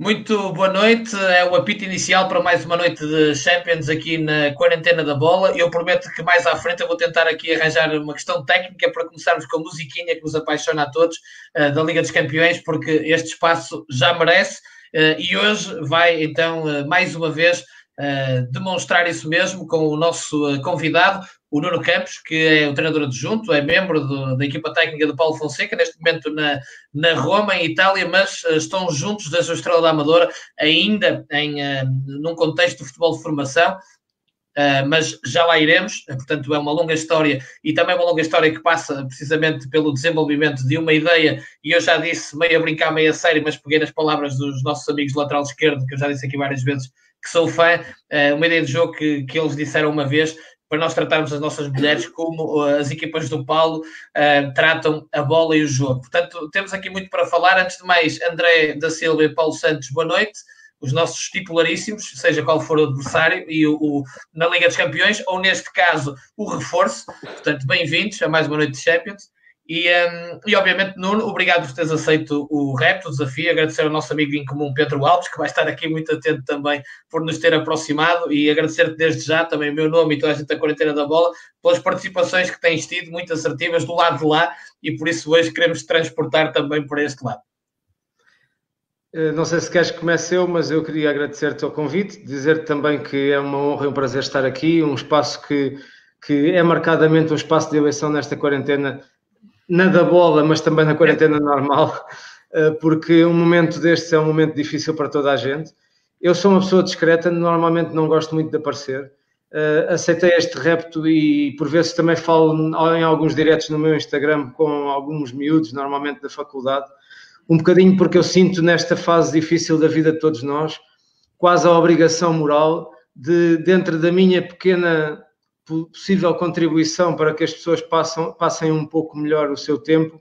Muito boa noite. É o apito inicial para mais uma noite de Champions aqui na quarentena da bola. Eu prometo que mais à frente eu vou tentar aqui arranjar uma questão técnica para começarmos com a musiquinha que nos apaixona a todos uh, da Liga dos Campeões, porque este espaço já merece. Uh, e hoje vai então uh, mais uma vez demonstrar isso mesmo com o nosso convidado, o Nuno Campos, que é o treinador adjunto, é membro do, da equipa técnica do Paulo Fonseca, neste momento na, na Roma, em Itália, mas uh, estão juntos da sua Estrela da Amadora, ainda em, num contexto de futebol de formação, uh, mas já lá iremos, portanto é uma longa história e também uma longa história que passa precisamente pelo desenvolvimento de uma ideia, e eu já disse, meio a brincar, meio a sério, mas peguei nas palavras dos nossos amigos lateral esquerdo, que eu já disse aqui várias vezes, que sou fã, uma ideia de jogo que, que eles disseram uma vez, para nós tratarmos as nossas mulheres como uh, as equipas do Paulo uh, tratam a bola e o jogo. Portanto, temos aqui muito para falar. Antes de mais, André da Silva e Paulo Santos, boa noite. Os nossos titularíssimos, seja qual for o adversário, e o, o na Liga dos Campeões, ou neste caso, o reforço. Portanto, bem-vindos a mais uma noite de Champions. E, um, e obviamente, Nuno, obrigado por teres aceito o repto, o desafio. Agradecer ao nosso amigo em comum Pedro Alves, que vai estar aqui muito atento também por nos ter aproximado. E agradecer-te desde já também o meu nome e toda a gente da Quarentena da Bola pelas participações que tens tido, muito assertivas do lado de lá. E por isso hoje queremos transportar também para este lado. Eh, não sei se queres que comece eu, mas eu queria agradecer-te o convite, dizer-te também que é uma honra e um prazer estar aqui, um espaço que, que é marcadamente um espaço de eleição nesta quarentena na da bola, mas também na quarentena normal, eh, porque um momento destes é um momento difícil para toda a gente. Eu sou uma pessoa discreta, normalmente não gosto muito de aparecer. Uh, aceitei este repto e por vezes também falo em alguns diretos no meu Instagram com alguns miúdos, normalmente da faculdade, um bocadinho porque eu sinto nesta fase difícil da vida de todos nós quase a obrigação moral de, dentro da minha pequena possível contribuição para que as pessoas passam, passem um pouco melhor o seu tempo,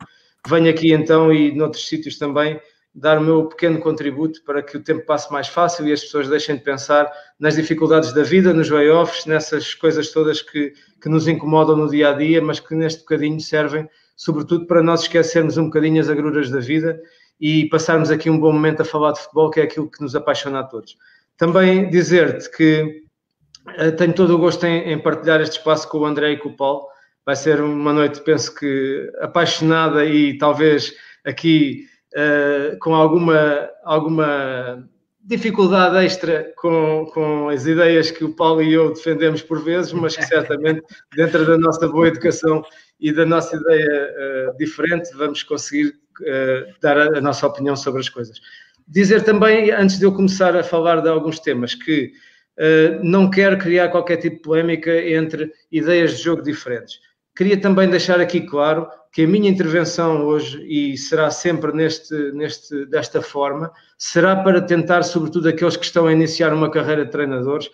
venho aqui então e noutros sítios também dar o meu pequeno contributo para que o tempo passe mais fácil e as pessoas deixem de pensar nas dificuldades da vida, nos layoffs, nessas coisas todas que, que nos incomodam no dia a dia, mas que neste bocadinho servem, sobretudo, para nós esquecermos um bocadinho as agruras da vida e passarmos aqui um bom momento a falar de futebol, que é aquilo que nos apaixona a todos. Também dizer-te que tenho todo o gosto em, em, partilhar este espaço com o André e com o Paulo. Vai ser uma noite, penso que apaixonada e talvez aqui uh, com alguma, alguma dificuldade extra com, com as ideias que o Paulo e eu defendemos por vezes, mas que certamente dentro da nossa boa educação e da nossa ideia uh, diferente vamos conseguir uh, dar a, a nossa opinião sobre as coisas. Dizer também, antes de eu começar a falar de alguns temas, que eh, não quero criar qualquer tipo de polémica entre ideias de jogo diferentes. Queria também deixar aqui claro que a minha intervenção hoje, e será sempre neste, neste, desta forma, será para tentar, sobretudo aqueles que estão a iniciar uma carreira de treinadores,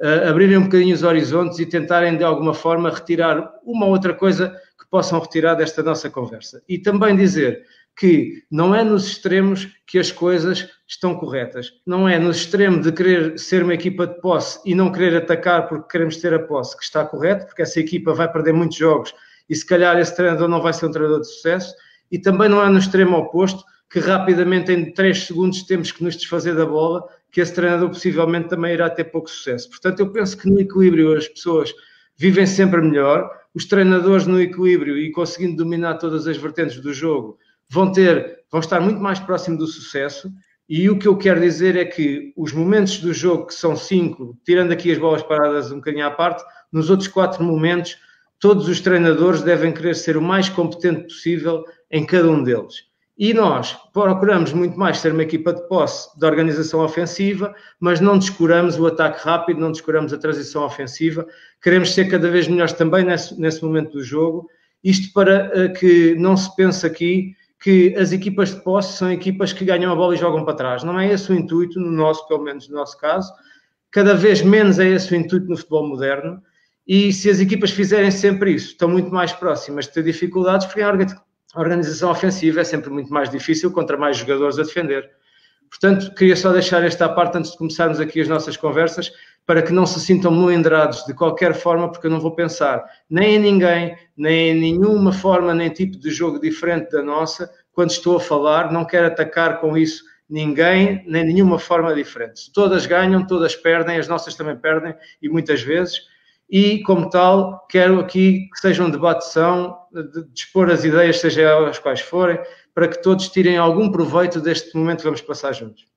uh, abrirem um bocadinho os horizontes e tentarem de alguma forma retirar uma ou outra coisa que possam retirar desta nossa conversa. E também dizer que não é nos extremos que as coisas estão corretas. Não é no extremo de querer ser uma equipa de posse e não querer atacar porque queremos ter a posse que está correto, porque essa equipa vai perder muitos jogos e se calhar esse treinador não vai ser um treinador de sucesso. E também não é no extremo oposto que rapidamente em 3 segundos temos que nos desfazer da bola, que esse treinador possivelmente também irá ter pouco sucesso. Portanto, eu penso que no equilíbrio as pessoas vivem sempre melhor, os treinadores no equilíbrio e conseguindo dominar todas as vertentes do jogo vão ter, vão estar muito mais próximo do sucesso. E o que eu quero dizer é que os momentos do jogo, que são cinco, tirando aqui as bolas paradas um bocadinho à parte, nos outros quatro momentos, todos os treinadores devem querer ser o mais competente possível em cada um deles. E nós procuramos muito mais ser uma equipa de posse de organização ofensiva, mas não descuramos o ataque rápido, não descuramos a transição ofensiva. Queremos ser cada vez melhores também nesse, nesse momento do jogo. Isto para uh, que não se pense aqui que as equipas de posse são equipas que ganham a bola e jogam para trás. Não é esse o intuito, no nosso, pelo menos no nosso caso. Cada vez menos é esse o intuito no futebol moderno. E se as equipas fizerem sempre isso, estão muito mais próximas de ter dificuldades, porque a organização ofensiva é sempre muito mais difícil contra mais jogadores a defender. Portanto, queria só deixar esta parte antes de começarmos aqui as nossas conversas, para que não se sintam melindrados de qualquer forma, porque eu não vou pensar nem em ninguém, nem em nenhuma forma, nem tipo de jogo diferente da nossa, quando estou a falar, não quero atacar com isso ninguém, nem nenhuma forma diferente. Todas ganham, todas perdem, as nossas também perdem, e muitas vezes. E, como tal, quero aqui que seja um debate são, de, de expor as ideias, seja elas quais forem, para que todos tirem algum proveito deste momento que vamos passar juntos.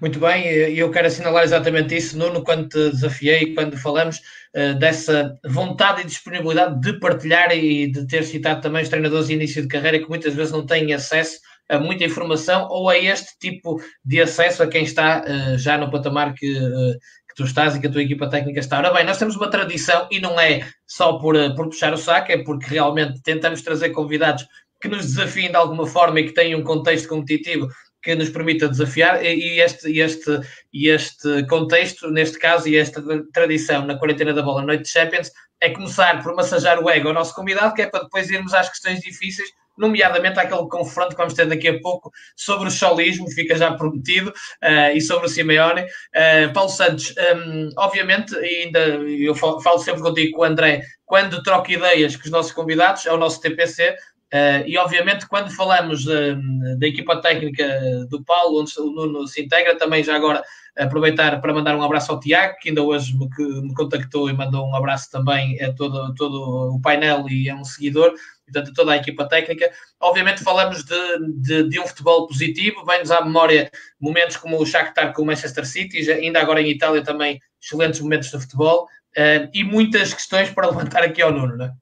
Muito bem, e eu quero assinalar exatamente isso, Nuno, quando te desafiei, quando falamos uh, dessa vontade e disponibilidade de partilhar e de ter citado também os treinadores de início de carreira que muitas vezes não têm acesso a muita informação ou a este tipo de acesso a quem está uh, já no patamar que, uh, que tu estás e que a tua equipa técnica está. Ora bem, nós temos uma tradição e não é só por, por puxar o saco, é porque realmente tentamos trazer convidados que nos desafiem de alguma forma e que tenham um contexto competitivo que nos permita desafiar e este, este, este contexto, neste caso, e esta tradição na quarentena da bola Noite de Champions, é começar por massajar o ego ao nosso convidado, que é para depois irmos às questões difíceis, nomeadamente aquele confronto que vamos ter daqui a pouco sobre o solismo, fica já prometido, uh, e sobre o Simeone. Uh, Paulo Santos, um, obviamente, ainda eu falo sempre contigo com o André, quando troco ideias com os nossos convidados, é o nosso TPC, Uh, e obviamente, quando falamos uh, da equipa técnica do Paulo, onde o Nuno se integra, também já agora aproveitar para mandar um abraço ao Tiago, que ainda hoje me, que me contactou e mandou um abraço também a todo, todo o painel e é um seguidor, portanto, a toda a equipa técnica. Obviamente, falamos de, de, de um futebol positivo, vem-nos à memória momentos como o Shakhtar com o Manchester City, já, ainda agora em Itália também excelentes momentos de futebol uh, e muitas questões para levantar aqui ao Nuno, não é?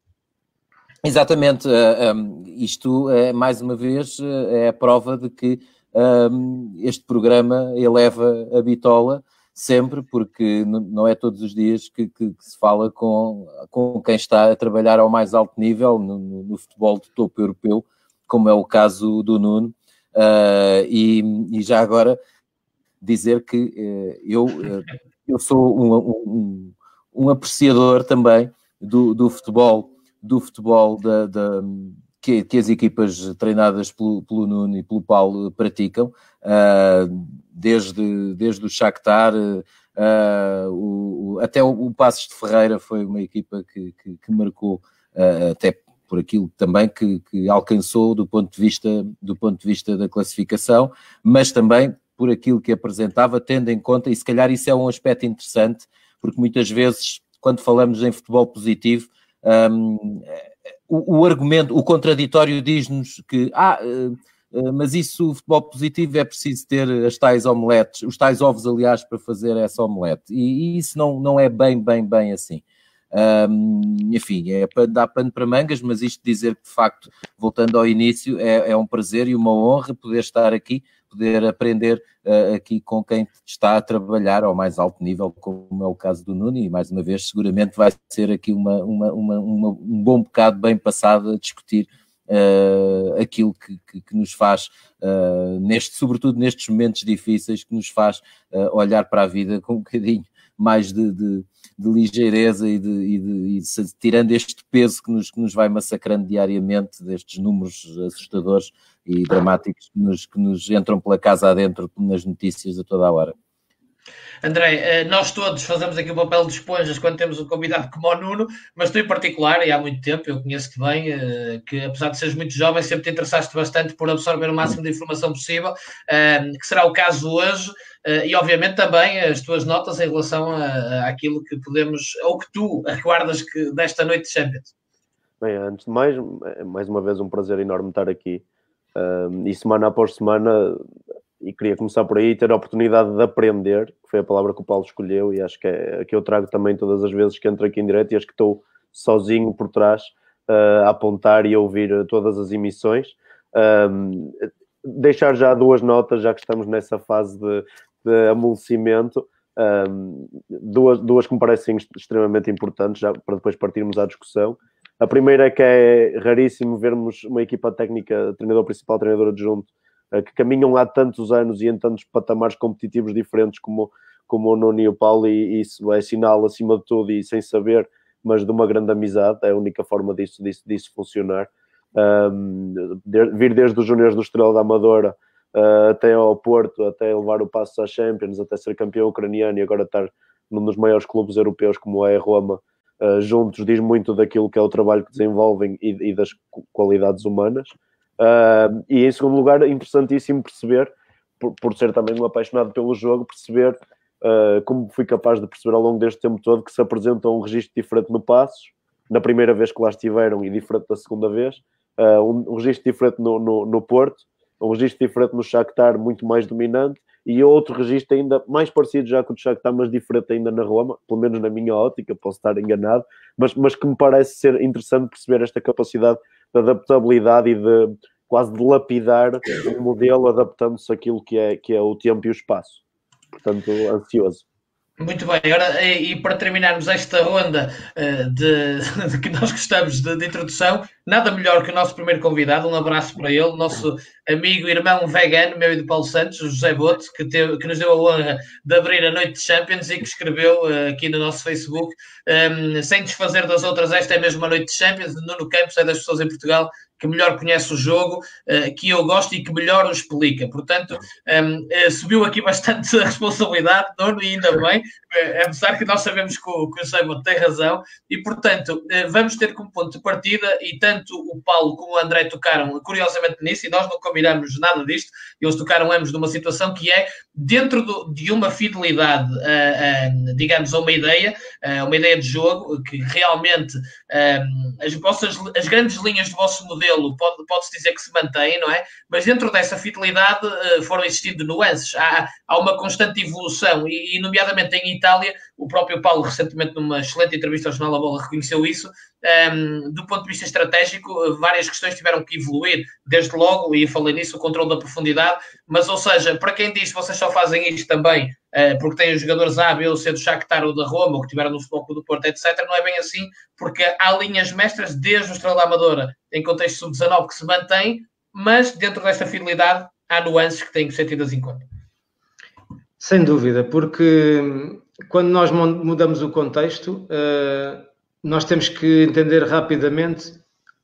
Exatamente, uh, um, isto é mais uma vez uh, é a prova de que um, este programa eleva a bitola sempre, porque não é todos os dias que, que, que, se fala com, com quem está a trabalhar ao mais alto nível no, no, futebol de topo europeu, como é o caso do Nuno, uh, e, e, já agora dizer que eu, eu sou um, um, um apreciador também do, do futebol do futebol da, da que, que, as equipas treinadas pelo, pelo, Nuno e pelo Paulo praticam, uh, desde, desde o Shakhtar, uh, o, o, até o, o, Passos de Ferreira foi uma equipa que, que, que marcou, uh, até por aquilo também que, que, alcançou do ponto, de vista, do ponto de vista da classificação, mas também por aquilo que apresentava, tendo em conta, e se calhar isso é um aspecto interessante, porque muitas vezes, quando falamos em futebol positivo, um, o, o, argumento, o contraditório diz-nos que, ah, uh, mas isso, o futebol positivo, é preciso ter as tais omeletes, os tais ovos, aliás, para fazer essa omelete. E, e isso não, não é bem, bem, bem assim. Um, enfim, é dar pano para mangas, mas isto dizer que de facto, voltando ao início, é, é um prazer e uma honra poder estar aqui, poder aprender uh, aqui com quem está a trabalhar ao mais alto nível, como é o caso do Nuno, e mais uma vez, seguramente vai ser aqui uma, uma, uma, um bom bocado bem passado a discutir Uh, aquilo que, que, que, nos faz, uh, neste, sobretudo nestes momentos difíceis, que nos faz uh, olhar para a vida com um bocadinho mais de, de, de ligeireza e, de, e, de, e tirando este peso que nos, que nos vai massacrando diariamente, destes números assustadores e dramáticos que nos, que nos entram pela casa adentro nas notícias a toda a hora. André, eh, nós todos fazemos aqui o papel de esponjas quando temos um convidado como o Nuno, mas tu em particular, e há muito tempo, eu conheço-te bem, eh, que apesar de seres muito jovem, sempre te interessaste bastante por absorver o máximo de informação possível, eh, que será o caso hoje, e obviamente também as tuas notas em relação àquilo que podemos, ou que tu recordas que desta noite de Champions. Bem, antes de mais, mais uma vez um prazer enorme estar aqui. e semana após semana e queria começar por aí, ter a oportunidade de aprender, que foi a palavra que o Paulo escolheu, e acho que é que eu trago também todas as vezes que entro aqui em direto, e acho que estou sozinho por trás uh, a apontar e a ouvir todas as emissões. Um, deixar já duas notas, já que estamos nessa fase de, de amolecimento, um, duas, duas que me parecem extremamente importantes, já para depois partirmos à discussão. A primeira é que é raríssimo vermos uma equipa técnica, treinador principal, treinador adjunto, eh, que caminham há tantos anos e em tantos patamares competitivos diferentes como, como o Nuno e o Paulo, e isso é sinal acima de tudo e sem saber, mas de uma grande amizade, é a única forma disso, disso, disso funcionar. Um, de, vir desde os júniores do Estrela da Amadora uh, até ao Porto, até levar o passo à Champions, até ser campeão ucraniano e agora estar num dos maiores clubes europeus como é a Roma, uh, juntos, diz muito daquilo que é o trabalho que desenvolvem e, e das qualidades humanas. Uh, e em segundo lugar, é interessantíssimo perceber por, por ser também um apaixonado pelo jogo, perceber uh, como fui capaz de perceber ao longo deste tempo todo que se apresenta um registro diferente no Passos, na primeira vez que lá estiveram e diferente da segunda vez, uh, um, um registro diferente no, no, no Porto, um registro diferente no Shakhtar, muito mais dominante, e outro registro ainda mais parecido já com o do Shakhtar, mas diferente ainda na Roma, pelo menos na minha ótica, posso estar enganado, mas, mas que me parece ser interessante perceber esta capacidade de adaptabilidade e de quase de lapidar o modelo adaptando-se àquilo que é, que é o tempo e o espaço. Portanto, ansioso. Muito bem, agora e, para terminarmos esta ronda uh, de, de, que nós gostamos de, de, introdução, nada melhor que o nosso primeiro convidado, um abraço para ele, nosso amigo e irmão vegano, meu e do Paulo Santos, José Bote, que, teve, que nos deu a honra de abrir a noite de Champions e que escreveu uh, aqui no nosso Facebook, um, ehm, sem desfazer das outras, esta é mesmo a noite de Champions, Nuno Campos é das pessoas em Portugal que melhor conhece o jogo, uh, que eu gosto e que melhor o explica. Portanto, eh, subiu aqui bastante a responsabilidade, Nuno, e ainda bem, uh, apesar que nós sabemos que o, que Simon tem razão, e portanto, vamos ter como ponto de partida, e tanto o Paulo como o André tocaram curiosamente nisso, e nós não combinamos nada disto, eles tocaram ambos numa situação que é dentro do, de uma fidelidade, digamos, a uma ideia, uma ideia de jogo, que realmente as, vossas, as grandes linhas do vosso modelo modelo pode, pode-se dizer que se mantém, não é? Mas dentro dessa fidelidade uh, foram existindo nuances. Há, há uma constante evolução e, e, nomeadamente em Itália, o próprio Paulo, recentemente, numa excelente entrevista ao Jornal da Bola, reconheceu isso. Um, do ponto de vista estratégico, várias questões tiveram que evoluir, desde logo, e falei nisso, o controle da profundidade, mas, ou seja, para quem diz que vocês só fazem isto também uh, porque têm os jogadores A, B ou C do Shakhtar ou da Roma, ou que tiveram no Futebol do Porto, etc., não é bem assim, porque há linhas mestras desde o Estrela Amadora, em contexto sub-19, que se mantém, mas dentro desta fidelidade há nuances que têm que ser tidas em conta. Sem dúvida, porque quando nós mudamos o contexto, uh, nós temos que entender rapidamente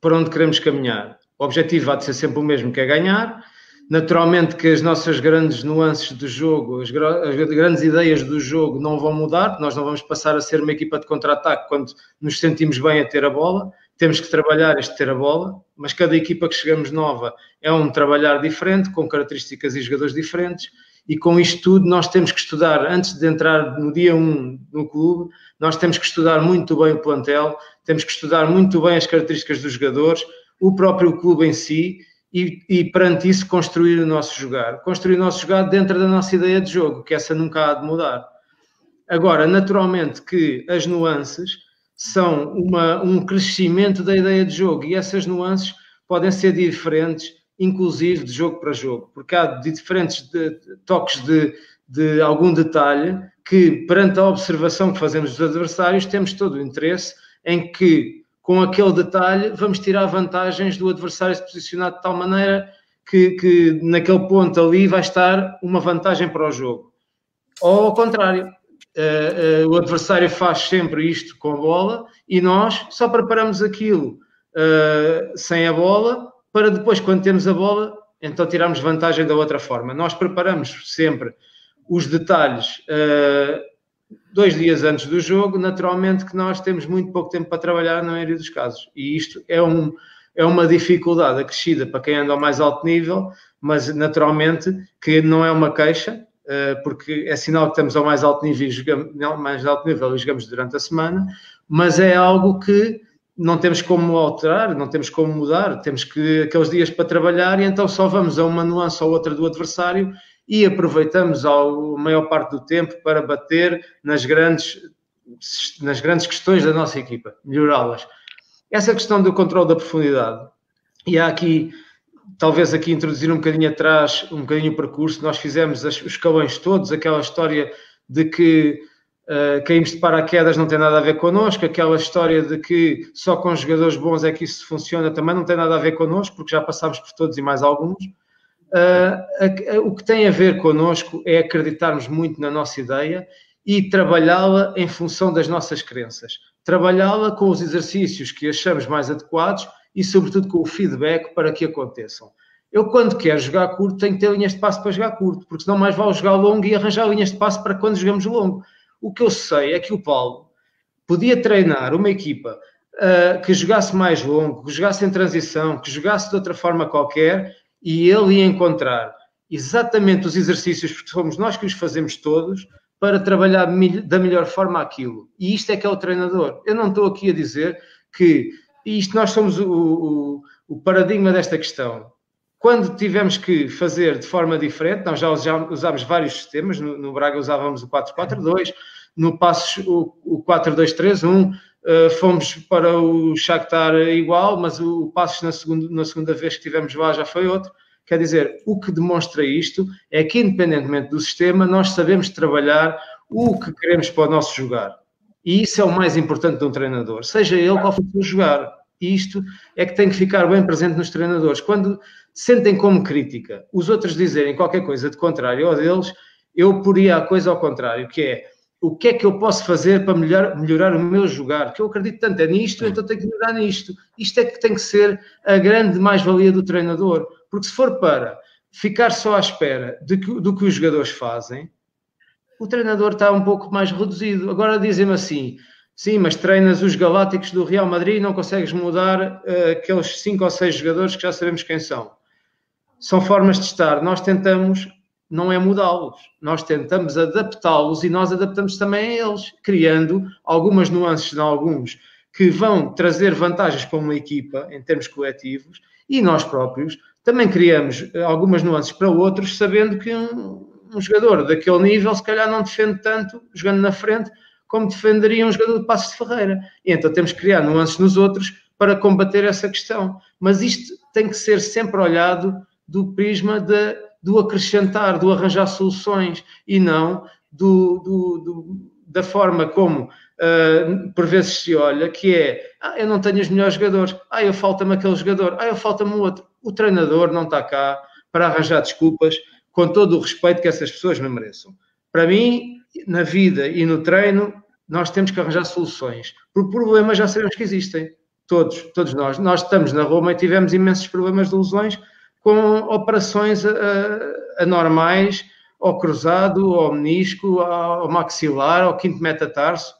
para onde queremos caminhar. O objetivo há de ser sempre o mesmo, que é ganhar. Naturalmente que as nossas grandes nuances do jogo, as, grandes ideias do jogo não vão mudar, nós não vamos passar a ser uma equipa de contra-ataque quando nos sentimos bem a ter a bola, temos que trabalhar este ter a bola, mas cada equipa que chegamos nova é um trabalhar diferente, com características e jogadores diferentes, e com isto tudo nós temos que estudar, antes de entrar no dia 1 no clube, nós temos que estudar muito bem o plantel, temos que estudar muito bem as características dos jogadores, o próprio clube em si, e, e perante isso construir o nosso jogar. Construir o nosso jogar dentro da nossa ideia de jogo, que essa nunca há de mudar. Agora, naturalmente que as nuances são uma, um crescimento da ideia de jogo e essas nuances podem ser diferentes inclusive de jogo para jogo, porque há de diferentes de, toques de, de algum detalhe que, perante a observação que fazemos dos adversários, temos todo o interesse em que, com aquele detalhe, vamos tirar vantagens do adversário se posicionar de tal maneira que, que naquele ponto ali vai estar uma vantagem para o jogo. Ou ao contrário, uh, uh, o adversário faz sempre isto com a bola e nós só preparamos aquilo uh, sem a bola para depois, quando temos a bola, então tirarmos vantagem da outra forma. Nós preparamos sempre os detalhes uh, dois dias antes do jogo, naturalmente que nós temos muito pouco tempo para trabalhar na maioria dos casos. E isto é, um, é uma dificuldade acrescida para quem anda ao mais alto nível, mas naturalmente que não é uma queixa, uh, porque é sinal que estamos ao mais alto nível e jogamos, não, mais alto nível e jogamos durante a semana, mas é algo que não temos como alterar, não temos como mudar, temos que aqueles dias para trabalhar e então só vamos a uma nuance ou outra do adversário e aproveitamos a maior parte do tempo para bater nas grandes, nas grandes questões da nossa equipa, melhorá-las. Essa questão do controle da profundidade, e há aqui, talvez aqui introduzir um bocadinho atrás, um bocadinho o percurso, nós fizemos os escalões todos, aquela história de que Uh, caímos de paraquedas não tem nada a ver connosco, aquela história de que só com jogadores bons é que isso funciona também não tem nada a ver connosco, porque já passámos por todos e mais alguns. Uh, o que tem a ver connosco é acreditarmos muito na nossa ideia e trabalhá-la em função das nossas crenças. Trabalhá-la com os exercícios que achamos mais adequados e, sobretudo, com o feedback para que aconteçam. Eu, quando quero jogar curto, tenho que ter linhas de passo para jogar curto, porque senão mais vale jogar longo e arranjar linhas de passo para quando jogamos longo o que eu sei é que o Paulo podia treinar uma equipa uh, que jogasse mais longo, que jogasse em transição, que jogasse de outra forma qualquer, e ele ia encontrar exatamente os exercícios, porque somos nós que os fazemos todos, para trabalhar da melhor forma aquilo. E isto é que é o treinador. Eu não estou aqui a dizer que isto nós somos o, o, o paradigma desta questão. Quando tivemos que fazer de forma diferente, nós já usámos vários sistemas, no, no Braga usávamos o 4-4-2, no Passos o, o 4-2-3-1, eh, fomos para o Shakhtar igual, mas o Passos na segunda, na segunda vez que tivemos lá já foi outro. Quer dizer, o que demonstra isto é que, independentemente do sistema, nós sabemos trabalhar o que queremos para o nosso jogar. E isso é o mais importante de um treinador, seja ele qual for o jogar. Isto é que tem que ficar bem presente nos treinadores. Quando sentem como crítica os outros dizerem qualquer coisa de contrário ao deles, eu poria a coisa ao contrário, que é o que é que eu posso fazer para melhor, melhorar o meu jogar? Que eu acredito tanto é nisto, então tenho que melhorar nisto. Isto é que tem que ser a grande mais-valia do treinador. Porque se for para ficar só à espera de que, do que os jogadores fazem, o treinador está um pouco mais reduzido. Agora dizem-me assim: sim, mas treinas os galácticos do Real Madrid e não consegues mudar uh, aqueles cinco ou seis jogadores que já sabemos quem são. São formas de estar. Nós tentamos, não é mudá-los, nós tentamos adaptá-los e nós adaptamos também a eles, criando algumas nuances em alguns que vão trazer vantagens para uma equipa em termos coletivos e nós próprios também criamos eh, algumas nuances para outros, sabendo que um, um, jogador daquele nível se calhar não defende tanto jogando na frente como defenderia um jogador de Passos de Ferreira. E então temos que criar nuances nos outros para combater essa questão. Mas isto tem que ser sempre olhado do prisma de, do acrescentar, do arranjar soluções e não do, do, do da forma como uh, por vezes se olha, que é ah, eu não tenho os melhores jogadores, ah, eu falta-me aquele jogador, ah, eu falta-me outro o treinador não está cá para arranjar desculpas com todo o respeito que essas pessoas me mereçam. Para mim, na vida e no treino, nós temos que arranjar soluções. Porque problemas já sabemos que existem. Todos, todos nós. Nós estamos na Roma e tivemos imensos problemas de lesões com operações uh, anormais ao cruzado, ao menisco, ao maxilar, ao quinto metatarso.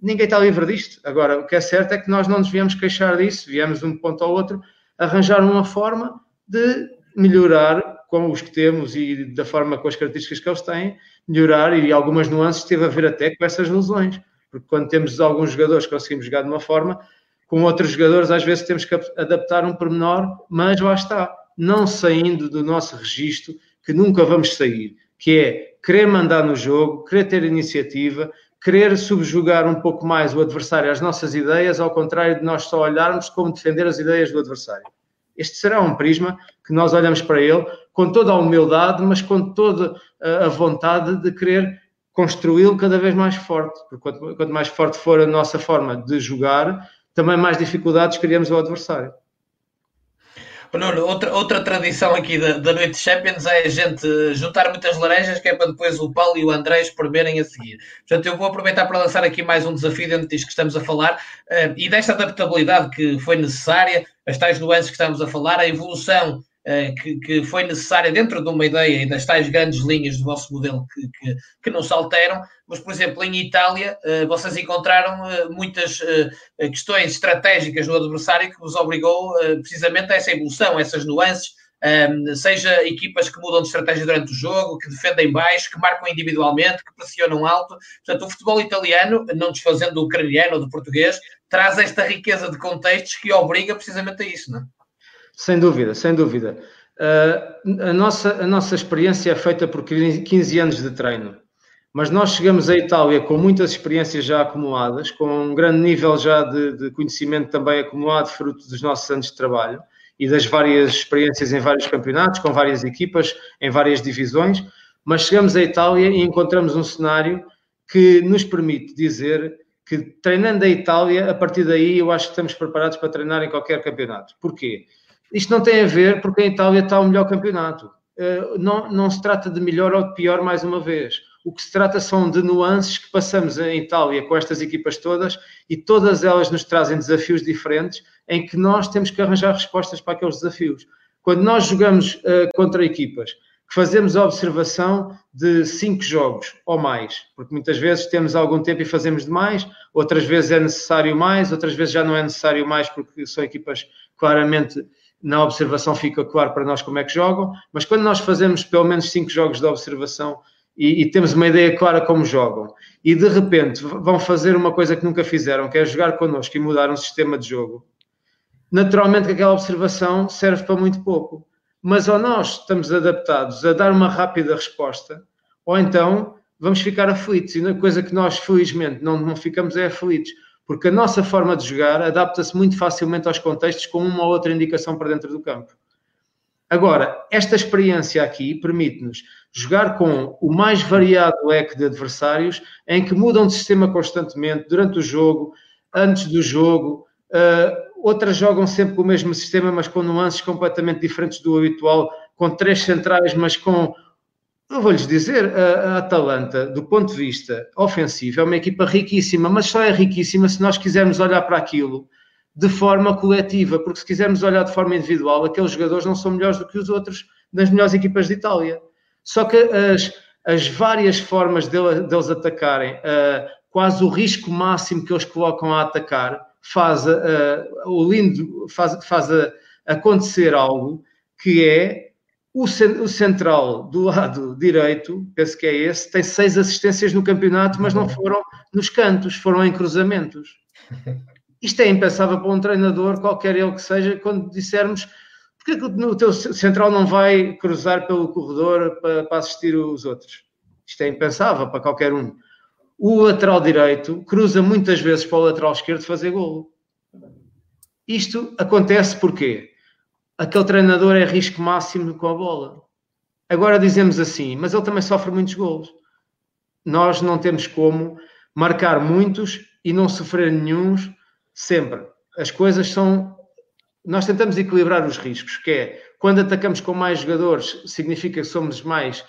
Ninguém está livre disto. Agora, o que é certo é que nós não nos viemos queixar disso, viemos de um ponto ao outro arranjar uma forma de melhorar com os que temos e da forma com as características que eles têm, melhorar e algumas nuances teve a ver até com essas lesões. Porque quando temos alguns jogadores que conseguimos jogar de uma forma, com outros jogadores às vezes temos que adaptar um pormenor, mas lá está, não saindo do nosso registro, que nunca vamos sair, que é querer mandar no jogo, querer ter iniciativa, querer subjugar um pouco mais o adversário às nossas ideias, ao contrário de nós só olharmos como defender as ideias do adversário. Este será um prisma que nós olhamos para ele com toda a humildade, mas com toda a vontade de querer construí-lo cada vez mais forte. Porque quanto, quanto mais forte for a nossa forma de jogar, também mais dificuldades criamos ao adversário. Nuno, outra, outra tradição aqui da, da Noite Champions é a gente juntar muitas laranjas, que é para depois o Paulo e o André espremerem a seguir. Portanto, eu vou aproveitar para lançar aqui mais um desafio dentro disto que estamos a falar uh, e desta adaptabilidade que foi necessária, as tais nuances que estamos a falar, a evolução eh, que, que, foi necessária dentro de uma ideia e das tais grandes linhas do vosso modelo que, que, que não se alteram, mas, por exemplo, em Itália, eh, vocês encontraram eh, muitas questões estratégicas no adversário que vos obrigou precisamente a essa evolução, a essas nuances, seja equipas que mudam de estratégia durante o jogo, que defendem baixo, que marcam individualmente, que pressionam alto. Portanto, o futebol italiano, não desfazendo do ucraniano ou do português, traz esta riqueza de contextos que obriga precisamente a isso, não é? Sem dúvida, sem dúvida. Uh, a, nossa, a nossa experiência é feita por 15 anos de treino, mas nós chegamos à Itália com muitas experiências já acumuladas, com um grande nível já de, de conhecimento também acumulado, fruto dos nossos anos de trabalho e das várias experiências em vários campeonatos, com várias equipas, em várias divisões, mas chegamos à Itália e encontramos um cenário que nos permite dizer que treinando a Itália, a partir daí eu acho que estamos preparados para treinar em qualquer campeonato. Porquê? Isto não tem a ver porque em Itália está o melhor campeonato. Eh, não, não se trata de melhor ou de pior, mais uma vez. O que se trata são de nuances que passamos em Itália com estas equipas todas e todas elas nos trazem desafios diferentes em que nós temos que arranjar respostas para aqueles desafios. Quando nós jogamos uh, contra equipas fazemos a observação de cinco jogos ou mais, porque muitas vezes temos algum tempo e fazemos demais, outras vezes é necessário mais, outras vezes já não é necessário mais porque são equipas claramente na observação fica claro para nós como é que jogam, mas quando nós fazemos pelo menos cinco jogos de observação e, e, temos uma ideia clara como jogam, e de repente vão fazer uma coisa que nunca fizeram, que é jogar connosco e mudar um sistema de jogo, naturalmente aquela observação serve para muito pouco. Mas ou nós estamos adaptados a dar uma rápida resposta, ou então vamos ficar aflitos. E a coisa que nós, felizmente, não, não ficamos é aflitos, porque a nossa forma de jogar adapta-se muito facilmente aos contextos com uma ou outra indicação para dentro do campo. Agora, esta experiência aqui permite-nos jogar com o mais variado leque de adversários, em que mudam de sistema constantemente durante o jogo, antes do jogo. Uh, outras jogam sempre com o mesmo sistema, mas com nuances completamente diferentes do habitual, com três centrais, mas com. Eu vou-lhes dizer, a, Atalanta, do ponto de vista ofensivo, é uma equipa riquíssima, mas só é riquíssima se nós quisermos olhar para aquilo de forma coletiva, porque se quisermos olhar de forma individual, aqueles jogadores não são melhores do que os outros das melhores equipas de Itália. Só que as, as várias formas deles atacarem, uh, quase o risco máximo que eles colocam a atacar, faz uh, o lindo faz, faz a, acontecer algo que é o, central do lado direito, penso que é esse, tem seis assistências no campeonato, mas não uhum. foram nos cantos, foram em cruzamentos. Isto é impensável para um treinador, qualquer ele que seja, quando dissermos porque que o teu central não vai cruzar pelo corredor para, para assistir os outros? Isto é impensável para qualquer um. O lateral direito cruza muitas vezes para o lateral esquerdo fazer golo. Isto acontece porque aquele treinador é risco máximo com a bola. Agora dizemos assim, mas ele também sofre muitos golos. Nós não temos como marcar muitos e não sofrer nenhums sempre. As coisas são. Nós tentamos equilibrar os riscos, que é quando atacamos com mais jogadores, significa que somos mais,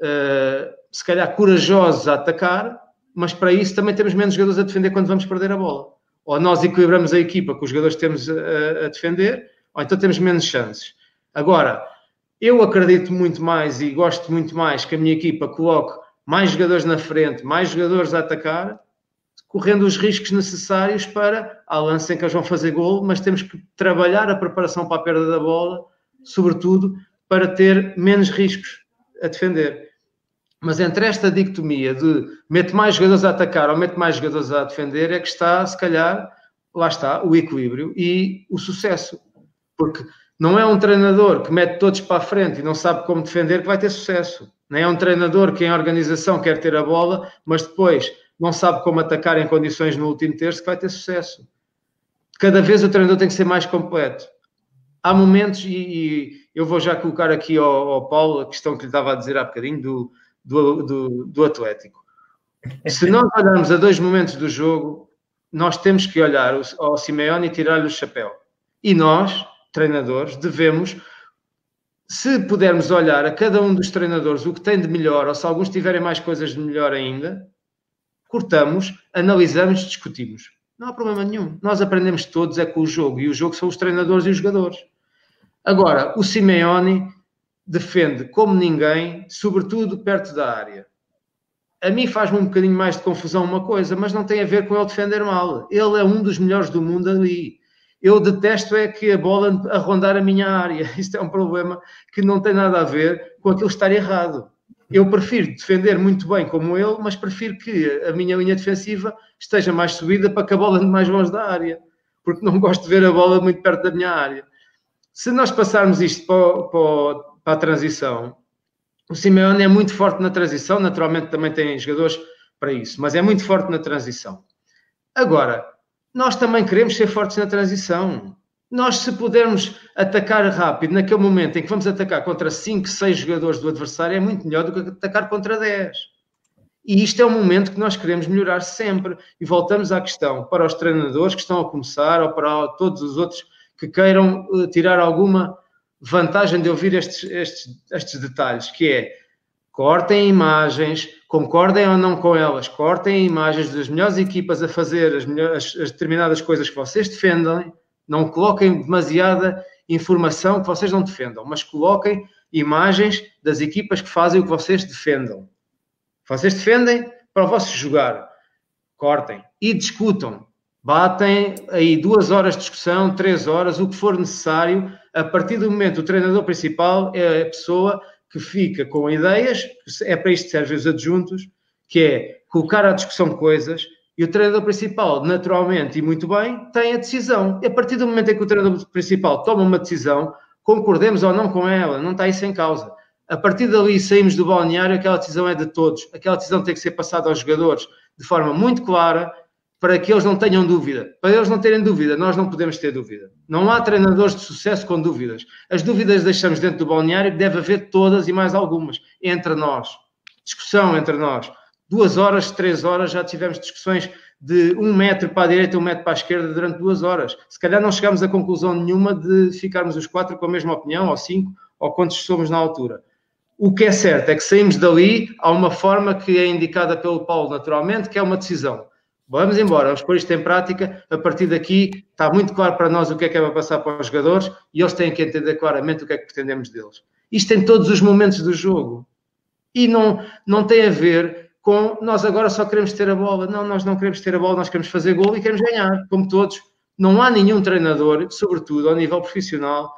uh, se calhar, corajosos a atacar, mas para isso também temos menos jogadores a defender quando vamos perder a bola. Ou nós equilibramos a equipa com os jogadores que temos a, a defender, ou então temos menos chances. Agora, eu acredito muito mais e gosto muito mais que a minha equipa coloque mais jogadores na frente, mais jogadores a atacar, correndo os riscos necessários para a lance em que eles vão fazer gol, mas temos que trabalhar a preparação para a perda da bola, sobretudo para ter menos riscos a defender. Mas entre esta dicotomia de mete mais jogadores a atacar ou mete mais jogadores a defender, é que está, se calhar, lá está, o equilíbrio e o sucesso. Porque não é um treinador que mete todos para a frente e não sabe como defender que vai ter sucesso. Nem é um treinador que em organização quer ter a bola, mas depois não sabe como atacar em condições no último terço, que vai ter sucesso. Cada vez o treinador tem que ser mais completo. Há momentos, e, e eu vou já colocar aqui ao, ao, Paulo a questão que lhe estava a dizer há bocadinho do, do, do, do Atlético. Se nós olharmos a dois momentos do jogo, nós temos que olhar ao Simeone e tirar-lhe o chapéu. E nós, treinadores, devemos, se pudermos olhar a cada um dos treinadores o que tem de melhor, ou se alguns tiverem mais coisas de melhor ainda, cortamos, analisamos, discutimos. Não há problema nenhum. Nós aprendemos todos é com o jogo e o jogo são os treinadores e os jogadores. Agora, o Simeone defende como ninguém, sobretudo perto da área. A mim faz-me um bocadinho mais de confusão uma coisa, mas não tem a ver com ele defender mal. Ele é um dos melhores do mundo ali. Eu detesto é que a bola a rondar a minha área. Isto é um problema que não tem nada a ver com aquilo estar errado eu prefiro defender muito bem como ele, mas prefiro que a minha linha defensiva esteja mais subida para que a bola ande mais longe da área, porque não gosto de ver a bola muito perto da minha área. Se nós passarmos isto para, para, para a transição, o Simeone é muito forte na transição, naturalmente também tem jogadores para isso, mas é muito forte na transição. Agora, nós também queremos ser fortes na transição nós, se pudermos atacar rápido naquele momento em que vamos atacar contra 5, 6 jogadores do adversário, é muito melhor do que atacar contra 10. E isto é um momento que nós queremos melhorar sempre. E voltamos à questão para os treinadores que estão a começar ou para todos os outros que queiram eh, tirar alguma vantagem de ouvir estes, estes, estes detalhes, que é cortem imagens, concordem ou não com elas, cortem imagens das melhores equipas a fazer as, melhores, as determinadas coisas que vocês defendem, não coloquem demasiada informação que vocês não defendam, mas coloquem imagens das equipas que fazem o que vocês defendam. Vocês defendem para o vosso jogar. Cortem e discutam. Batem aí duas horas de discussão, três horas, o que for necessário, A partir do momento, o treinador principal é a pessoa que fica com ideias, é para isto que servem os adjuntos, que é colocar à discussão coisas, e o treinador principal, naturalmente e muito bem, tem a decisão. E a partir do momento em que o treinador principal toma uma decisão, concordemos ou não com ela, não está isso em causa. A partir dali saímos do balneário, aquela decisão é de todos. Aquela decisão tem que ser passada aos jogadores de forma muito clara, para que eles não tenham dúvida. Para eles não terem dúvida, nós não podemos ter dúvida. Não há treinadores de sucesso com dúvidas. As dúvidas deixamos dentro do balneário, deve haver todas e mais algumas, entre nós. Discussão entre nós. Duas horas, três horas, já tivemos discussões de um metro para a direita, um metro para a esquerda durante duas horas. Se calhar não chegamos a conclusão nenhuma de ficarmos os quatro com a mesma opinião, ou cinco, ou quantos somos na altura. O que é certo é que saímos dali a uma forma que é indicada pelo Paulo naturalmente, que é uma decisão Vamos embora, vamos pôr isto em prática. A partir daqui está muito claro para nós o que é que é para passar para os jogadores e eles têm que entender claramente o que é que pretendemos deles. Isto em todos os momentos do jogo. E não, não tem a ver com nós agora só queremos ter a bola. Não, nós não queremos ter a bola, nós queremos fazer gol e queremos ganhar, como todos. Não há nenhum treinador, sobretudo ao nível profissional,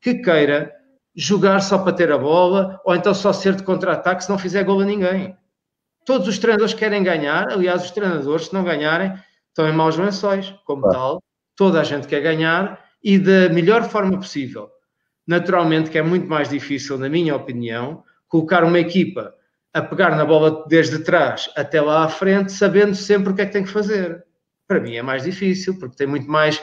que queira jogar só para ter a bola ou então só ser de contra-ataque se não fizer gol a ninguém. Todos os treinadores querem ganhar, aliás, os treinadores, se não ganharem, estão em maus lençóis, como tal. Toda a gente quer ganhar e da melhor forma possível. Naturalmente que é muito mais difícil, na minha opinião, colocar uma equipa a pegar na bola desde trás até lá à frente, sabendo sempre o que é que tem que fazer. Para mim é mais difícil, porque tem muito mais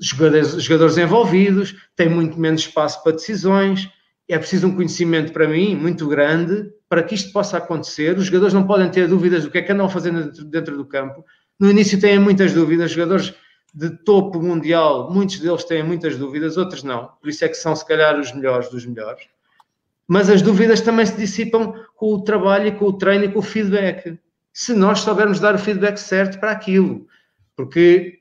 jogadores, jogadores envolvidos, tem muito menos espaço para decisões, é preciso um conhecimento, para mim, muito grande para que isto possa acontecer. Os jogadores não podem ter dúvidas do que é que andam a fazer dentro, dentro do campo. No início têm muitas dúvidas, jogadores de topo mundial, muitos deles têm muitas dúvidas, outros não. Por isso é que são, se calhar, os melhores dos melhores. Mas as dúvidas também se dissipam com o trabalho com o treino e com o feedback. Se nós soubermos dar o feedback certo para aquilo. Porque,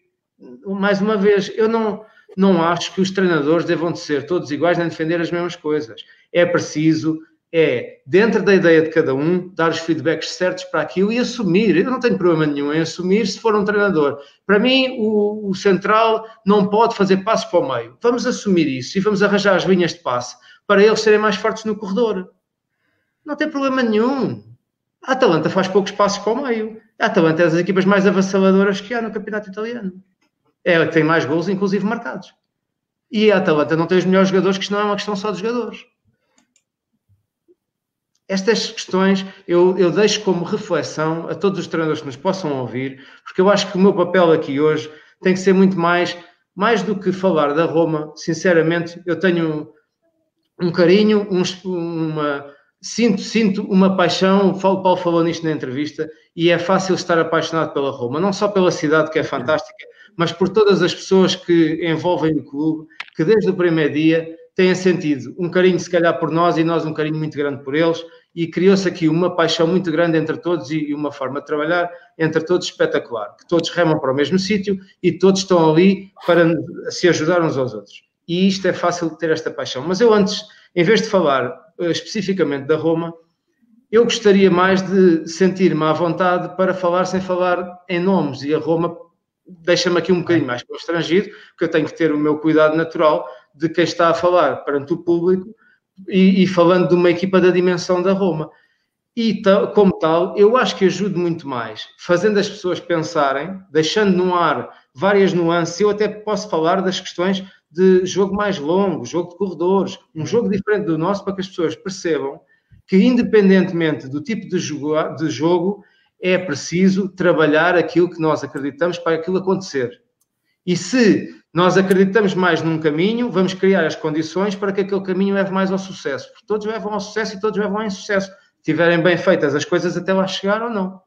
mais uma vez, eu não, não acho que os treinadores devam de ser todos iguais nem defender as mesmas coisas. É preciso é, dentro da ideia de cada um, dar os feedbacks certos para aquilo e assumir. Eu não tenho problema nenhum em assumir se for um treinador. Para mim, o, o central não pode fazer passos para o meio. Vamos assumir isso e vamos arranjar as linhas de passe para eles serem mais fortes no corredor. Não tem problema nenhum. A Atalanta faz poucos passos para o meio. A Atalanta é das equipas mais avassaladoras que há no campeonato italiano. É ela que tem mais gols, inclusive marcados. E a Atalanta não tem os melhores jogadores, que isto não é uma questão só de jogadores. Estas questões eu, eu deixo como reflexão a todos os treinadores que nos possam ouvir, porque eu acho que o meu papel aqui hoje tem que ser muito mais, mais do que falar da Roma. Sinceramente, eu tenho um carinho, um, uma, sinto, sinto uma paixão. O Paulo falou nisto na entrevista, e é fácil estar apaixonado pela Roma, não só pela cidade que é fantástica, mas por todas as pessoas que envolvem o clube, que desde o primeiro dia têm sentido um carinho, se calhar, por nós e nós um carinho muito grande por eles e criou-se aqui uma paixão muito grande entre todos e uma forma de trabalhar entre todos espetacular, que todos remam para o mesmo sítio e todos estão ali para se ajudar uns aos outros. E isto é fácil de ter esta paixão. Mas eu antes, em vez de falar uh, especificamente da Roma, eu gostaria mais de sentir-me à vontade para falar sem falar em nomes e a Roma deixa-me aqui um bocadinho mais constrangido, porque eu tenho que ter o meu cuidado natural de quem está a falar perante o público e, e, falando de uma equipa da dimensão da Roma. E como tal, eu acho que ajuda muito mais, fazendo as pessoas pensarem, deixando no ar várias nuances. Eu até posso falar das questões de jogo mais longo, jogo de corredores, um jogo diferente do nosso, para que as pessoas percebam que, independentemente do tipo de jogo, de jogo é preciso trabalhar aquilo que nós acreditamos para aquilo acontecer. E se nós acreditamos mais num caminho, vamos criar as condições para que aquele caminho leve mais ao sucesso. Porque todos levam ao sucesso e todos levam ao insucesso. Tiverem bem feitas as coisas até lá chegar ou não.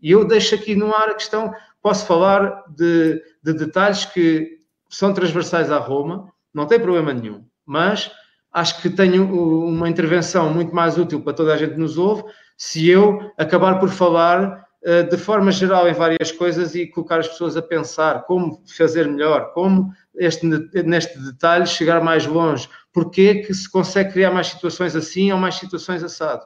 E eu deixo aqui no ar a questão, posso falar de, de detalhes que são transversais à Roma, não tem problema nenhum, mas acho que tenho uma intervenção muito mais útil para toda a gente que nos ouve se eu acabar por falar de forma geral em várias coisas e colocar as pessoas a pensar como fazer melhor, como este, neste detalhe chegar mais longe, porque que se consegue criar mais situações assim ou mais situações assado.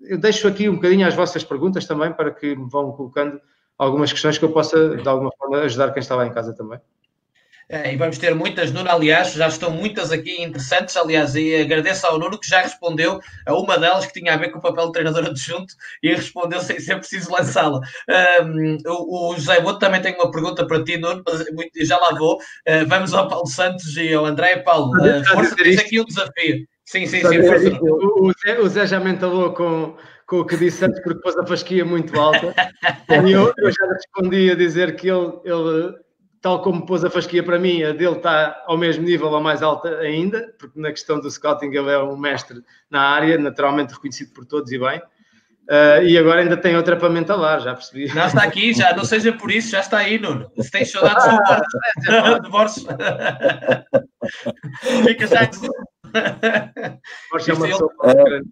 Eu deixo aqui um bocadinho as vossas perguntas também para que me vão colocando algumas questões que eu possa de alguma forma ajudar quem está lá em casa também. É, e vamos ter muitas, Nuno, aliás, já estão muitas aqui interessantes, aliás, e agradeço ao Nuno que já respondeu a uma delas que tinha a ver com o papel de treinador adjunto e respondeu sem ser preciso lançá-la. Um, o, o, José Boto também tem uma pergunta para ti, Nuno, já lá vou. Uh, vamos ao Paulo Santos e ao André. Paulo, uh, força, tens aqui um desafio. Sim, sim, sim, força. O, o, Zé, o Zé já mentalou com, com o que disse antes, porque pôs a fasquia muito alta. e eu, eu já respondi a dizer que ele, ele tal como pôs a fasquia para mim, a dele está ao mesmo nível ou mais alta ainda, porque na questão do scouting ele é um mestre na área, naturalmente reconhecido por todos e bem. Uh, e agora ainda tem outra para mentalar, já percebi. Não, está aqui, já, não seja por isso, já está aí, Nuno. Se tens saudades de Borges, fica já. Borges é uma sopa grande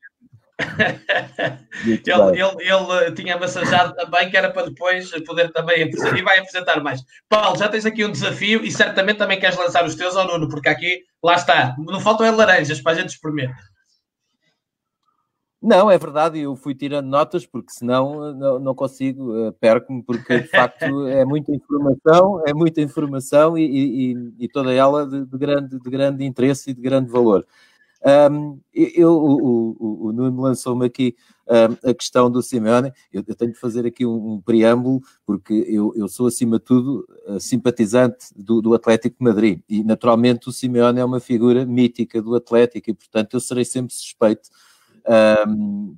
ele, ele, ele, tinha massajado também, que era para depois poder também apresentar, e vai apresentar mais. Paulo, já tens aqui um desafio e certamente também queres lançar os teus ao Nuno, porque aqui, lá está, não faltam é laranjas para a gente experimentar. Não, é verdade, eu fui tirando notas, porque senão não, não consigo, eh, perco-me, porque de facto é muita informação, é muita informação e, e, e toda ela de, de, grande, de grande interesse e de grande valor. Um, eu, o, o, o Nuno lançou-me aqui um, a questão do Simeone. Eu, eu, tenho de fazer aqui um, um preâmbulo, porque eu, eu, sou, acima de tudo, simpatizante do, do, Atlético de Madrid. E, naturalmente, o Simeone é uma figura mítica do Atlético e, portanto, eu serei sempre suspeito,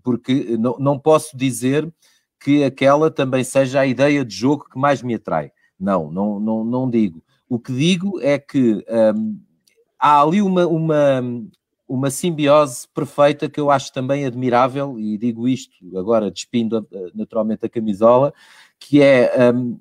porque não, não posso dizer que aquela também seja a ideia de jogo que mais me atrai. Não, não, não, não digo. O que digo é que há ali uma, uma, uma simbiose perfeita que eu acho também admirável, e digo isto agora despindo eh, naturalmente a camisola, que é um,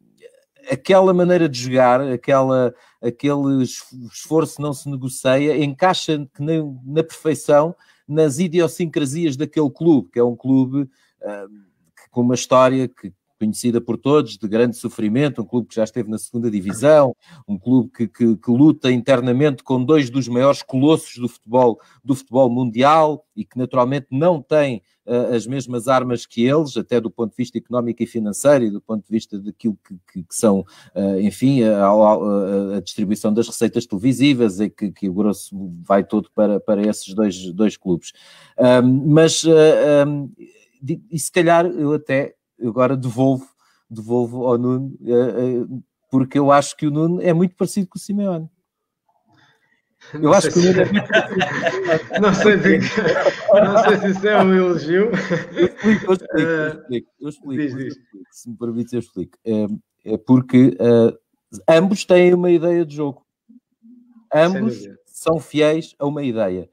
aquela maneira de jogar, aquela, aquele esforço não se negocia, encaixa que na, na perfeição nas idiosincrasias daquele clube, que é um clube um, com uma história que conhecida por todos, de grande sofrimento, um clube que já esteve na segunda divisão, um clube que, que, que, luta internamente com dois dos maiores colossos do futebol, do futebol mundial e que naturalmente não tem uh, as mesmas armas que eles, até do ponto de vista económico e financeiro e do ponto de vista daquilo que, que, que são, uh, enfim, a, a, a, distribuição das receitas televisivas e que, o grosso vai todo para, para esses dois, dois clubes. mas, uh, um, e se calhar eu até agora devolvo, devolvo ao Nuno, eh, eh, porque eu acho que o Nuno é muito parecido com o Simeone. Eu não acho que o Nuno é muito parecido não sei, se, não sei se isso é um elogio. Eu explico, eu explico, eu eh, explico, eu explico, diz, diz. se me permite eu explico. É, é porque uh, ambos têm uma ideia de jogo. Ambos são fiéis a uma ideia.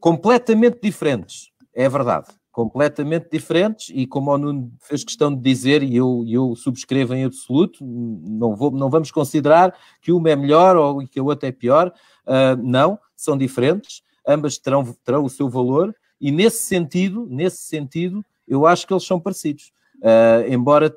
Completamente diferentes, é verdade completamente diferentes e como o Nuno fez questão de dizer e eu, eu subscrevo em absoluto, não, vou, não vamos considerar que uma é melhor ou que a outra é pior, uh, não, são diferentes, ambas terão, terão o seu valor e nesse sentido, nesse sentido, eu acho que eles são parecidos, uh, embora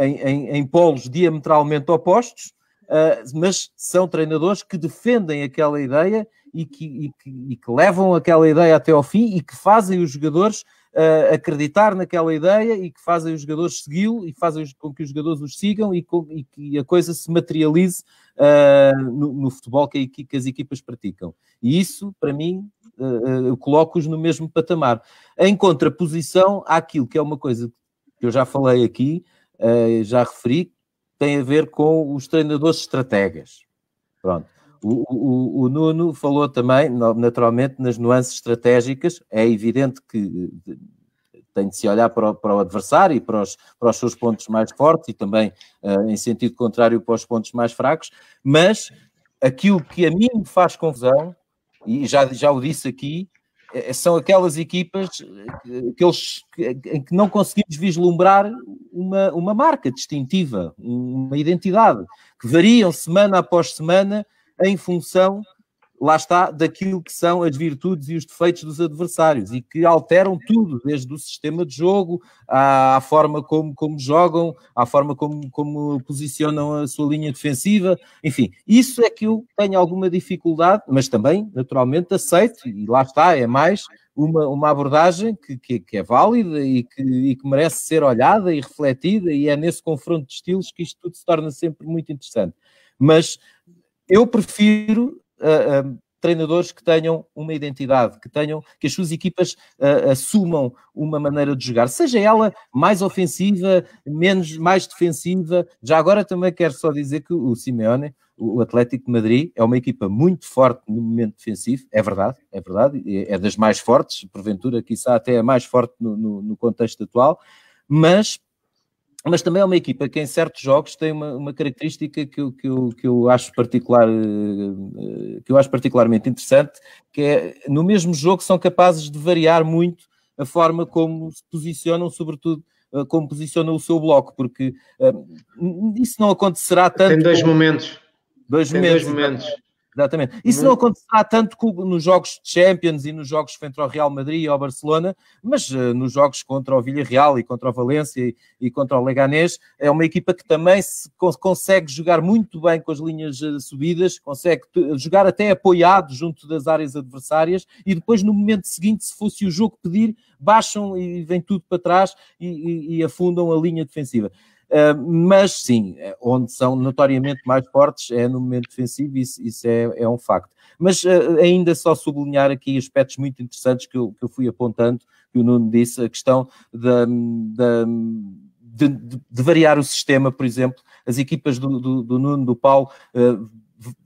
em, em, em, polos diametralmente opostos, uh, mas são treinadores que defendem aquela ideia e que, e que, e que levam aquela ideia até ao fim e que fazem os jogadores uh, acreditar naquela ideia e que fazem os jogadores segui-lo e fazem com que os jogadores os sigam e, com, e que a coisa se materialize uh, no, no, futebol que, que, as equipas praticam. E isso, para mim, uh, coloco-os no mesmo patamar. Em contraposição àquilo que é uma coisa que eu já falei aqui, já referi, tem a ver com os treinadores estrategas. Pronto. O, o, o, Nuno falou também, naturalmente, nas nuances estratégicas. É evidente que tem de se olhar para o, para o adversário e para os, para os, seus pontos mais fortes e também, uh, em sentido contrário, para os pontos mais fracos. Mas aquilo que a mim faz confusão, e já, já o disse aqui, é, são aquelas equipas aqueles, em que não conseguimos vislumbrar uma, uma marca distintiva, uma identidade, que variam semana após semana em função, lá está, daquilo que são as virtudes e os defeitos dos adversários e que alteram tudo, desde o sistema de jogo à, à forma como, como jogam, à forma como, como posicionam a sua linha defensiva, enfim, isso é que eu tenho alguma dificuldade, mas também, naturalmente, aceito, e lá está, é mais uma, uma abordagem que, que, que é válida e que, e que merece ser olhada e refletida, e é nesse confronto de estilos que isto tudo se torna sempre muito interessante. Mas eu prefiro uh, uh, treinadores que tenham uma identidade, que tenham, que as suas equipas uh, assumam uma maneira de jogar, seja ela mais ofensiva, menos, mais defensiva. Já agora também quero só dizer que o Simeone, o Atlético de Madrid, é uma equipa muito forte no momento defensivo, é verdade, é verdade, é das mais fortes, porventura, quiçá até a mais forte no, no, no contexto atual, mas mas também é uma equipa que em certos jogos tem uma, uma característica que eu, que, eu, que eu acho particular eh, que eu acho particularmente interessante, que é no mesmo jogo são capazes de variar muito a forma como se posicionam, sobretudo eh, como posicionam o seu bloco, porque isso não acontecerá tanto. Tem dois momentos. Dois tem momentos. Dois momentos. Exatamente. Isso não acontecerá tanto nos jogos de Champions e nos jogos contra o Real Madrid e Barcelona, mas uh, nos jogos contra o Villarreal e contra o Valência e, e, contra o Leganés, é uma equipa que também se cons consegue jogar muito bem com as linhas uh, subidas, consegue jogar até apoiado junto das áreas adversárias e depois no momento seguinte, se fosse o jogo pedir, baixam e vem tudo para trás e, e, e afundam a linha defensiva. Uh, mas sim, é, onde são notoriamente mais fortes é no momento defensivo, isso, isso é, é, um facto. Mas uh, ainda só sublinhar aqui aspectos muito interessantes que eu, que eu fui apontando, que o Nuno disse, a questão da, da de, de, de, variar o sistema, por exemplo, as equipas do, do, do Nuno, do Paulo, uh,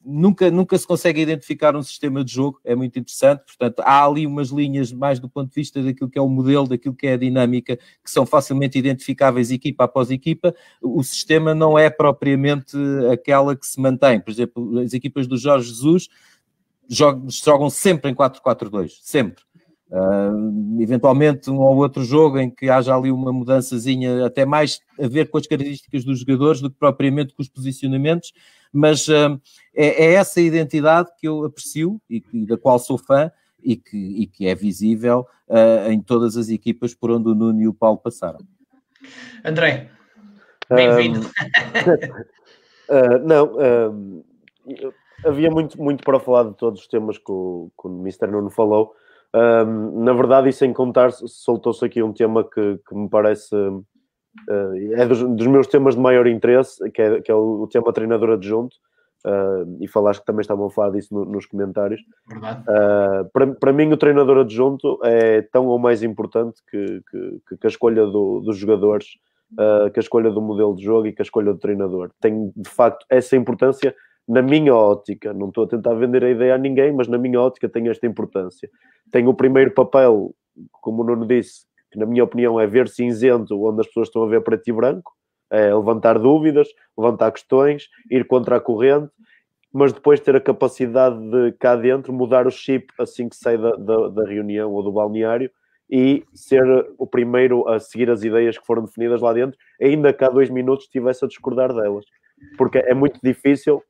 nunca, nunca se consegue identificar um sistema de jogo, é muito interessante, portanto, há ali umas linhas mais do ponto de vista daquilo que é o modelo, daquilo que é a dinâmica, que são facilmente identificáveis equipa após equipa, o sistema não é propriamente aquela que se mantém, por exemplo, as equipas do Jorge Jesus jogam, jogam sempre em 4-4-2, sempre. Uh, eventualmente um ou outro jogo em que haja ali uma mudançazinha até mais a ver com as características dos jogadores do que propriamente com os posicionamentos, mas uh, é, é, essa identidade que eu aprecio e, e, da qual sou fã e que, e que é visível uh, em todas as equipas por onde o Nuno e o Paulo passaram. André, bem-vindo. não, havia muito, muito para falar de todos os temas que o, que o Mr. Nuno falou. Um, na verdade, e sem contar, soltou-se aqui um tema que, que me parece uh, é dos, dos, meus temas de maior interesse, que é, que é o, o, tema treinador adjunto. Uh, e falaste que também estavam a falar disso no, nos comentários. Uh, para, para mim, o treinador adjunto é tão ou mais importante que, que, que a escolha do, dos jogadores, uh, que a escolha do modelo de jogo e que a escolha do treinador. Tem de facto essa importância na minha ótica, não estou a tentar vender a ideia a ninguém, mas na minha ótica tem esta importância. Tem o primeiro papel, como o Nuno disse, que na minha opinião é ver cinzento, onde as pessoas estão a ver preto e branco, é levantar dúvidas, levantar questões, ir contra a corrente, mas depois ter a capacidade de cá dentro mudar o chip assim que sai da, da, da reunião ou do balneário e ser o primeiro a seguir as ideias que foram definidas lá dentro, ainda que há dois minutos estivesse a discordar delas. Porque é muito difícil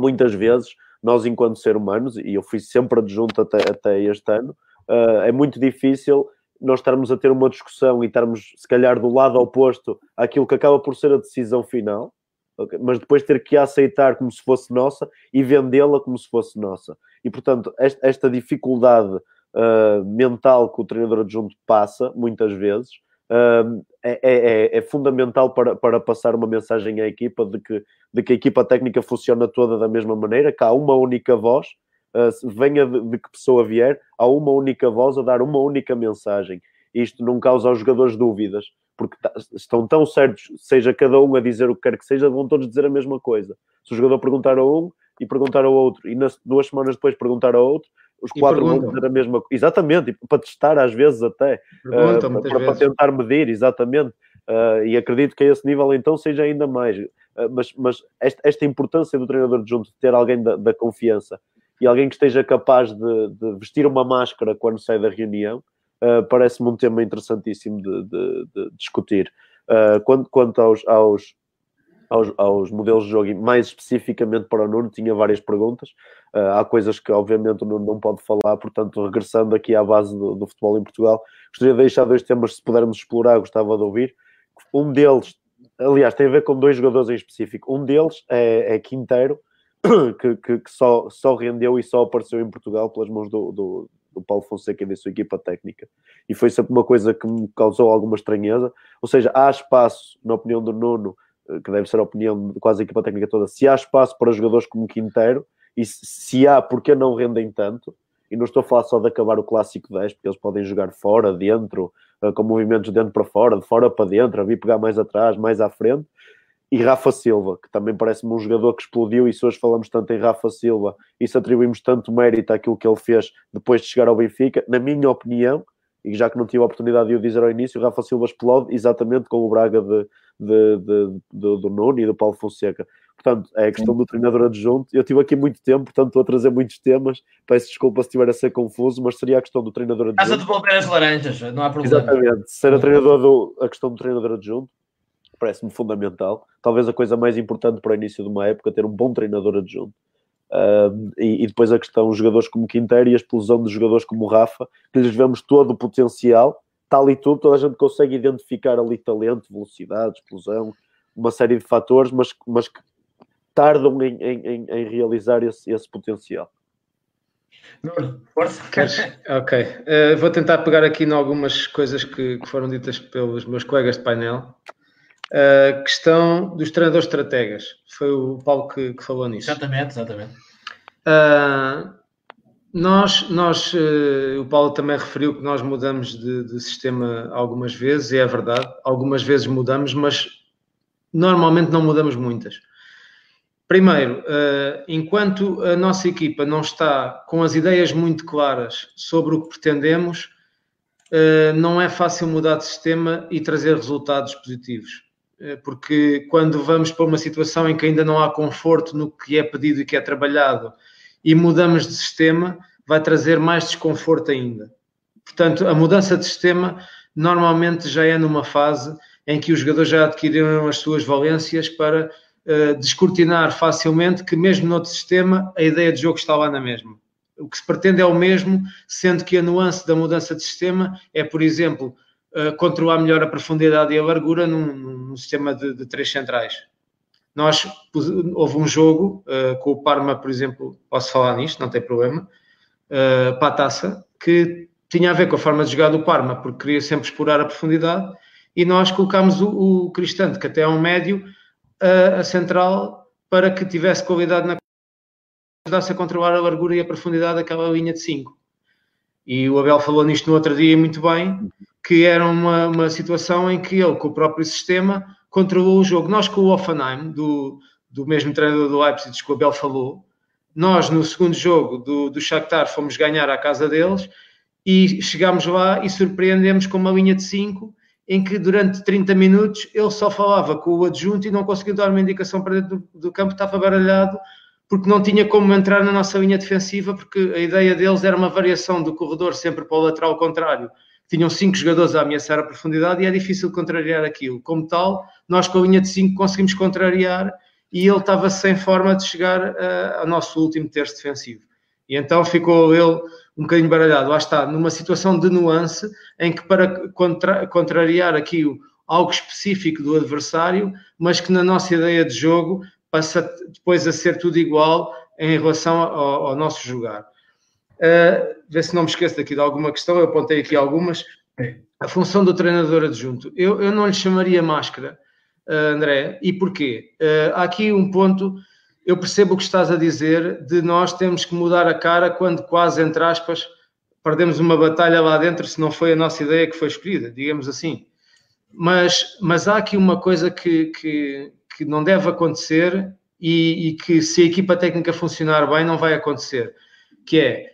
muitas vezes nós, enquanto ser humanos, e eu fui sempre adjunto até, até este ano, uh, é muito difícil nós estarmos a ter uma discussão e estarmos, se calhar, do lado oposto àquilo que acaba por ser a decisão final, okay? mas depois ter que aceitar como se fosse nossa e vendê-la como se fosse nossa. E, portanto, esta, esta dificuldade uh, mental que o treinador adjunto passa, muitas vezes, é, é, é, fundamental para, para passar uma mensagem à equipa de que, de que a equipa técnica funciona toda da mesma maneira, que há uma única voz, uh, venha de, de, que pessoa vier, há uma única voz a dar uma única mensagem. Isto não causa aos jogadores dúvidas, porque estão tão certos, seja cada um a dizer o que quer que seja, vão todos dizer a mesma coisa. Se o jogador perguntar a um e perguntar ao outro, e nas duas semanas depois perguntar ao outro, os quatro vão dizer a mesma coisa. Exatamente, para testar às vezes até, uh, para, para, tentar medir, exatamente. Uh, e acredito que a esse nível então seja ainda mais. Uh, mas mas esta, esta, importância do treinador junto de ter alguém da, da confiança e alguém que esteja capaz de, de, vestir uma máscara quando sai da reunião, parece-me um tema interessantíssimo de, de, de discutir. quanto, quanto aos, aos aos, aos, modelos de jogo e mais especificamente para o Nuno, tinha várias perguntas. Uh, há coisas que obviamente o Nuno não pode falar, portanto, regressando aqui à base do, do, futebol em Portugal, gostaria de deixar dois temas, se pudermos explorar, gostava de ouvir. Um deles, aliás, tem a ver com dois jogadores em específico. Um deles é, é Quinteiro, que, que, que, só, só rendeu e só apareceu em Portugal pelas mãos do, do, do Paulo Fonseca e da sua equipa técnica. E foi sempre uma coisa que me causou alguma estranheza. Ou seja, há espaço, na opinião do Nuno, que deve ser a opinião de quase a equipa técnica toda, se há espaço para jogadores como Quintero e se há, porque não rendem tanto? E não estou a falar só de acabar o clássico 10, porque eles podem jogar fora, dentro, eh, com movimentos de dentro para fora, de fora para dentro, a vir pegar mais atrás, mais à frente. E Rafa Silva, que também parece-me um jogador que explodiu, e se hoje falamos tanto em Rafa Silva e se atribuímos tanto mérito àquilo que ele fez depois de chegar ao Benfica, na minha opinião, e já que não tive a oportunidade de o dizer ao início, o Rafa Silva explode exatamente com o Braga de, de, de, de, do Nuno e do Paulo Fonseca. Portanto, é a questão do treinador adjunto. Eu tive aqui muito tempo, portanto, estou a trazer muitos temas. Peço desculpa se estiver a ser confuso, mas seria a questão do treinador adjunto. Estás a devolver as laranjas, não há problema. Exatamente. Ser a, treinador do, a questão do treinador adjunto parece-me fundamental. Talvez a coisa mais importante para o início de uma época, ter um bom treinador adjunto. Uh, e, e, depois a questão, os jogadores como Quinteiro e a explosão de jogadores como Rafa, que lhes vemos todo o potencial, tal e tudo, toda a gente consegue identificar ali talento, velocidade, explosão, uma série de fatores, mas, mas que tardam em, em, em realizar esse, esse potencial. força. Ok, uh, vou tentar pegar aqui em algumas coisas que, que, foram ditas pelos meus colegas de painel. Uh, questão dos treinadores estrategas. Foi o Paulo que, que falou nisso. Exatamente, exatamente. Uh, nós, nós uh, o Paulo também referiu que nós mudamos de, de, sistema algumas vezes, e é verdade, algumas vezes mudamos, mas normalmente não mudamos muitas. Primeiro, uh, enquanto a nossa equipa não está com as ideias muito claras sobre o que pretendemos, uh, não é fácil mudar de sistema e trazer resultados positivos. Porque quando vamos para uma situação em que ainda não há conforto no que é pedido e que é trabalhado, e mudamos de sistema, vai trazer mais desconforto ainda. Portanto, a mudança de sistema normalmente já é numa fase em que os jogadores já adquiriram as suas valências para uh, descortinar facilmente que mesmo no outro sistema a ideia de jogo está lá na mesma. O que se pretende é o mesmo, sendo que a nuance da mudança de sistema é, por exemplo, uh, controlar melhor a profundidade e a largura num, num sistema de, de três centrais. Nós, houve um jogo uh, com o Parma, por exemplo, posso falar nisto, não tem problema, uh, para a taça, que tinha a ver com a forma de jogar do Parma, porque queria sempre explorar a profundidade, e nós colocámos o, o Cristante, que até é um médio, uh, a central, para que tivesse qualidade na ajudasse a controlar a largura e a profundidade daquela linha de 5. E o Abel falou nisto no outro dia muito bem, que era uma, uma situação em que ele, com o próprio sistema, controlou o jogo. Nós com o Offenheim, do, do mesmo treinador do Leipzig que o Abel falou, nós no segundo jogo do, do Shakhtar fomos ganhar à casa deles e chegámos lá e surpreendemos com uma linha de 5 em que durante 30 minutos ele só falava com o adjunto e não conseguiu dar uma indicação para dentro do, do campo, estava baralhado porque não tinha como entrar na nossa linha defensiva, porque a ideia deles era uma variação do corredor sempre para o lateral contrário tinham cinco jogadores a ameaçar a profundidade e é difícil contrariar aquilo. Como tal, nós com a linha de cinco conseguimos contrariar e ele estava sem forma de chegar uh, ao nosso último terço defensivo. E então ficou ele um bocadinho baralhado. Lá está, numa situação de nuance em que para contra, contrariar aqui algo específico do adversário, mas que na nossa ideia de jogo passa depois a ser tudo igual em relação ao, ao nosso jogar. Uh, ver se não me esqueço daqui de alguma questão, eu apontei aqui algumas. A função do treinador adjunto. Eu, eu não lhe chamaria máscara, uh, André, e porquê? Uh, há aqui um ponto, eu percebo o que estás a dizer, de nós temos que mudar a cara quando quase, entre aspas, perdemos uma batalha lá dentro, se não foi a nossa ideia que foi escolhida, digamos assim. Mas, mas há aqui uma coisa que, que, que não deve acontecer e, e que se a equipa técnica funcionar bem não vai acontecer, que é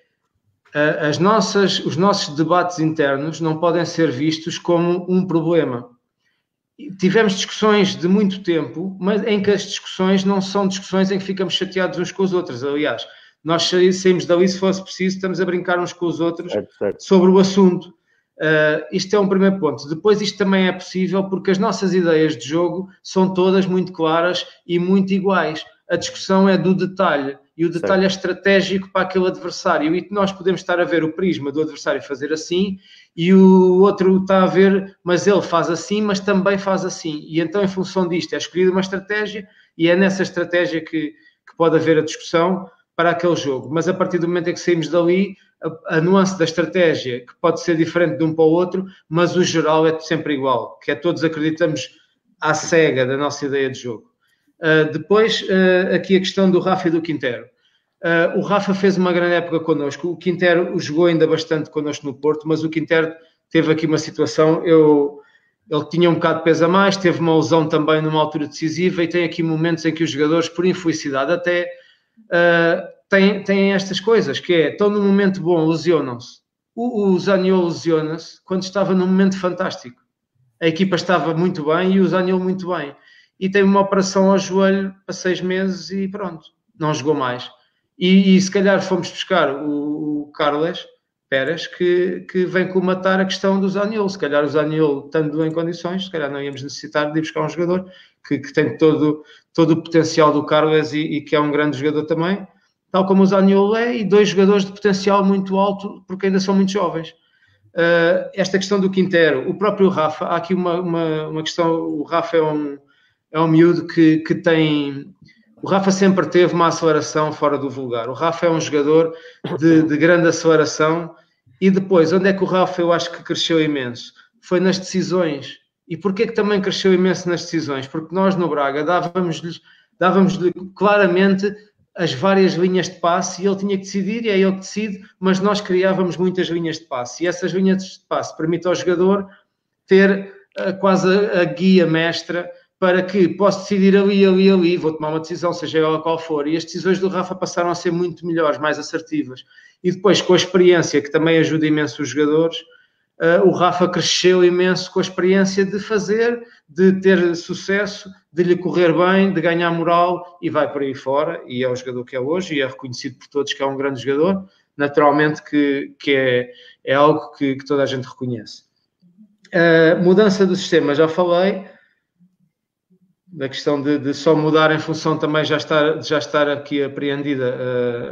as nossas, os nossos debates internos não podem ser vistos como um problema. Tivemos discussões de muito tempo, mas em que as discussões não são discussões em que ficamos chateados uns com os outros. Aliás, nós saímos dali, se fosse preciso, estamos a brincar uns com os outros certo. sobre o assunto. Uh, isto é um primeiro ponto. Depois, isto também é possível porque as nossas ideias de jogo são todas muito claras e muito iguais. A discussão é do detalhe e o detalhe certo. é estratégico para aquele adversário. E nós podemos estar a ver o prisma do adversário fazer assim e o outro está a ver, mas ele faz assim, mas também faz assim. E então, em função disto, é escolhida uma estratégia e é nessa estratégia que, que pode haver a discussão para aquele jogo. Mas a partir do momento em que saímos dali, a, a, nuance da estratégia, que pode ser diferente de um para o outro, mas o geral é sempre igual, que é todos acreditamos à cega da nossa ideia de jogo. Uh, depois, uh, aqui a questão do Rafa e do Quintero. Uh, o Rafa fez uma grande época connosco. O Quintero jogou ainda bastante connosco no Porto, mas o Quintero teve aqui uma situação. Eu, ele tinha um bocado de peso a mais, teve uma lesão também numa altura decisiva e tem aqui momentos em que os jogadores, por infelicidade, até têm, têm estas coisas, que é, estão num momento bom, lesionam-se. O, o Zaniolo lesiona-se quando estava num momento fantástico. A equipa estava muito bem e o Zaniolo muito bem. E teve uma operação ao joelho para seis meses e pronto, não jogou mais. E, e se calhar fomos buscar o, o Carles Pérez, que, que vem comatar a questão do Zaniolo. Se calhar o Zaniolo, estando em condições, se calhar não íamos necessitar de ir buscar um jogador que, que tem todo, todo o potencial do Carles e, e que é um grande jogador também tal como o Zaniolo é, e dois jogadores de potencial muito alto, porque ainda são muito jovens. Uh, esta questão do Quintero, o próprio Rafa, há aqui uma, uma, uma, questão, o Rafa é um, é um miúdo que, que tem... O Rafa sempre teve uma aceleração fora do vulgar. O Rafa é um jogador de, de grande aceleração. E depois, onde é que o Rafa eu acho que cresceu imenso? Foi nas decisões. E porquê que também cresceu imenso nas decisões? Porque nós no Braga dávamos-lhe dávamos claramente as várias linhas de passe e ele tinha que decidir, e é ele que decide, mas nós criávamos muitas linhas de passe e essas linhas de passe permitem ao jogador ter uh, quase a, a, guia mestra para que possa decidir ali, ali, ali, vou tomar uma decisão, seja ela qual for. E as decisões do Rafa passaram a ser muito melhores, mais assertivas. E depois, com a experiência, que também ajuda imenso os jogadores, uh, o Rafa cresceu imenso com a experiência de fazer, de ter sucesso, de lhe correr bem, de ganhar moral e vai por aí fora. E é o jogador que é hoje e é reconhecido por todos que é um grande jogador. Naturalmente que, que é, é algo que, que toda a gente reconhece. Uh, mudança do sistema, já falei da questão de, de, só mudar em função também já estar, já estar aqui apreendida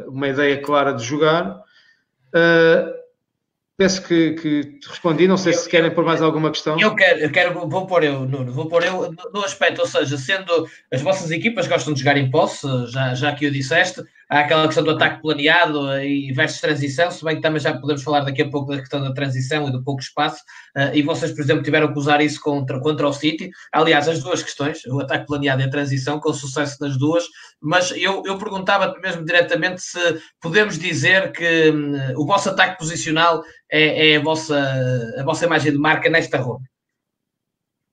uh, uma ideia clara de jogar. Uh, Penso que, que te respondi, não sei eu, se querem pôr mais alguma questão. Eu quero, eu quero, vou pôr eu, Nuno, vou pôr eu no aspecto, ou seja, sendo as vossas equipas gostam de jogar em posse, já, já que o disseste, há aquela questão do ataque planeado e versus transição, se bem que também já podemos falar daqui a pouco da questão da transição e do pouco espaço, uh, e vocês, por exemplo, tiveram que usar isso contra, contra o City. Aliás, as duas questões, o ataque planeado e a transição, com sucesso nas duas, mas eu, eu perguntava mesmo diretamente se podemos dizer que um, o vosso ataque posicional é, é a, vossa, a vossa imagem de marca nesta ronda.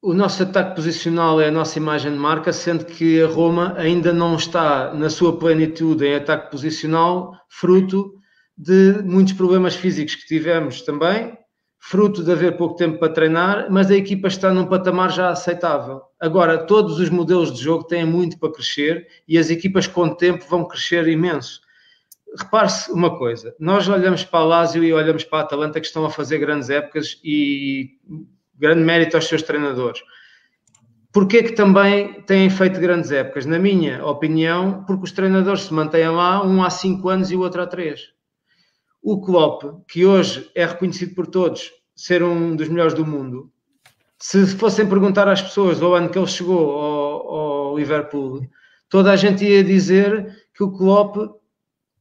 O nosso ataque posicional é a nossa imagem de marca, sendo que a Roma ainda não está na sua plenitude em ataque posicional, fruto de muitos problemas físicos que tivemos também, fruto de haver pouco tempo para treinar, mas a equipa está num patamar já aceitável. Agora, todos os modelos de jogo têm muito para crescer e as equipas com o tempo vão crescer imenso. Repare-se uma coisa, nós olhamos para a Lazio e olhamos para a Atalanta que estão a fazer grandes épocas e grande mérito aos seus treinadores. Porquê que também têm feito grandes épocas? Na minha opinião, porque os treinadores se mantêm lá, um há 5 anos e o outro há 3. O Klopp, que hoje é reconhecido por todos ser um dos melhores do mundo, se fossem perguntar às pessoas o ano que ele chegou ao, ao Liverpool, toda a gente ia dizer que o Klopp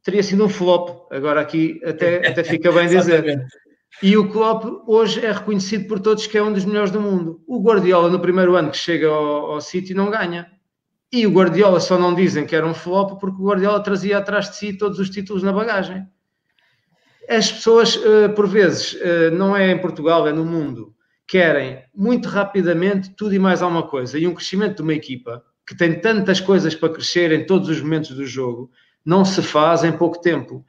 teria sido um flop. Agora aqui até, até fica bem dizer. E o Klopp hoje é reconhecido por todos que é um dos melhores do mundo. O Guardiola, no primeiro ano que chega ao, ao City, não ganha. E o Guardiola só não dizem que era um flop porque o Guardiola trazia atrás de si todos os títulos na bagagem. As pessoas, eh, por vezes, eh, não é em Portugal, é no mundo, querem muito rapidamente tudo e mais alguma coisa. E um crescimento de uma equipa que tem tantas coisas para crescer em todos os momentos do jogo não se faz em pouco tempo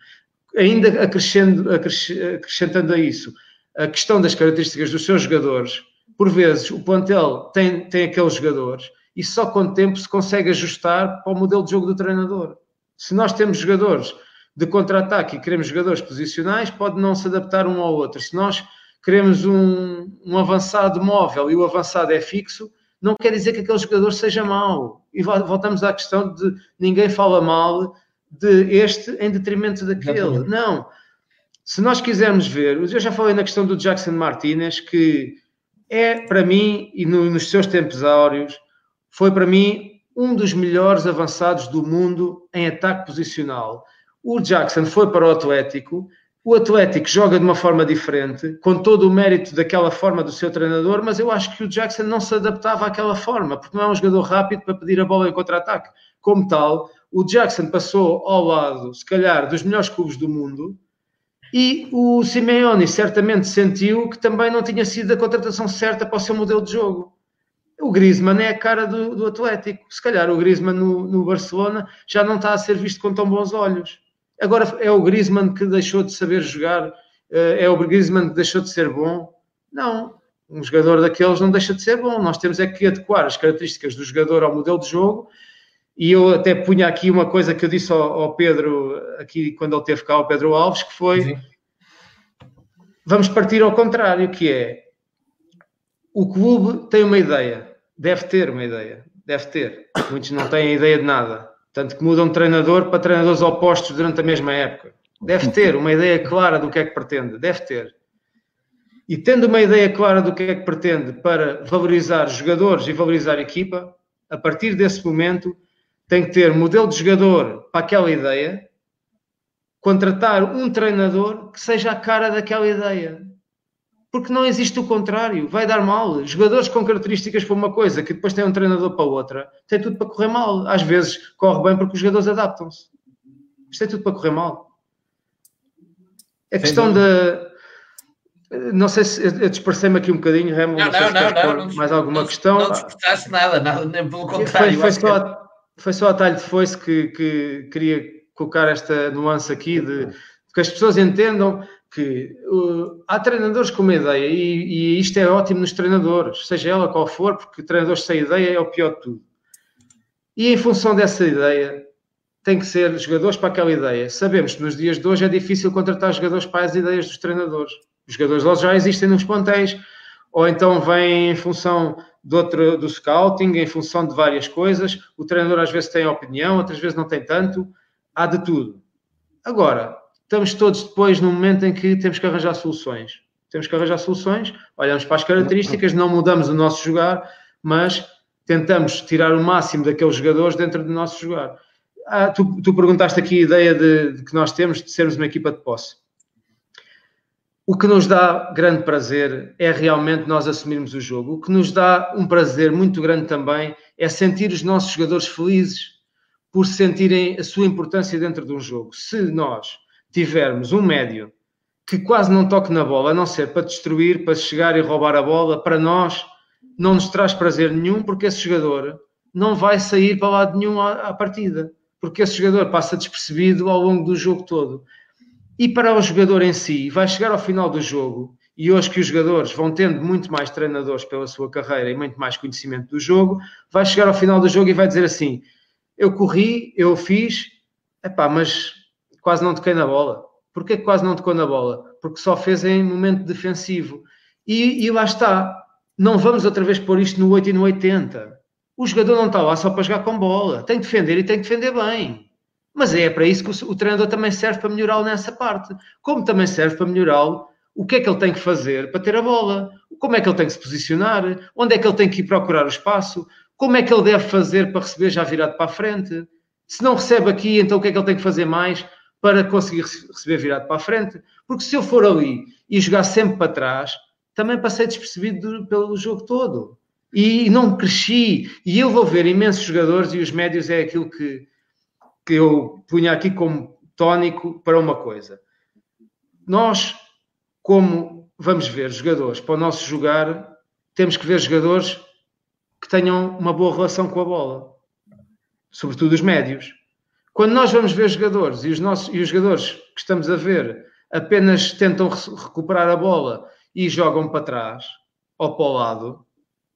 ainda acrescentando, a isso a questão das características dos seus jogadores, por vezes o plantel tem, tem aqueles jogadores e só com o tempo se consegue ajustar para o modelo de jogo do treinador. Se nós temos jogadores de contra-ataque e queremos jogadores posicionais, pode não se adaptar um ao outro. Se nós queremos um, um avançado móvel e o avançado é fixo, não quer dizer que aquele jogador seja mau. E voltamos à questão de ninguém fala mal de este em detrimento daquele. Exatamente. Não. Se nós quisermos ver, eu já falei na questão do Jackson Martinez, que é para mim, e no, nos seus tempos áureos, foi para mim um dos melhores avançados do mundo em ataque posicional. O Jackson foi para o Atlético, O Atlético joga de uma forma diferente, com todo o mérito daquela forma do seu treinador, mas eu acho que o Jackson não se adaptava àquela forma, porque não é um jogador rápido para pedir a bola em contra-ataque. Como tal, o Jackson passou ao lado, se calhar, dos melhores clubes do mundo, e o Simeone certamente sentiu que também não tinha sido a contratação certa para o seu modelo de jogo. O Griezmann é a cara do, do Atlético. Se calhar o Griezmann no, no Barcelona já não está a ser visto com tão bons olhos. Agora é o Griezmann que deixou de saber jogar, eh, é o Griezmann que deixou de ser bom. Não, um jogador daqueles não deixa de ser bom. Nós temos é que adequar as características do jogador ao modelo de jogo. E eu até punha aqui uma coisa que eu disse ao, ao Pedro, aqui quando ele teve cá, ao Pedro Alves, que foi: Sim. vamos partir ao contrário, que é o clube tem uma ideia, deve ter uma ideia, deve ter. Muitos não têm ideia de nada. Tanto que mudam de treinador para treinadores opostos durante a mesma época. Deve ter uma ideia clara do que é que pretende, deve ter. E tendo uma ideia clara do que é que pretende para valorizar jogadores e valorizar a equipa, a partir desse momento tem que ter modelo de jogador para aquela ideia, contratar um treinador que seja a cara daquela ideia porque não existe o contrário, vai dar mal. Jogadores com características para uma coisa que depois tem um treinador para outra, tem tudo para correr mal. Às vezes corre bem porque os jogadores adaptam-se. Isto é tudo para correr mal. A questão da. Não sei se eu dispersei-me aqui um bocadinho, Remo. Não, não, não, não, não, Mais alguma não, questão? Não dispersaste nada, nada, nem pelo contrário. Foi, foi só, foi só a talho de foice que, que queria colocar esta nuance aqui de que as pessoas entendam que uh, há treinadores com uma ideia e, e, isto é ótimo nos treinadores, seja ela qual for, porque treinadores sem ideia é o pior de tudo. E em função dessa ideia, tem que ser jogadores para aquela ideia. Sabemos que nos dias de hoje é difícil contratar jogadores para as ideias dos treinadores. Os jogadores já existem nos plantéis, ou então vêm em função do, outro, do scouting, em função de várias coisas. O treinador às vezes tem opinião, outras vezes não tem tanto. Há de tudo. Agora, estamos todos depois num momento em que temos que arranjar soluções. Temos que arranjar soluções, olhamos para as características, não mudamos o nosso jogar, mas tentamos tirar o máximo daqueles jogadores dentro do nosso jogar. Ah, tu, tu, perguntaste aqui a ideia de, de, que nós temos de sermos uma equipa de posse. O que nos dá grande prazer é realmente nós assumirmos o jogo. O que nos dá um prazer muito grande também é sentir os nossos jogadores felizes por sentirem a sua importância dentro de um jogo. Se nós tivermos um médio que quase não toque na bola, a não ser para destruir, para chegar e roubar a bola, para nós não nos traz prazer nenhum, porque esse jogador não vai sair para lado nenhum à, partida, porque esse jogador passa despercebido ao longo do jogo todo. E para o jogador em si, vai chegar ao final do jogo, e hoje que os jogadores vão tendo muito mais treinadores pela sua carreira e muito mais conhecimento do jogo, vai chegar ao final do jogo e vai dizer assim: Eu corri, eu fiz, epá, mas quase não toquei na bola. Porquê que quase não tocou na bola? Porque só fez em momento defensivo. E, e lá está. Não vamos outra vez pôr isto no 8 e no 80. O jogador não está lá só para jogar com bola. Tem que defender e tem que defender bem. Mas é para isso que o, o treinador também serve para melhorá-lo nessa parte. Como também serve para melhorá-lo o que é que ele tem que fazer para ter a bola, como é que ele tem que se posicionar, onde é que ele tem que ir procurar o espaço, como é que ele deve fazer para receber já virado para a frente. Se não recebe aqui, então o que é que ele tem que fazer mais? para conseguir receber virado para a frente. Porque se eu for ali e jogar sempre para trás, também passei despercebido pelo jogo todo. E não cresci. E eu vou ver imensos jogadores e os médios é aquilo que, que eu punha aqui como tónico para uma coisa. Nós, como vamos ver jogadores para o nosso jogar, temos que ver jogadores que tenham uma boa relação com a bola. Sobretudo os médios. Quando nós vamos ver jogadores e os, nossos, e os jogadores que estamos a ver apenas tentam recuperar a bola e jogam para trás ou para o lado,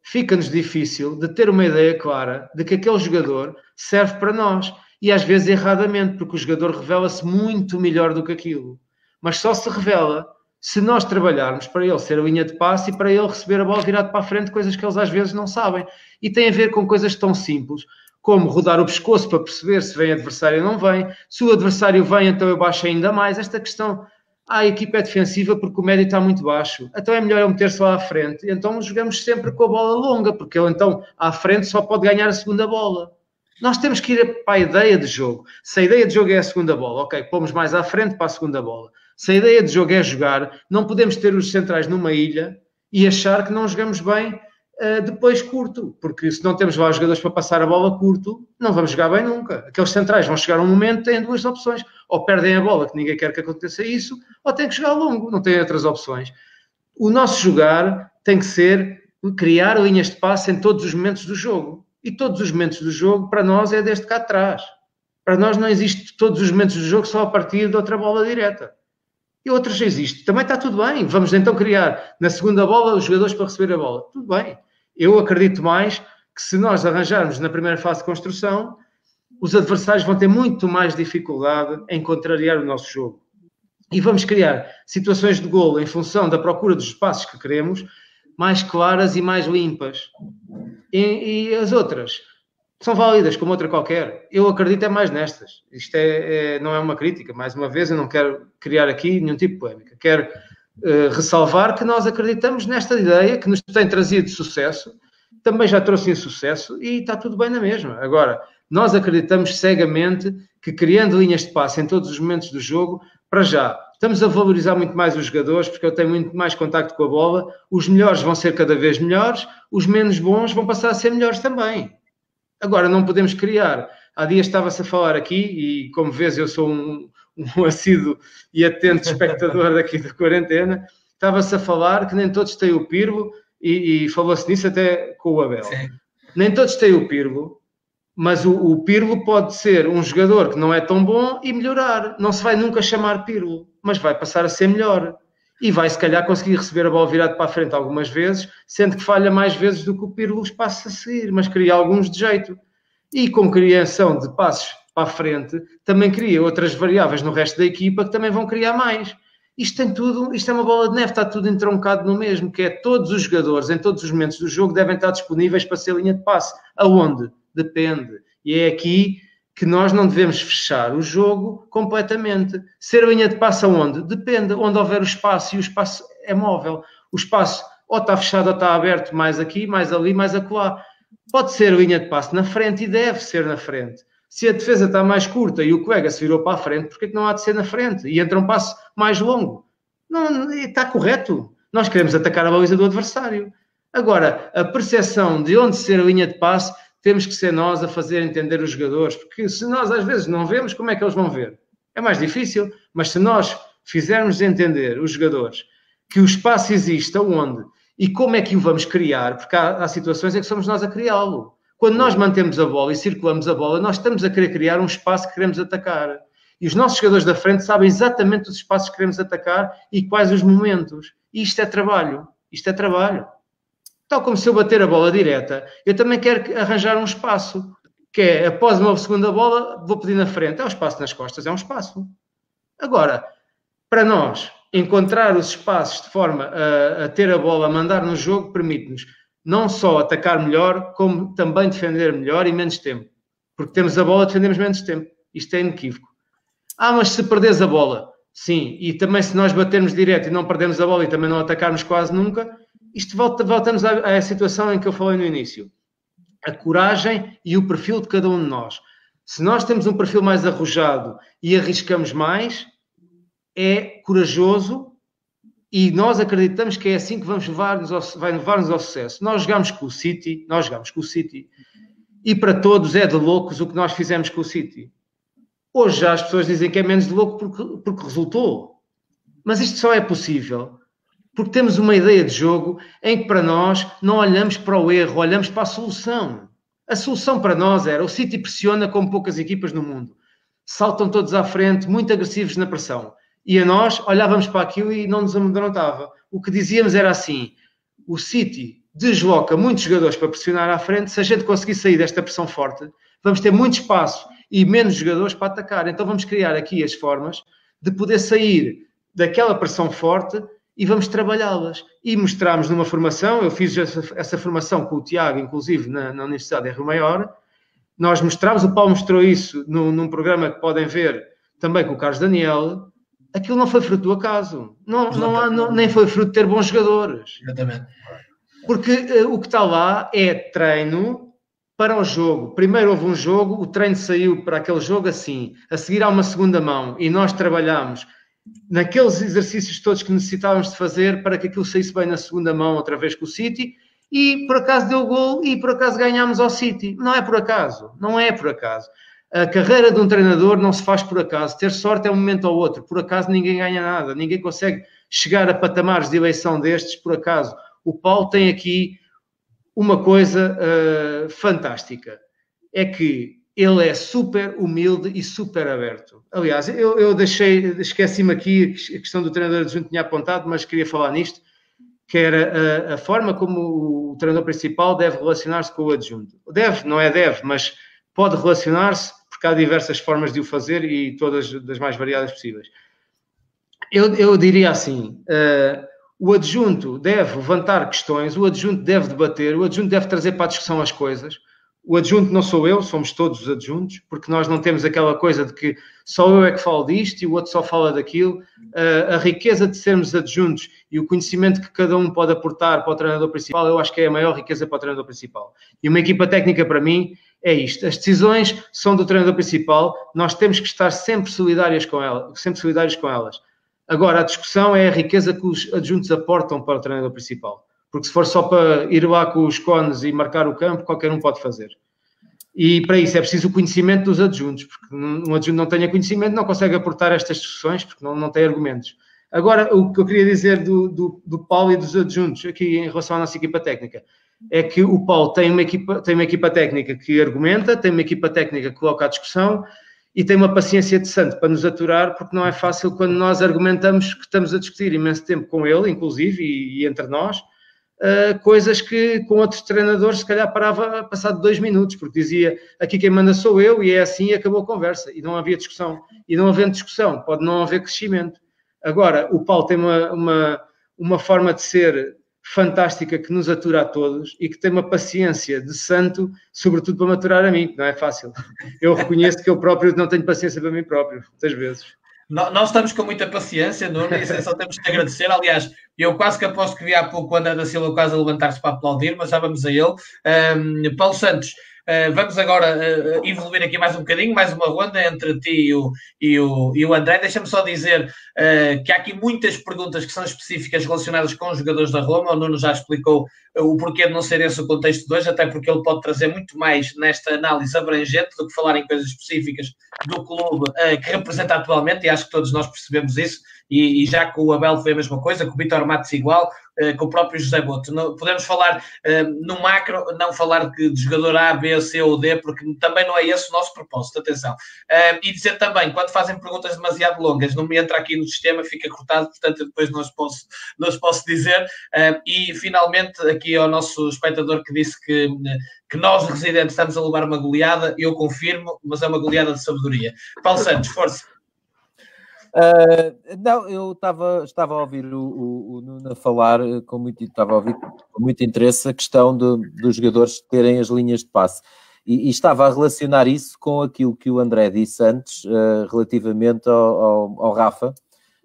fica-nos difícil de ter uma ideia clara de que aquele jogador serve para nós. E às vezes erradamente, porque o jogador revela-se muito melhor do que aquilo. Mas só se revela se nós trabalharmos para ele ser a linha de passe e para ele receber a bola virada para a frente, coisas que eles às vezes não sabem. E tem a ver com coisas tão simples como rodar o pescoço para perceber se vem adversário ou não vem. Se o adversário vem, então eu baixo ainda mais. Esta questão, ah, a equipa é defensiva porque o médio está muito baixo. Então é melhor eu meter-se lá à frente. Então jogamos sempre com a bola longa, porque ele então à frente só pode ganhar a segunda bola. Nós temos que ir para a ideia de jogo. Se a ideia de jogo é a segunda bola, ok, pomos mais à frente para a segunda bola. Se a ideia de jogo é jogar, não podemos ter os centrais numa ilha e achar que não jogamos bem uh, depois curto, porque se não temos lá jogadores para passar a bola curto, não vamos jogar bem nunca. Aqueles centrais vão chegar a um momento têm duas opções: ou perdem a bola, que ninguém quer que aconteça isso, ou têm que jogar longo, não têm outras opções. O nosso jogar tem que ser criar linhas de passe em todos os momentos do jogo. E todos os momentos do jogo, para nós, é desde cá atrás. Para nós não existe todos os momentos do jogo só a partir de outra bola direta e outras existem. Também está tudo bem. Vamos então criar na segunda bola os jogadores para receber a bola. Tudo bem. Eu acredito mais que se nós arranjarmos na primeira fase de construção, os adversários vão ter muito mais dificuldade em contrariar o nosso jogo. E vamos criar situações de golo em função da procura dos espaços que queremos, mais claras e mais limpas. E, e as outras são válidas como outra qualquer. Eu acredito é mais nestas. Isto é, é, não é uma crítica. Mais uma vez, eu não quero criar aqui nenhum tipo de polémica. Quero uh, ressalvar que nós acreditamos nesta ideia que nos tem trazido sucesso, também já trouxe insucesso e está tudo bem na mesma. Agora, nós acreditamos cegamente que criando linhas de passe em todos os momentos do jogo, para já, estamos a valorizar muito mais os jogadores, porque eu tenho muito mais contacto com a bola, os melhores vão ser cada vez melhores, os menos bons vão passar a ser melhores também Agora, não podemos criar. Há dias estava-se a falar aqui, e como vês, eu sou um, um assíduo e atento espectador daqui da quarentena. Estava-se a falar que nem todos têm o Pirlo, e, e falou-se nisso até com o Abel. Sim. Nem todos têm o Pirlo, mas o, o Pirlo pode ser um jogador que não é tão bom e melhorar. Não se vai nunca chamar Pirlo, mas vai passar a ser melhor e vai se calhar conseguir receber a bola virada para a frente algumas vezes, sendo que falha mais vezes do que o Pirlo os passos a seguir, mas cria alguns de jeito. E com criação de passos para a frente, também cria outras variáveis no resto da equipa que também vão criar mais. Isto tem tudo, isto é uma bola de neve, está tudo entroncado no mesmo, que é todos os jogadores, em todos os momentos do jogo, devem estar disponíveis para ser linha de passe. Aonde? Depende. E é aqui que nós não devemos fechar o jogo completamente. Ser linha de passe aonde? Depende. Onde houver o espaço, e o espaço é móvel. O espaço ou está fechado ou está aberto, mais aqui, mais ali, mais acolá. Pode ser linha de passe na frente e deve ser na frente. Se a defesa está mais curta e o colega se virou para a frente, por que não há de ser na frente? E entra um passo mais longo. Não, está correto. Nós queremos atacar a baliza do adversário. Agora, a percepção de onde ser a linha de passe temos que ser nós a fazer entender os jogadores, porque se nós às vezes não vemos, como é que eles vão ver? É mais difícil, mas se nós fizermos entender os jogadores que o espaço existe aonde e como é que o vamos criar, porque há, há situações em que somos nós a criá-lo. Quando nós mantemos a bola e circulamos a bola, nós estamos a querer criar um espaço que queremos atacar. E os nossos jogadores da frente sabem exatamente os espaços que queremos atacar e quais os momentos. E isto é trabalho. Isto é trabalho. Tal como se eu bater a bola direta, eu também quero arranjar um espaço, que é, após uma segunda bola, vou pedir na frente. É um espaço nas costas, é um espaço. Agora, para nós, encontrar os espaços de forma a, a ter a bola, a mandar no jogo, permite-nos não só atacar melhor, como também defender melhor e menos tempo. Porque temos a bola, defendemos menos tempo. Isto é inequívoco. Ah, mas se perdes a bola, sim, e também se nós batermos direto e não perdemos a bola e também não atacarmos quase nunca, isto volta, voltamos à, à situação em que eu falei no início. A coragem e o perfil de cada um de nós. Se nós temos um perfil mais arrojado e arriscamos mais, é corajoso e nós acreditamos que é assim que vamos levar-nos ao, vai levar-nos ao sucesso. Nós jogamos com o City, nós jogamos com o City e para todos é de loucos o que nós fizemos com o City. Hoje já as pessoas dizem que é menos de louco porque, porque resultou. Mas isto só é possível porque temos uma ideia de jogo em que para nós não olhamos para o erro, olhamos para a solução. A solução para nós era o City pressiona como poucas equipas no mundo. Saltam todos à frente, muito agressivos na pressão. E a nós olhávamos para aquilo e não nos amedrontava. O que dizíamos era assim: o City desloca muitos jogadores para pressionar à frente. Se a gente conseguir sair desta pressão forte, vamos ter muito espaço e menos jogadores para atacar. Então vamos criar aqui as formas de poder sair daquela pressão forte e vamos trabalhá-las. E mostramos numa formação, eu fiz essa, essa formação com o Tiago, inclusive, na, na Universidade de Rio Maior, nós mostramos, o Paulo mostrou isso num, num, programa que podem ver também com o Carlos Daniel, aquilo não foi fruto do acaso, não, não, há, não nem foi fruto de ter bons jogadores. Exatamente. Porque uh, o que está lá é treino para o jogo. Primeiro houve um jogo, o treino saiu para aquele jogo assim, a seguir há uma segunda mão e nós trabalhamos naqueles exercícios todos que necessitávamos de fazer para que aquilo saísse bem na segunda mão, outra vez com o City, e por acaso deu gol e por acaso ganhámos ao City. Não é por acaso, não é por acaso. A carreira de um treinador não se faz por acaso. Ter sorte é um momento ou outro. Por acaso ninguém ganha nada, ninguém consegue chegar a patamares de eleição destes por acaso. O Paulo tem aqui uma coisa uh, fantástica: é que ele é super humilde e super aberto. Aliás, eu, eu deixei, esqueci-me aqui a questão do treinador adjunto tinha apontado, mas queria falar nisto que era a, a, forma como o treinador principal deve relacionar-se com o adjunto. Deve, não é deve, mas pode relacionar-se, porque há diversas formas de o fazer e todas das mais variadas possíveis. Eu, eu diria assim: uh, o adjunto deve levantar questões, o adjunto deve debater, o adjunto deve trazer para a discussão as coisas o adjunto não sou eu, somos todos os adjuntos, porque nós não temos aquela coisa de que só eu é que falo disto e o outro só fala daquilo. Uh, a riqueza de sermos adjuntos e o conhecimento que cada um pode aportar para o treinador principal, eu acho que é a maior riqueza para o treinador principal. E uma equipa técnica, para mim, é isto. As decisões são do treinador principal, nós temos que estar sempre solidários com elas, sempre solidários com elas. Agora, a discussão é a riqueza que os adjuntos aportam para o treinador principal porque se for só para ir lá com os cones e marcar o campo, qualquer um pode fazer. E para isso é preciso o conhecimento dos adjuntos, porque um adjunto não tenha conhecimento não consegue aportar estas discussões, porque não, não tem argumentos. Agora, o que eu queria dizer do, do, do Paulo e dos adjuntos, aqui em relação à nossa equipa técnica, é que o Paulo tem uma equipa, tem uma equipa técnica que argumenta, tem uma equipa técnica que coloca a discussão e tem uma paciência de santo para nos aturar, porque não é fácil quando nós argumentamos que estamos a discutir imenso tempo com ele, inclusive, e, e entre nós, uh, coisas que com outros treinadores se calhar parava passado dois minutos, porque dizia aqui quem manda sou eu e é assim e acabou a conversa e não havia discussão. E não havendo discussão, pode não haver crescimento. Agora, o Paulo tem uma, uma, uma forma de ser fantástica que nos atura a todos e que tem uma paciência de santo, sobretudo para maturar a mim, que não é fácil. Eu reconheço que eu próprio não tenho paciência para mim próprio, muitas vezes. Nós estamos com muita paciência, Nuno, e só temos que agradecer. Aliás, eu quase que aposto que vi há pouco o André da Silva quase a levantar-se para aplaudir, mas já vamos a ele. Um, Paulo Santos, Uh, vamos agora uh, evoluir aqui mais um bocadinho, mais uma ronda entre ti e o, e o, e o André. Deixa-me só dizer uh, que há aqui muitas perguntas que são específicas relacionadas com os jogadores da Roma. O Nuno já explicou o porquê de não ser esse o contexto de hoje, até porque ele pode trazer muito mais nesta análise abrangente do que falar em coisas específicas do clube que representa atualmente, e acho que todos nós percebemos isso e, e, já que o Abel foi a mesma coisa, com o Vitor Matos igual, uh, com o próprio José Boto. Não, podemos falar uh, no macro, não falar de, de, jogador A, B, C ou D, porque também não é esse o nosso propósito, atenção. Uh, e dizer também, quando fazem perguntas demasiado longas, não me entra aqui no sistema, fica cortado, portanto depois não os posso, não os posso dizer. e finalmente, aqui ao nosso espectador que disse que que nós residentes estamos a levar uma goleada, eu confirmo, mas é uma goleada de sabedoria. Paulo Santos, força. Uh, não, eu tava, estava a ouvir o, o, o Nuno falar eh, com muito, estava a ouvir com muito interesse a questão de, dos jogadores terem as linhas de passe. E, e, estava a relacionar isso com aquilo que o André disse antes, uh, relativamente ao, ao, ao Rafa,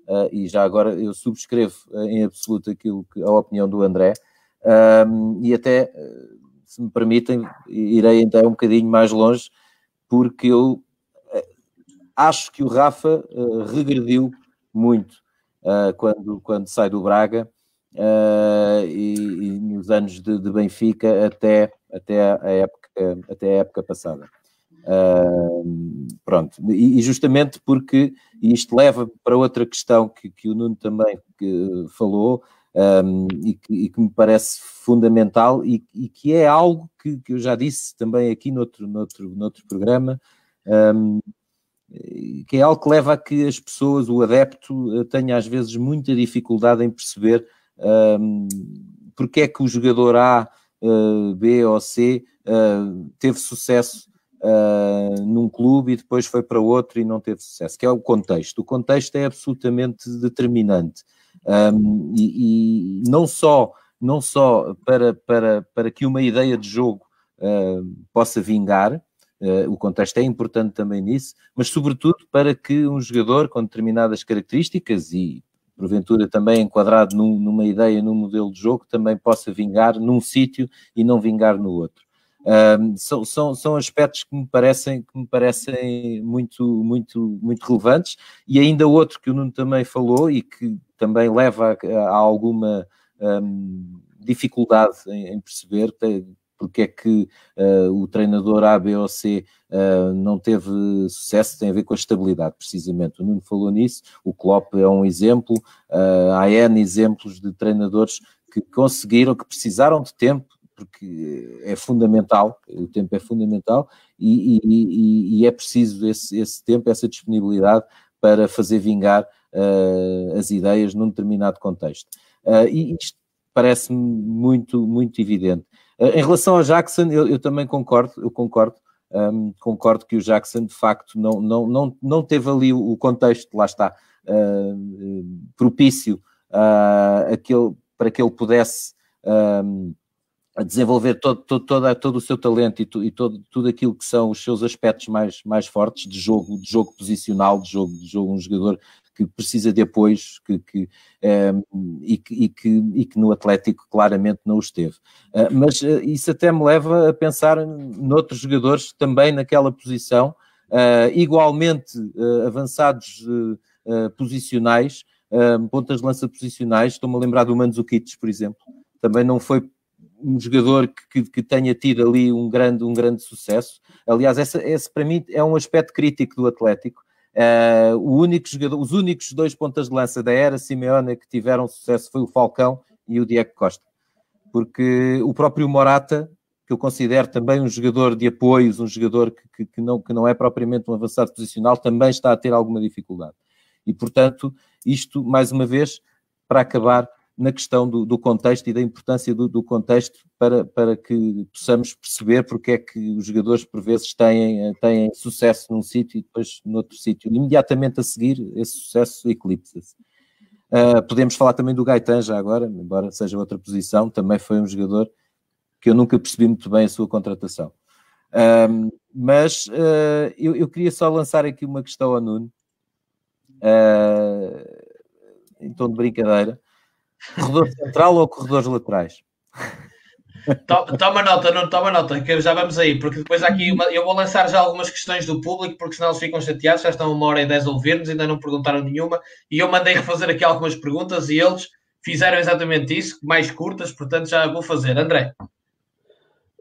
uh, e já agora eu subscrevo em absoluto aquilo que, a opinião do André, e até, se me permitem, irei então um bocadinho mais longe, porque eu acho que o Rafa uh, regrediu muito uh, quando, quando sai do Braga uh, e, e, nos anos de, de, Benfica até, até, a, época, até a época passada. pronto, e, e, justamente porque isto leva para outra questão que, que o Nuno também falou um, e, que, e, que, me parece fundamental e, e que é algo que, que, eu já disse também aqui noutro, noutro, noutro programa, um, que é algo que leva a que as pessoas, o adepto, eh, tenha às vezes muita dificuldade em perceber um, porque é que o jogador A, uh, B ou C teve sucesso num clube e depois foi para outro e não teve sucesso, que é o contexto. O contexto é absolutamente determinante. Um, e, e, não só, não só para, para, para que uma ideia de jogo possa vingar, Uh, o contexto é importante também nisso, mas sobretudo para que um jogador com determinadas características e porventura também enquadrado num, numa ideia, num modelo de jogo, também possa vingar num sítio e não vingar no outro. São, são, são aspectos que me parecem, que me parecem muito, muito, muito relevantes, e ainda outro que o Nuno também falou e que também leva a, a alguma um, dificuldade em, em perceber porque é que uh, o treinador A, B ou C uh, não teve sucesso, tem a ver com a estabilidade, precisamente. O Nuno falou nisso, o Klopp é um exemplo, uh, há N exemplos de treinadores que conseguiram, que precisaram de tempo, porque é fundamental, o tempo é fundamental e, e, e é preciso esse, esse, tempo, essa disponibilidade para fazer vingar as ideias num determinado contexto. E isto parece-me muito, muito evidente. Uh, em relação ao Jackson, eu, eu também concordo, eu concordo, um, concordo que o Jackson de facto não, não, não, não teve ali o, contexto, lá está, propício aquele, para que ele pudesse um, a desenvolver todo, todo, todo, todo o seu talento e, tu, e todo, tudo aquilo que são os seus aspectos mais, mais fortes de jogo, de jogo posicional, de jogo, de jogo um jogador que precisa de apoios que, que, um, e, que, e, que, e que no Atlético claramente não os teve. Uh, mas uh, isso até me leva a pensar noutros jogadores também naquela posição, uh, igualmente avançados posicionais, pontas de lança posicionais. Estou-me a lembrar do Mandzukic, por exemplo. Também não foi um jogador que, que, tenha tido ali um grande, um grande sucesso. Aliás, esse, esse para mim é um aspecto crítico do Atlético. Uh, único jogador, os únicos dois pontas de lança da era Simeone que tiveram sucesso foi o Falcão e o Diego Costa. Porque o próprio Morata, que eu considero também um jogador de apoios, um jogador que, que, que, não, que não é propriamente um avançado posicional, também está a ter alguma dificuldade. E, portanto, isto, mais uma vez, para acabar, na questão do, do contexto e da importância do, do, contexto para, para que possamos perceber porque é que os jogadores por vezes têm, têm sucesso num sítio e depois noutro sítio. Imediatamente a seguir, esse sucesso eclipsa-se. Uh, podemos falar também do Gaetan já agora, embora seja outra posição, também foi um jogador que eu nunca percebi muito bem a sua contratação. Uh, mas uh, eu, eu, queria só lançar aqui uma questão ao Nuno, em tom de brincadeira. Corredor central ou corredores laterais? Toma nota, não toma nota, que já vamos aí, porque depois aqui uma, eu vou lançar já algumas questões do público, porque senão eles ficam chateados, já estão uma hora e dez a ouvir-nos, ainda não perguntaram nenhuma, e eu mandei refazer aqui algumas perguntas e eles fizeram exatamente isso, mais curtas, portanto já vou fazer. André.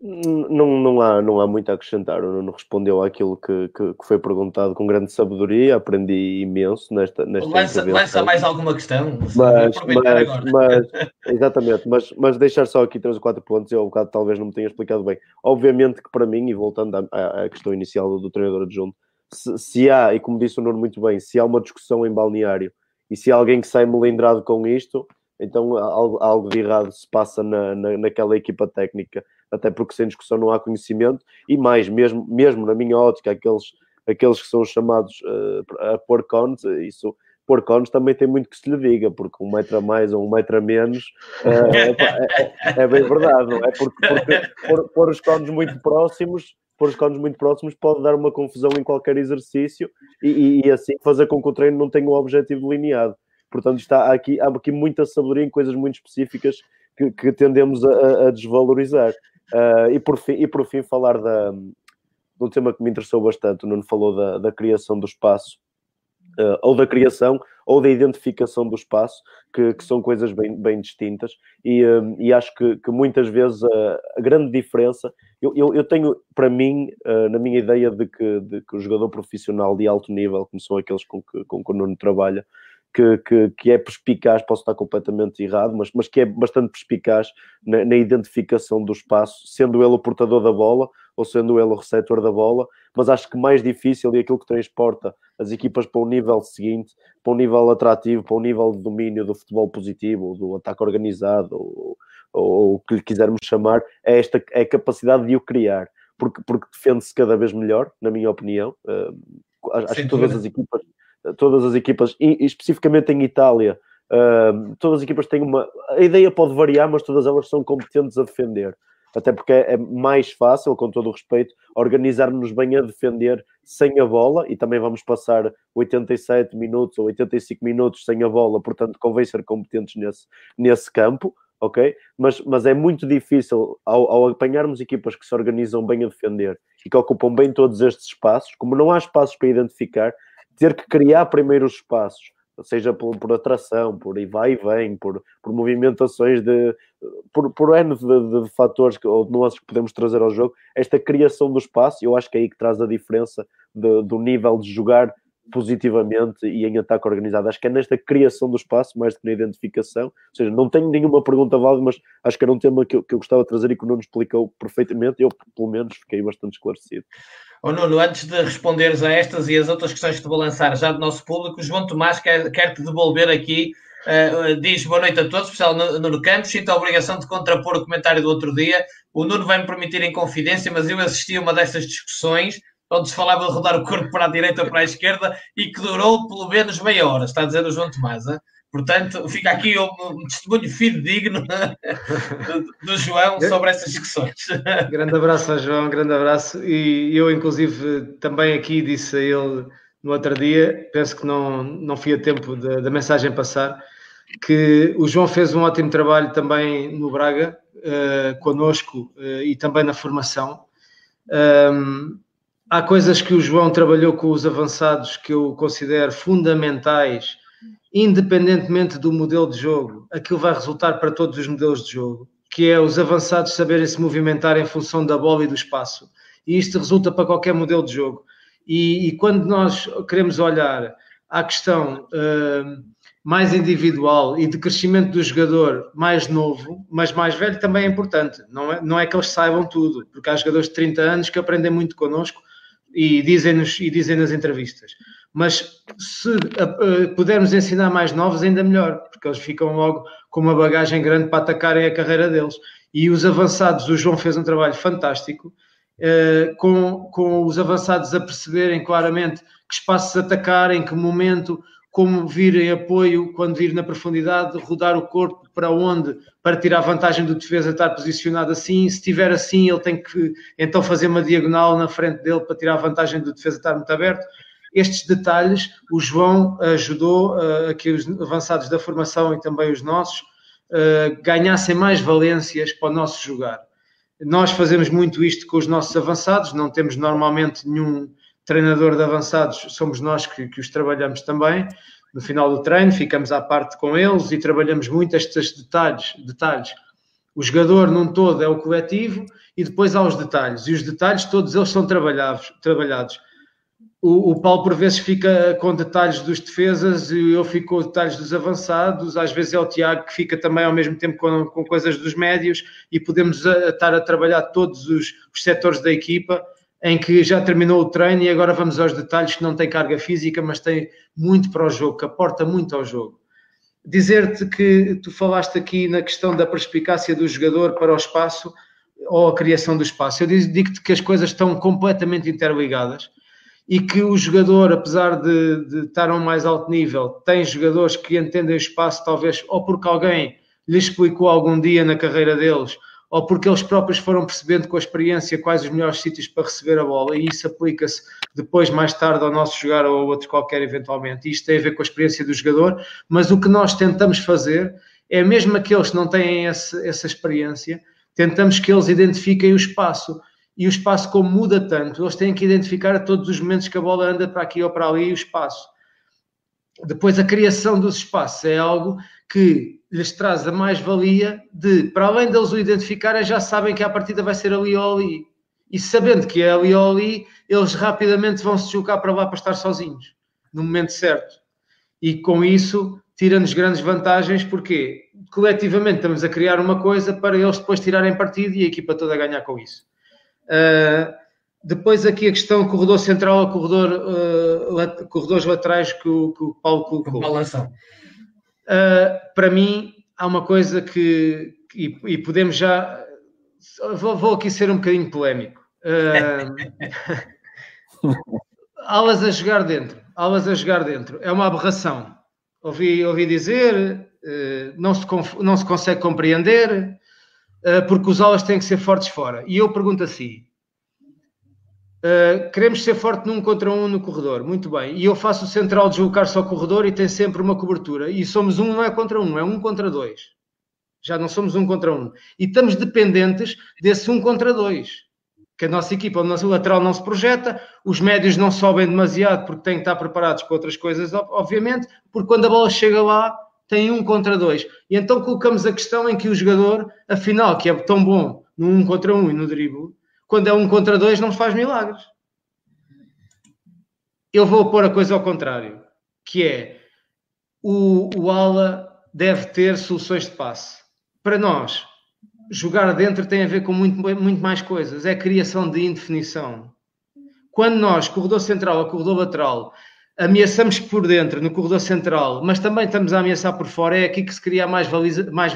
Não, não, há, não há muito a acrescentar. O Nuno respondeu àquilo que, que, que, foi perguntado com grande sabedoria. Aprendi imenso nesta, nesta lança, lança mais alguma questão. Mas, mas, mas, exatamente, mas, mas deixar só aqui três ou quatro pontos. Eu, um bocado, talvez não me tenha explicado bem. Obviamente que para mim, e voltando à, à questão inicial do, do treinador adjunto, se, se há, e como disse o Nuno muito bem, se há uma discussão em balneário e se há alguém que sai melindrado com isto, então algo, algo de errado se passa na, na, naquela equipa técnica até porque sem discussão não há conhecimento, e mais, mesmo, mesmo na minha ótica, aqueles, aqueles que são chamados uh, a pôr cones, isso pôr cones também tem muito que se lhe diga, porque um metro a mais ou um metro a menos uh, é, é, bem verdade, não é? Porque, porque pôr, pôr os cones muito próximos pôr os cones muito próximos pode dar uma confusão em qualquer exercício e, e, e, assim fazer com que o treino não tenha um objetivo delineado. Portanto, está aqui, há aqui muita sabedoria em coisas muito específicas que, que tendemos a, a desvalorizar. Uh, e, por fim, e por fim, falar da, de um tema que me interessou bastante. O Nuno falou da, da criação do espaço, uh, ou da criação, ou da identificação do espaço, que, que são coisas bem, bem distintas. E, uh, e acho que, que, muitas vezes a, grande diferença. Eu, eu, eu, tenho, para mim, na minha ideia de que, de que o jogador profissional de alto nível, como são aqueles com que, com que o Nuno trabalha, que, que, que, é perspicaz, posso estar completamente errado, mas, mas que é bastante perspicaz na, na, identificação do espaço, sendo ele o portador da bola ou sendo ele o receptor da bola, mas acho que mais difícil e aquilo que transporta as equipas para o nível seguinte, para um nível atrativo, para um nível de domínio do futebol positivo, do ataque organizado, ou, ou o que lhe quisermos chamar, é esta é a capacidade de o criar, porque, porque defende-se cada vez melhor, na minha opinião. Uh, acho que todas as equipas todas as equipas, e, especificamente em Itália, uh, todas as equipas têm uma. A ideia pode variar, mas todas elas são competentes a defender. Até porque é mais fácil, com todo o respeito, organizarmos-nos bem a defender sem a bola e também vamos passar 87 minutos ou 85 minutos sem a bola, portanto, convém ser competentes nesse, nesse campo. ok? Mas, mas é muito difícil, ao, ao apanharmos equipas que se organizam bem a defender e que ocupam bem todos estes espaços, como não há espaços para identificar, ter que criar primeiro os espaços, seja por, por atração, por e vai e vem, por, por movimentações de. por, por N de, de fatores que, ou de nuances que podemos trazer ao jogo, esta criação do espaço, eu acho que é aí que traz a diferença de, do nível de jogar positivamente e em ataque organizado. Acho que é nesta criação do espaço, mais do que na identificação. Ou seja, não tenho nenhuma pergunta válida, mas acho que era um tema que eu, que eu gostava de trazer e que o Nuno explicou perfeitamente. Eu, pelo menos, fiquei bastante esclarecido. Oh, Nuno, antes de responderes a estas e as outras questões que te vou lançar já do nosso público, João Tomás quer, quer te devolver aqui. Uh, diz boa noite a todos, especial Nuno Campos. Sinto a obrigação de contrapor o comentário do outro dia. O Nuno vai me permitir em confidência, mas eu assisti a uma destas discussões onde se falava de rodar o corpo para a direita ou para a esquerda e que durou pelo menos meia hora, está a dizer o João Tomás. Hein? Portanto, fica aqui um, um testemunho fidedigno do, do João sobre essas discussões. Grande abraço ao João, grande abraço. E eu, inclusive, também aqui disse a ele no outro dia, penso que não, não fui a tempo da mensagem passar, que o João fez um ótimo trabalho também no Braga, uh, conosco uh, e também na formação. Um, há coisas que o João trabalhou com os avançados que eu considero fundamentais, independentemente do modelo de jogo. Aquilo vai resultar para todos os modelos de jogo, que é os avançados saberem se movimentar em função da bola e do espaço. E isto resulta para qualquer modelo de jogo. E, e quando nós queremos olhar à questão uh, mais individual e de crescimento do jogador mais novo, mas mais velho também é importante. Não é, não é que eles saibam tudo, porque há jogadores de 30 anos que aprendem muito connosco e dizem-nos e dizem nas entrevistas. Mas se uh, pudermos ensinar mais novos, ainda melhor, porque eles ficam logo com uma bagagem grande para atacarem a carreira deles. E os avançados, o João fez um trabalho fantástico, uh, com, com os avançados a perceberem claramente que espaços atacar, em que momento, como vir em apoio, quando vir na profundidade, rodar o corpo para onde, para tirar vantagem do defesa estar posicionado assim. Se estiver assim, ele tem que então fazer uma diagonal na frente dele para tirar vantagem do defesa estar muito aberto. Estes detalhes, o João ajudou uh, a que os avançados da formação e também os nossos uh, ganhassem mais valências para o nosso jogar. Nós fazemos muito isto com os nossos avançados, não temos normalmente nenhum treinador de avançados, somos nós que, que os trabalhamos também, no final do treino, ficamos à parte com eles e trabalhamos muito estes detalhes. detalhes. O jogador num todo é o coletivo e depois há os detalhes. E os detalhes, todos eles são trabalhados. O, o Paulo, por vezes, fica com detalhes dos defesas e eu fico com detalhes dos avançados. Às vezes é o Tiago que fica também ao mesmo tempo com, com coisas dos médios e podemos a, a estar a trabalhar todos os, os setores da equipa em que já terminou o treino e agora vamos aos detalhes que não tem carga física, mas tem muito para o jogo, que aporta muito ao jogo. Dizer-te que tu falaste aqui na questão da perspicácia do jogador para o espaço ou a criação do espaço. Eu digo-te que as coisas estão completamente interligadas e que o jogador, apesar de, de estar a um mais alto nível, tem jogadores que entendem o espaço, talvez, ou porque alguém lhes explicou algum dia na carreira deles, ou porque eles próprios foram percebendo com a experiência quais os melhores sítios para receber a bola e isso aplica-se depois, mais tarde, ao nosso jogar ou a outro qualquer eventualmente. Isto tem a ver com a experiência do jogador, mas o que nós tentamos fazer é mesmo aqueles que não têm esse, essa experiência, tentamos que eles identifiquem o espaço. E o espaço, como muda tanto, eles têm que identificar a todos os momentos que a bola anda para aqui ou para ali o espaço. Depois, a criação dos espaços é algo que lhes traz a mais-valia de, para além deles o identificarem, já sabem que a partida vai ser ali ou ali. E sabendo que é ali ou ali, eles rapidamente vão se deslocar para lá para estar sozinhos, no momento certo. E com isso, tira-nos grandes vantagens, porque coletivamente estamos a criar uma coisa para eles depois tirarem partido e a equipa toda a ganhar com isso. Uh, depois aqui a questão corredor central ou corredor, uh, corredores laterais que o, que o Paulo colocou. Balanção. Uh, para mim, há uma coisa que, e, e podemos já. Vou, vou, aqui ser um bocadinho polémico. Alas a jogar dentro, alas a jogar dentro, é uma aberração. Ouvi, ouvi dizer, não, se, não se consegue compreender, porque os alas têm que ser fortes fora. E eu pergunto assim: Uh, queremos ser forte num contra um no corredor, muito bem. E eu faço o central deslocar-se ao corredor e tem sempre uma cobertura. E somos um, não é contra um, é um contra dois. Já não somos um contra um. E estamos dependentes desse um contra dois. Que a nossa equipa, o nosso lateral não se projeta, os médios não sobem demasiado porque têm que estar preparados para outras coisas, obviamente, porque quando a bola chega lá, tem um contra dois. E então colocamos a questão em que o jogador, afinal, que é tão bom no um contra um e no drible, quando é um contra dois, não faz milagres. Eu vou pôr a coisa ao contrário, que é o, o ala deve ter soluções de passe. Para nós, jogar dentro tem a ver com muito, muito mais coisas. É criação de indefinição. Quando nós, corredor central ou corredor lateral, ameaçamos por dentro, no corredor central, mas também estamos a ameaçar por fora, é aqui que se cria mais valia, mais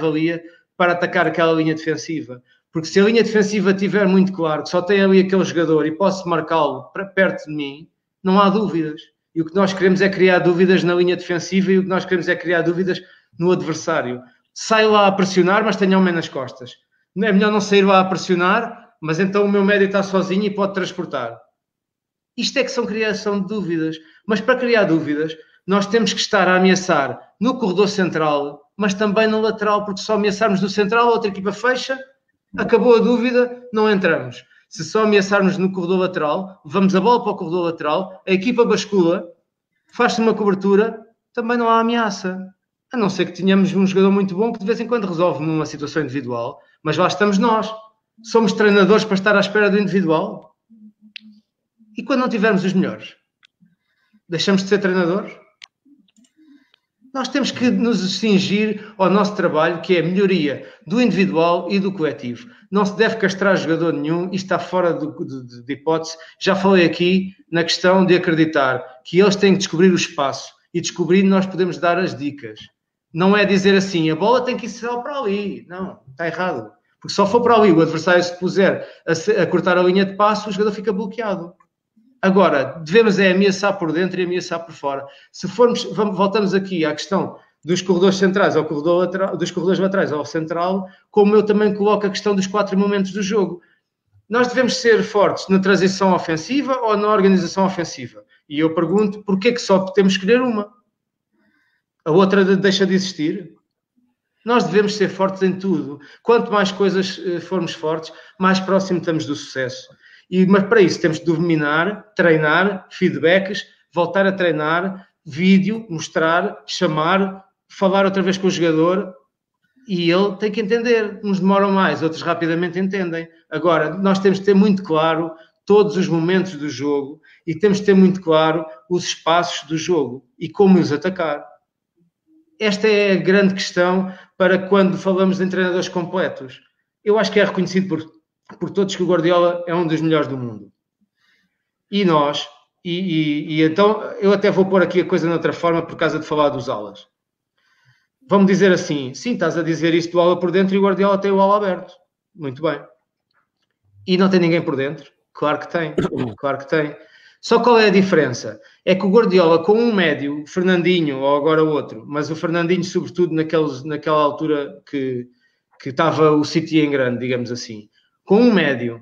para atacar aquela linha defensiva. Porque se a linha defensiva tiver muito claro que só tem ali aquele jogador e posso marcá-lo perto de mim, não há dúvidas. E o que nós queremos é criar dúvidas na linha defensiva e o que nós queremos é criar dúvidas no adversário. Sai lá a pressionar, mas tenha homem nas costas. É melhor não sair lá a pressionar, mas então o meu médio está sozinho e pode transportar. Isto é que são criação de dúvidas. Mas para criar dúvidas, nós temos que estar a ameaçar no corredor central, mas também no lateral, porque só ameaçarmos no central, a outra equipa fecha, acabou a dúvida, não entramos. Se só ameaçarmos no corredor lateral, vamos a bola para o corredor lateral, a equipa bascula, faz-se uma cobertura, também não há ameaça. A não ser que tenhamos um jogador muito bom que de vez em quando resolve numa situação individual, mas lá estamos nós. Somos treinadores para estar à espera do individual. E quando não tivermos os melhores? Deixamos de ser treinadores? Nós temos que nos cingir ao nosso trabalho, que é a melhoria do individual e do coletivo. Não se deve castrar jogador nenhum, isto está fora de, de, de, hipótese. Já falei aqui na questão de acreditar que eles têm que descobrir o espaço e descobrindo nós podemos dar as dicas. Não é dizer assim, a bola tem que ir só para ali. Não, está errado. Porque só for para ali, o adversário se puser a, a cortar a linha de passo, o jogador fica bloqueado. Agora, devemos é ameaçar por dentro e ameaçar por fora. Se formos, vamos, voltamos aqui à questão dos corredores centrais ao corredor lateral, dos corredores laterais ao central, como eu também coloco a questão dos quatro momentos do jogo. Nós devemos ser fortes na transição ofensiva ou na organização ofensiva? E eu pergunto, porquê que só que escolher uma? A outra deixa de existir? Nós devemos ser fortes em tudo. Quanto mais coisas eh, formos fortes, mais próximo estamos do sucesso. E, mas para isso temos de dominar, treinar, feedbacks, voltar a treinar, vídeo, mostrar, chamar, falar outra vez com o jogador e ele tem que entender. Uns demoram mais, outros rapidamente entendem. Agora, nós temos de ter muito claro todos os momentos do jogo e temos de ter muito claro os espaços do jogo e como os atacar. Esta é a grande questão para quando falamos de treinadores completos. Eu acho que é reconhecido por por todos que o Guardiola é um dos melhores do mundo. E nós, e, e, e, então eu até vou pôr aqui a coisa de outra forma por causa de falar dos alas. Vamos dizer assim, sim, estás a dizer isto do ala por dentro e o Guardiola tem o ala aberto. Muito bem. E não tem ninguém por dentro? Claro que tem, claro que tem. Só qual é a diferença? É que o Guardiola com um médio, Fernandinho ou agora outro, mas o Fernandinho sobretudo naqueles, naquela altura que, que estava o City em grande, digamos assim, com um médio,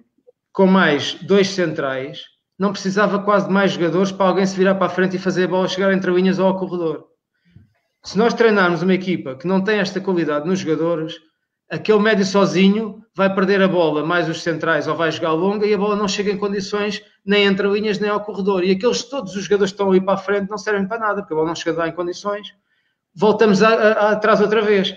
com mais dois centrais, não precisava quase de mais jogadores para alguém se virar para a frente e fazer a bola chegar entre linhas ou ao corredor. Se nós treinarmos uma equipa que não tem esta qualidade nos jogadores, aquele médio sozinho vai perder a bola, mais os centrais, ou vai jogar longa e a bola não chega em condições nem entre linhas nem ao corredor. E aqueles todos os jogadores que estão ali para a frente não servem para nada, porque a bola não chega lá em condições. Voltamos a, a, a, atrás outra vez.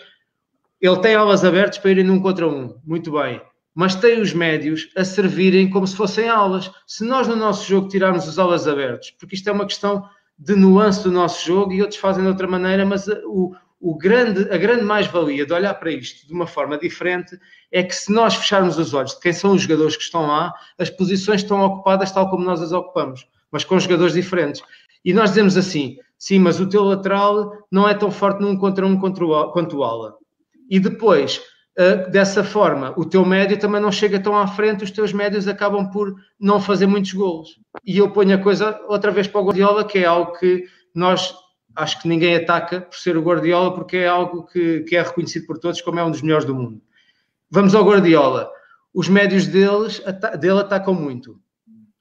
Ele tem alas abertas para irem num contra um. Muito bem mas tem os médios a servirem como se fossem aulas. Se nós no nosso jogo tirarmos os aulas abertos, porque isto é uma questão de nuance do nosso jogo e outros fazem de outra maneira, mas o, o grande, a grande mais-valia de olhar para isto de uma forma diferente é que se nós fecharmos os olhos de quem são os jogadores que estão lá, as posições estão ocupadas tal como nós as ocupamos, mas com jogadores diferentes. E nós dizemos assim, sim, mas o teu lateral não é tão forte num contra um quanto o ala. E depois, Uh, dessa forma, o teu médio também não chega tão à frente, os teus médios acabam por não fazer muitos golos. E eu ponho a coisa outra vez para o Guardiola, que é algo que nós acho que ninguém ataca por ser o Guardiola, porque é algo que, que é reconhecido por todos como é um dos melhores do mundo. Vamos ao Guardiola. Os médios deles, dele atacam muito.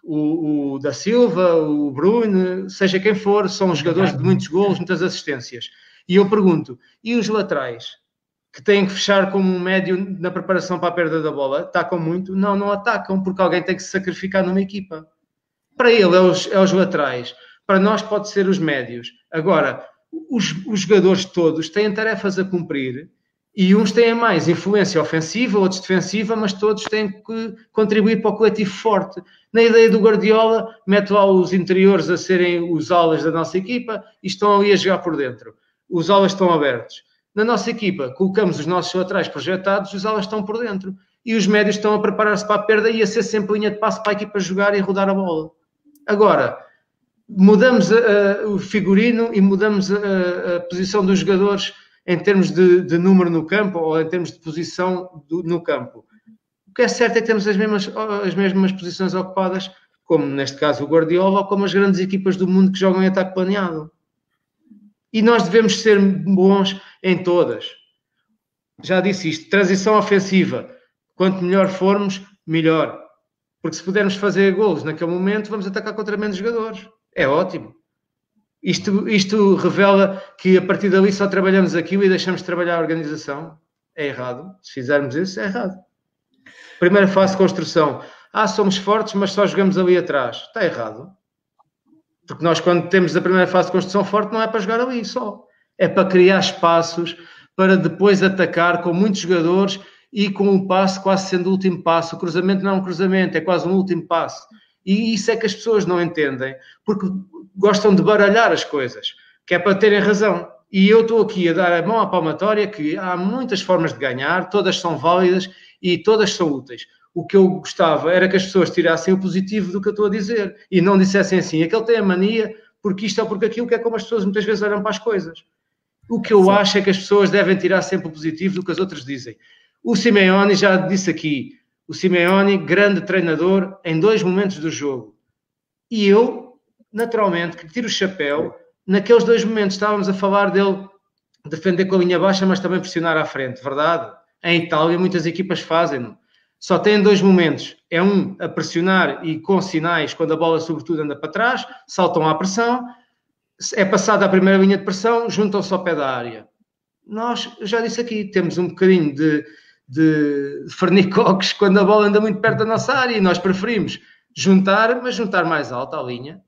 O, o, da Silva, o Bruno, seja quem for, são jogadores de muitos golos, muitas assistências. E eu pergunto, e os laterais? Que têm que fechar como um médio na preparação para a perda da bola, atacam muito? Não, não atacam, porque alguém tem que se sacrificar numa equipa. Para ele é os, é os laterais, para nós pode ser os médios. Agora, os, os jogadores todos têm tarefas a cumprir e uns têm mais influência ofensiva, outros defensiva, mas todos têm que contribuir para o coletivo forte. Na ideia do Guardiola, mete lá os interiores a serem os alas da nossa equipa e estão ali a jogar por dentro. Os alas estão abertos. Na nossa equipa, colocamos os nossos laterais projetados, os alas estão por dentro. E os médios estão a preparar-se para a perda e a ser sempre linha de passo para a equipa jogar e rodar a bola. Agora, mudamos uh, o figurino e mudamos a, a posição dos jogadores em termos de, de, número no campo ou em termos de posição do, no campo. O que é certo é que temos as mesmas, as mesmas posições ocupadas, como neste caso o Guardiola, ou como as grandes equipas do mundo que jogam em ataque planeado. E nós devemos ser bons em todas. Já disse isto, transição ofensiva. Quanto melhor formos, melhor. Porque se pudermos fazer golos naquele momento, vamos atacar contra menos jogadores. É ótimo. Isto, isto revela que a partir dali só trabalhamos aquilo e deixamos de trabalhar a organização. É errado. Se fizermos isso, é errado. Primeira fase de construção. Ah, somos fortes, mas só jogamos ali atrás. Está errado. Porque nós, quando temos a primeira fase de construção forte, não é para jogar ali só. É para criar espaços para depois atacar com muitos jogadores e com um passo quase sendo o último passo. O cruzamento não é um cruzamento, é quase um último passo. E isso é que as pessoas não entendem, porque gostam de baralhar as coisas, que é para terem razão. E eu estou aqui a dar a mão à palmatória que há muitas formas de ganhar, todas são válidas e todas são úteis. O que eu gostava era que as pessoas tirassem o positivo do que eu estou a dizer e não dissessem assim, aquele tem a mania porque isto ou porque aquilo, que é como as pessoas muitas vezes olham para as coisas. O que eu Sim. acho é que as pessoas devem tirar sempre o positivo do que as outras dizem. O Simeone já disse aqui, o Simeone, grande treinador em dois momentos do jogo. E eu naturalmente, que tira o chapéu. Naqueles dois momentos estávamos a falar dele defender com a linha baixa, mas também pressionar à frente, verdade? Em Itália, muitas equipas fazem-no. Só têm dois momentos. É um a pressionar e com sinais, quando a bola, sobretudo, anda para trás, saltam à pressão. É passada a primeira linha de pressão, juntam-se ao pé da área. Nós, já disse aqui, temos um bocadinho de, de fernicoques quando a bola anda muito perto da nossa área e nós preferimos juntar, mas juntar mais alta a linha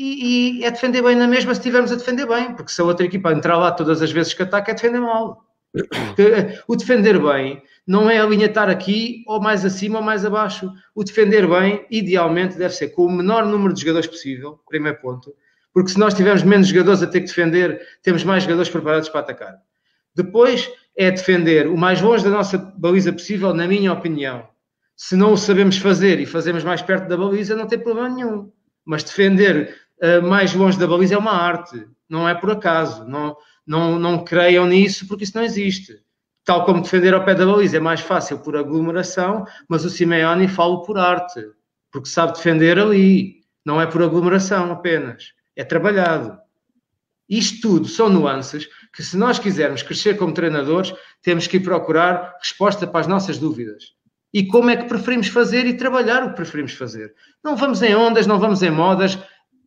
e, e, é defender bem na mesma se estivermos a defender bem, porque se a outra equipa entrar lá todas as vezes que ataca, é defender mal. Eh, o defender bem não é a linha estar aqui ou mais acima ou mais abaixo. O defender bem, idealmente, deve ser com o menor número de jogadores possível, primeiro ponto, porque se nós tivermos menos jogadores a ter que defender, temos mais jogadores preparados para atacar. Depois é defender o mais longe da nossa baliza possível, na minha opinião. Se não o sabemos fazer e fazemos mais perto da baliza, não tem problema nenhum. Mas defender uh, mais longe da baliza é uma arte, não é por acaso. Não, não, não creiam nisso porque isso não existe. Tal como defender ao pé da baliza é mais fácil por aglomeração, mas o Simeone fala por arte, porque sabe defender ali. Não é por aglomeração apenas, é trabalhado. Isto tudo são nuances que, se nós quisermos crescer como treinadores, temos que ir procurar resposta para as nossas dúvidas. E como é que preferimos fazer e trabalhar o que preferimos fazer. Não vamos em ondas, não vamos em modas,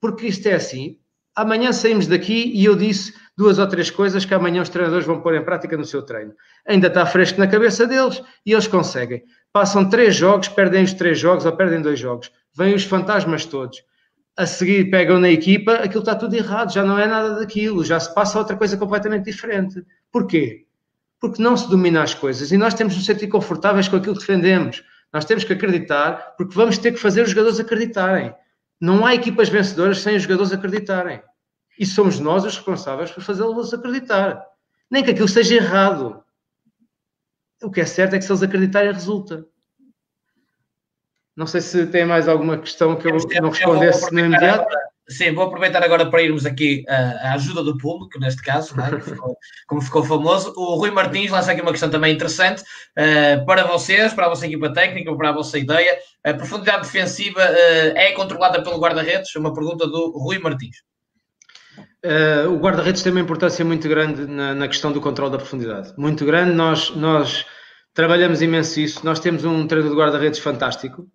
porque isto é assim. Amanhã saímos daqui e eu disse duas ou três coisas que amanhã os treinadores vão pôr em prática no seu treino. Ainda está fresco na cabeça deles e eles conseguem. Passam três jogos, perdem os três jogos ou perdem dois jogos. Vêm os fantasmas todos. A seguir pegam na equipa, aquilo está tudo errado, já não é nada daquilo, já se passa outra coisa completamente diferente. Porquê? Porque não se domina as coisas e nós temos de nos sentir confortáveis com aquilo que defendemos. Nós temos que acreditar, porque vamos ter que fazer os jogadores acreditarem. Não há equipas vencedoras sem os jogadores acreditarem. E somos nós os responsáveis por fazê-los acreditar. Nem que aquilo seja errado. O que é certo é que se eles acreditarem, resulta. Não sei se tem mais alguma questão que eu não respondesse no imediato. Sim, vou aproveitar agora para irmos aqui à ajuda do público, neste caso, é? ficou, como ficou famoso. O Rui Martins lança aqui uma questão também interessante uh, para vocês, para a vossa equipa técnica, para a vossa ideia. A profundidade defensiva uh, é controlada pelo guarda-redes? Uma pergunta do Rui Martins. Uh, o guarda-redes tem uma importância muito grande na, na, questão do controle da profundidade. Muito grande, nós, nós trabalhamos imenso isso. Nós temos um treino de guarda-redes fantástico.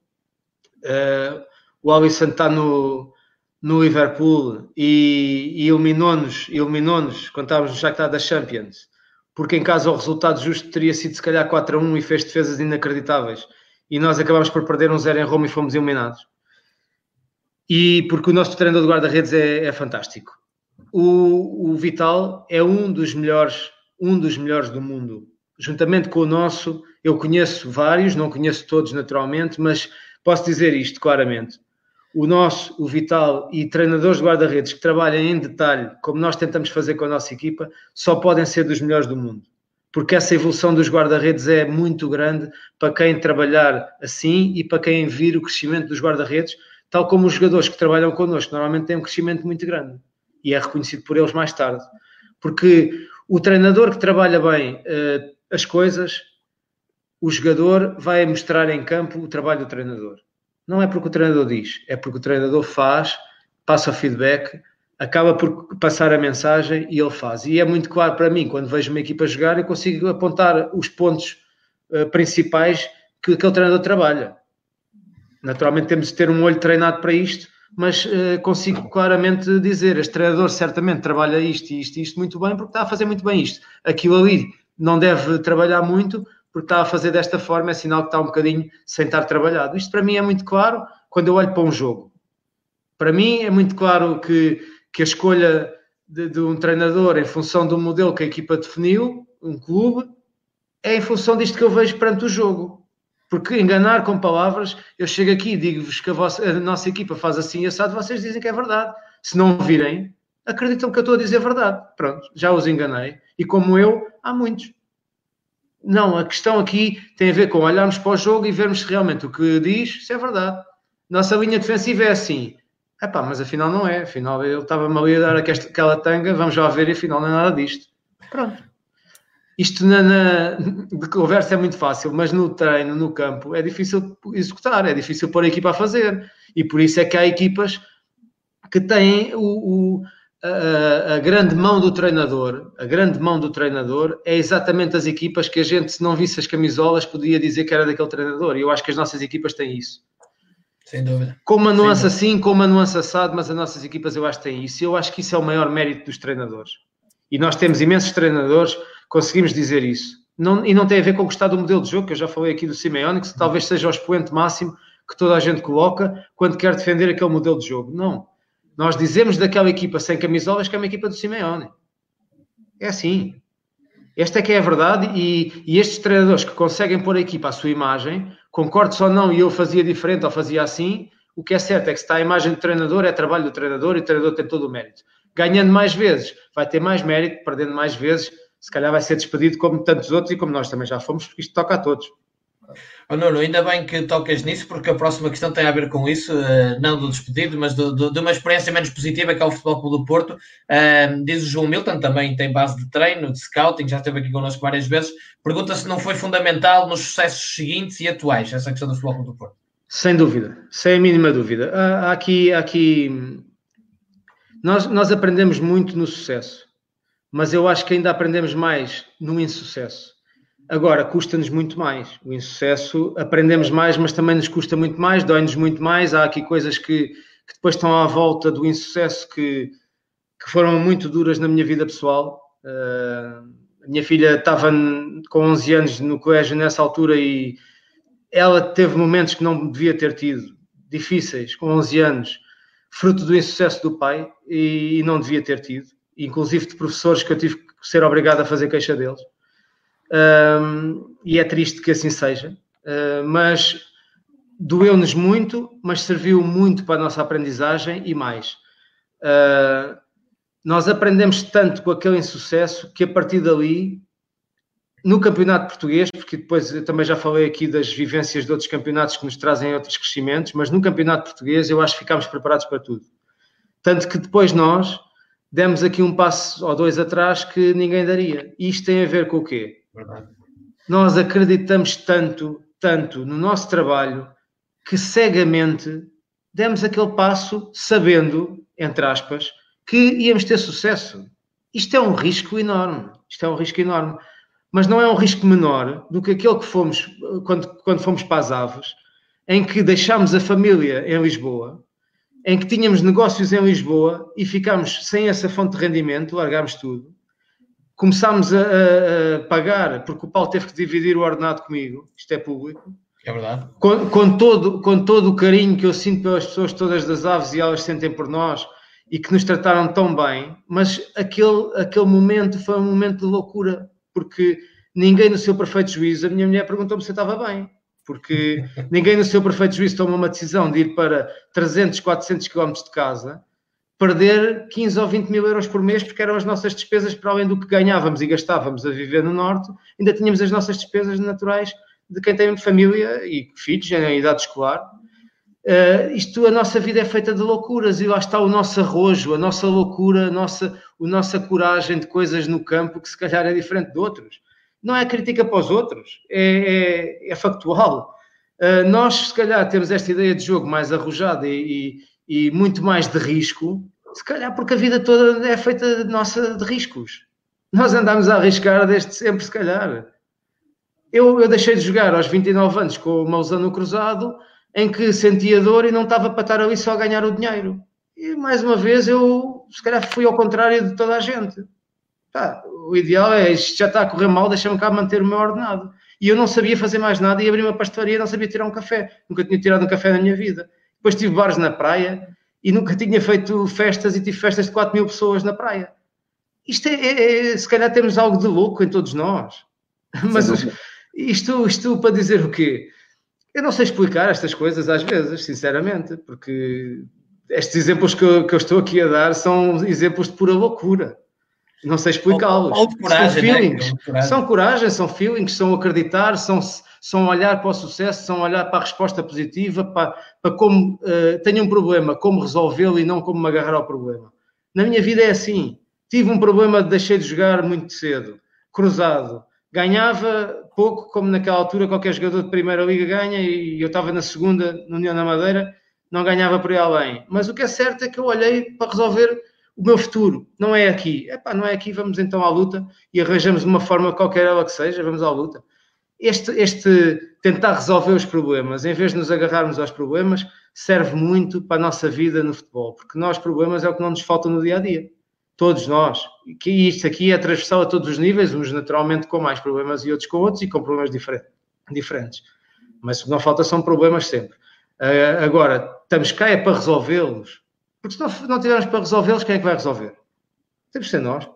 o Alisson está no no Liverpool e, e eliminou-nos eliminou quando estávamos no Shakhtar da Champions porque em casa o resultado justo teria sido se calhar 4 a 1 e fez defesas inacreditáveis. E nós acabámos por perder um zero em Roma e fomos eliminados. E porque o nosso treinador de guarda-redes é, é, fantástico. O, o Vital é um dos melhores, um dos melhores do mundo. Juntamente com o nosso, eu conheço vários, não conheço todos naturalmente, mas posso dizer isto claramente o nosso, o Vital e treinadores de guarda-redes que trabalham em detalhe, como nós tentamos fazer com a nossa equipa, só podem ser dos melhores do mundo. Porque essa evolução dos guarda-redes é muito grande para quem trabalhar assim e para quem vir o crescimento dos guarda-redes, tal como os jogadores que trabalham connosco normalmente têm um crescimento muito grande e é reconhecido por eles mais tarde. Porque o treinador que trabalha bem uh, as coisas, o jogador vai mostrar em campo o trabalho do treinador não é porque o treinador diz, é porque o treinador faz, passa o feedback, acaba por passar a mensagem e ele faz. E é muito claro para mim, quando vejo uma equipa jogar, eu consigo apontar os pontos uh, principais que aquele treinador trabalha. Naturalmente temos de ter um olho treinado para isto, mas uh, consigo claramente dizer, este treinador certamente trabalha isto isto isto muito bem, porque está a fazer muito bem isto. Aquilo ali não deve trabalhar muito, porque está a fazer desta forma, é sinal que está um bocadinho sem estar trabalhado. Isto para mim é muito claro quando eu olho para um jogo. Para mim é muito claro que, que a escolha de, de um treinador em função do modelo que a equipa definiu, um clube, é em função disto que eu vejo perante o jogo. Porque enganar com palavras, eu chego aqui e digo-vos que a, vossa, a, nossa equipa faz assim assado, vocês dizem que é verdade. Se não virem, acreditam que eu estou a dizer verdade. Pronto, já os enganei. E como eu, há muitos. Não, a questão aqui tem a ver com olharmos para o jogo e vermos se realmente o que diz, se é verdade. Nossa linha defensiva é assim. Epá, mas afinal não é. Afinal ele estava-me ali a dar aquela tanga, vamos já ver e afinal não é nada disto. Pronto. Isto na, na, de conversa é muito fácil, mas no treino, no campo, é difícil executar, é difícil pôr a equipa a fazer. E por isso é que há equipas que têm o, o a, a, grande mão do treinador, a grande mão do treinador é exatamente as equipas que a gente, se não visse as camisolas, podia dizer que era daquele treinador. E eu acho que as nossas equipas têm isso. Sem dúvida. Com uma nuance assim, com uma nuance assado, mas as nossas equipas eu acho que têm isso. E eu acho que isso é o maior mérito dos treinadores. E nós temos imensos treinadores, conseguimos dizer isso. Não, e não tem a ver com gostar do modelo de jogo, que eu já falei aqui do Simeone, que talvez seja o expoente máximo que toda a gente coloca quando quer defender aquele modelo de jogo. Não nós dizemos daquela equipa sem camisolas que é uma equipa do Simeone. É assim. Esta é que é a verdade e, e, estes treinadores que conseguem pôr a equipa à sua imagem, concordes ou não, e eu fazia diferente ou fazia assim, o que é certo é que se está a imagem do treinador, é trabalho do treinador e o treinador tem todo o mérito. Ganhando mais vezes, vai ter mais mérito, perdendo mais vezes, se calhar vai ser despedido como tantos outros e como nós também já fomos, porque isto toca a todos. Oh, Nuno, ainda bem que tocas nisso, porque a próxima questão tem a ver com isso, uh, não do despedido, mas do, do, de uma experiência menos positiva que é o Futebol Clube do Porto. Uh, diz o João Milton, também tem base de treino, de scouting, já esteve aqui connosco várias vezes. Pergunta se não foi fundamental nos sucessos seguintes e atuais, essa questão do Futebol Clube do Porto. Sem dúvida, sem a mínima dúvida. Há aqui, há aqui... Nós, nós aprendemos muito no sucesso, mas eu acho que ainda aprendemos mais no insucesso Agora, custa-nos muito mais. O insucesso, aprendemos mais, mas também nos custa muito mais, dói-nos muito mais. Há aqui coisas que, que, depois estão à volta do insucesso que, que foram muito duras na minha vida pessoal. Uh, a minha filha estava com 11 anos no colégio nessa altura e ela teve momentos que não devia ter tido, difíceis, com 11 anos, fruto do insucesso do pai e, e não devia ter tido, inclusive de professores que eu tive que ser obrigado a fazer queixa deles um, e é triste que assim seja, uh, mas doeu-nos muito, mas serviu muito para a nossa aprendizagem e mais. Uh, nós aprendemos tanto com aquele insucesso que a partir dali, no campeonato português, porque depois eu também já falei aqui das vivências de outros campeonatos que nos trazem outros crescimentos, mas no campeonato português eu acho que ficámos preparados para tudo. Tanto que depois nós demos aqui um passo ou dois atrás que ninguém daria. E isto tem a ver com o quê? Nós acreditamos tanto, tanto no nosso trabalho que cegamente demos aquele passo sabendo, entre aspas, que íamos ter sucesso. Isto é um risco enorme. Isto é um risco enorme. Mas não é um risco menor do que aquele que fomos quando, quando fomos para as aves, em que deixámos a família em Lisboa, em que tínhamos negócios em Lisboa e ficámos sem essa fonte de rendimento, largámos tudo começámos a, a, a, pagar, porque o Paulo teve que dividir o ordenado comigo, isto é público. É verdade. Com, com, todo, com todo o carinho que eu sinto pelas pessoas todas das aves e elas sentem por nós e que nos trataram tão bem, mas aquele, aquele momento foi um momento de loucura, porque ninguém no seu perfeito juízo, a minha mulher perguntou-me se eu estava bem, porque ninguém no seu perfeito juízo toma uma decisão de ir para 300, 400 quilómetros de casa, perder 15 ou 20 mil euros por mês, porque eram as nossas despesas, para além do que ganhávamos e gastávamos a viver no Norte, ainda tínhamos as nossas despesas naturais de quem tem família e filhos em idade escolar. Uh, isto, a nossa vida é feita de loucuras e lá está o nosso arrojo, a nossa loucura, a nossa, a nossa coragem de coisas no campo que se calhar é diferente de outros. Não é crítica para os outros, é, é, é factual. Uh, nós, se calhar, temos esta ideia de jogo mais arrojada e, e, e, muito mais de risco, se calhar porque a vida toda é feita nossa de riscos. Nós andamos a arriscar desde sempre, se calhar. Eu, eu deixei de jogar aos 29 anos com o Mausano cruzado, em que sentia dor e não estava para estar ali só a ganhar o dinheiro. E mais uma vez eu, se calhar, fui ao contrário de toda a gente. Pá, o ideal é isto já está a correr mal, deixa-me cá manter o meu ordenado. E eu não sabia fazer mais nada e abri uma pastelaria, não sabia tirar um café. Nunca tinha tirado um café na minha vida. Depois tive bares na praia e nunca tinha feito festas e tive festas de 4 mil pessoas na praia. Isto é, é, é se calhar temos algo de louco em todos nós. Mas isto, isto para dizer o quê? Eu não sei explicar estas coisas às vezes, sinceramente, porque estes exemplos que eu, que eu estou aqui a dar são exemplos de pura loucura. Não sei explicá-los. Coragem, são né? feelings. Né? São coragem, são feelings, são acreditar, são, são olhar para o sucesso, são olhar para a resposta positiva, para, para como uh, tenho um problema, como resolvê-lo e não como me agarrar ao problema. Na minha vida é assim. Tive um problema, deixei de jogar muito cedo, cruzado. Ganhava pouco, como naquela altura qualquer jogador de primeira liga ganha, e eu estava na segunda, no União da Madeira, não ganhava por aí além. Mas o que é certo é que eu olhei para resolver o meu futuro. Não é aqui. Epá, não é aqui, vamos então à luta e arranjamos uma forma qualquer ela que seja, vamos à luta. Este, este tentar resolver os problemas, em vez de nos agarrarmos aos problemas, serve muito para a nossa vida no futebol, porque nós problemas é o que não nos falta no dia a dia todos nós, que isto aqui é transversal a todos os níveis, uns naturalmente com mais problemas e outros com outros e com problemas diferentes. Mas o que não falta são problemas sempre. Uh, agora, estamos cá é para resolvê-los. Porque se não, não tivermos para resolvê-los, quem é que vai resolver? Temos de ser nós.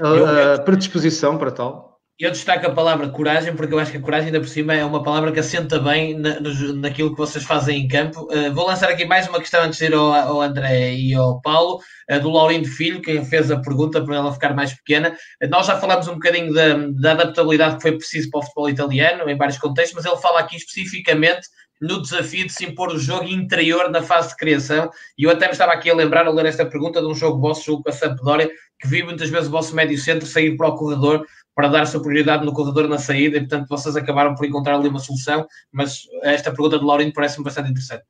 A, a predisposição para tal. Eu destaco a palavra coragem, porque eu acho que a coragem, ainda por cima, é uma palavra que assenta bem na, naquilo que vocês fazem em campo. Uh, vou lançar aqui mais uma questão antes de ir ao, ao André e ao Paulo, uh, do Laurindo Filho, que fez a pergunta para ela ficar mais pequena. Uh, nós já falámos um bocadinho da, da adaptabilidade que foi preciso para o futebol italiano, em vários contextos, mas ele fala aqui especificamente no desafio de se impor o jogo interior na fase de criação. E eu até me estava aqui a lembrar, a ler esta pergunta de um jogo vosso, jogo com a Sampdoria, que vi muitas vezes o vosso médio centro sair para o corredor para dar superioridade no corredor na saída, e portanto vocês acabaram por encontrar ali uma solução, mas esta pergunta de Laurindo parece-me bastante interessante.